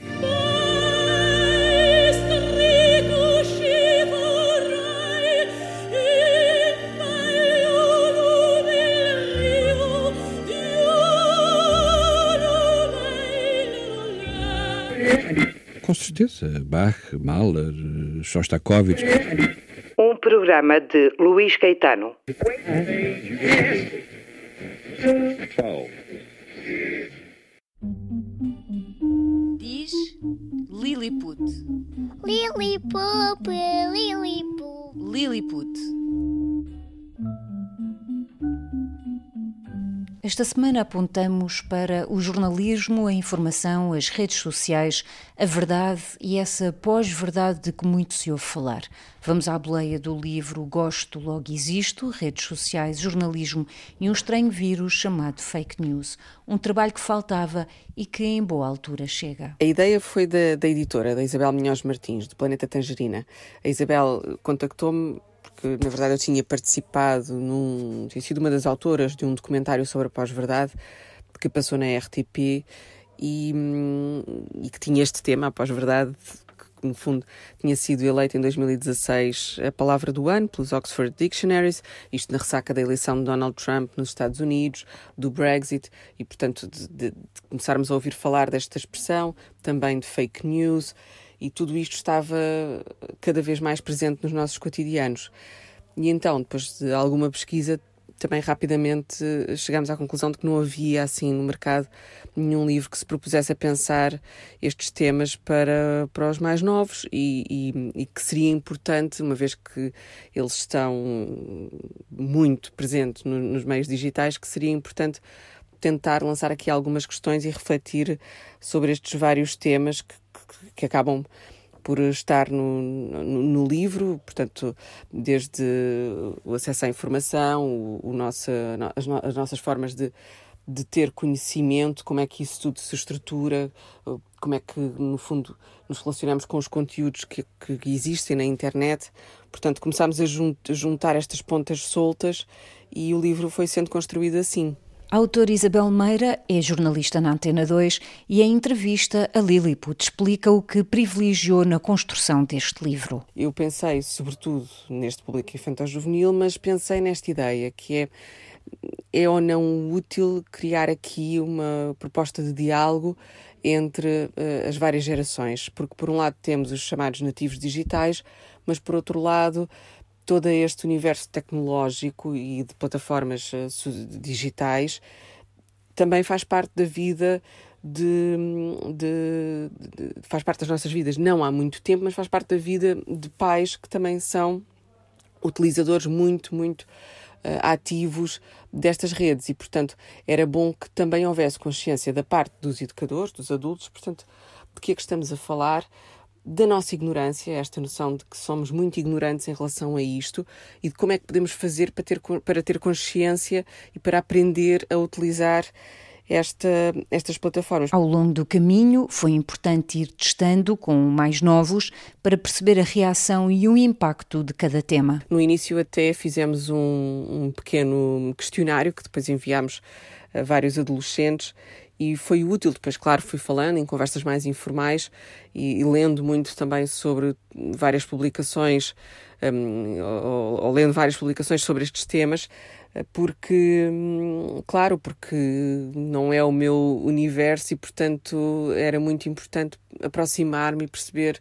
Certeza, Bach, Mahler, Shostakovich. Um programa de Luís Caetano. Diz Lilliput. Lilliput, Lilliput. Lilliput. Esta semana apontamos para o jornalismo, a informação, as redes sociais, a verdade e essa pós-verdade de que muito se ouve falar. Vamos à boleia do livro Gosto, Logo Existo, Redes Sociais, Jornalismo e um estranho vírus chamado Fake News. Um trabalho que faltava e que em boa altura chega. A ideia foi da, da editora, da Isabel Minhoz Martins, do Planeta Tangerina. A Isabel contactou-me porque na verdade eu tinha participado num. tinha sido uma das autoras de um documentário sobre a pós-verdade que passou na RTP e, e que tinha este tema, a pós-verdade, que no fundo tinha sido eleita em 2016 a palavra do ano pelos Oxford Dictionaries, isto na ressaca da eleição de Donald Trump nos Estados Unidos, do Brexit, e portanto de, de, de começarmos a ouvir falar desta expressão, também de fake news e tudo isto estava cada vez mais presente nos nossos cotidianos. E então, depois de alguma pesquisa, também rapidamente chegámos à conclusão de que não havia assim no mercado nenhum livro que se propusesse a pensar estes temas para, para os mais novos e, e, e que seria importante, uma vez que eles estão muito presentes no, nos meios digitais, que seria importante tentar lançar aqui algumas questões e refletir sobre estes vários temas que, que, acabam por estar no, no, no, livro, portanto, desde o acesso à informação, o, o nossa, as, no, as nossas formas de, de ter conhecimento, como é que isso tudo se estrutura, como é que, no fundo, nos relacionamos com os conteúdos que, que existem na internet. Portanto, começámos a juntar estas pontas soltas e o livro foi sendo construído assim. A autora Isabel Meira é jornalista na Antena 2 e em entrevista a Lilliput explica o que privilegiou na construção deste livro. Eu pensei, sobretudo, neste público infantil-juvenil, mas pensei nesta ideia que é é ou não útil criar aqui uma proposta de diálogo entre uh, as várias gerações, porque por um lado temos os chamados nativos digitais, mas por outro lado todo este universo tecnológico e de plataformas uh, digitais também faz parte da vida de, de, de, faz parte das nossas vidas. Não há muito tempo, mas faz parte da vida de pais que também são utilizadores muito, muito uh, ativos destas redes. E, portanto, era bom que também houvesse consciência da parte dos educadores, dos adultos, portanto, de que é que estamos a falar, da nossa ignorância, esta noção de que somos muito ignorantes em relação a isto e de como é que podemos fazer para ter, para ter consciência e para aprender a utilizar esta, estas plataformas. Ao longo do caminho, foi importante ir testando com mais novos para perceber a reação e o impacto de cada tema. No início, até fizemos um, um pequeno questionário que depois enviámos a vários adolescentes e foi útil. Depois, claro, fui falando em conversas mais informais e, e lendo muito também sobre várias publicações, um, ou, ou, lendo várias publicações sobre estes temas, porque, hum, claro, porque não é o meu universo e, portanto, era muito importante aproximar-me e perceber.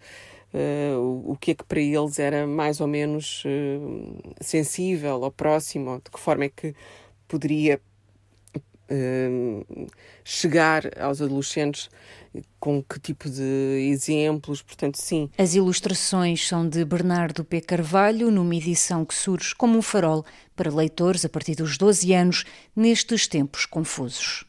Uh, o que é que para eles era mais ou menos uh, sensível ou próximo, de que forma é que poderia chegar aos adolescentes com que tipo de exemplos, portanto, sim. As ilustrações são de Bernardo P. Carvalho, numa edição que surge como um farol para leitores a partir dos 12 anos, nestes tempos confusos.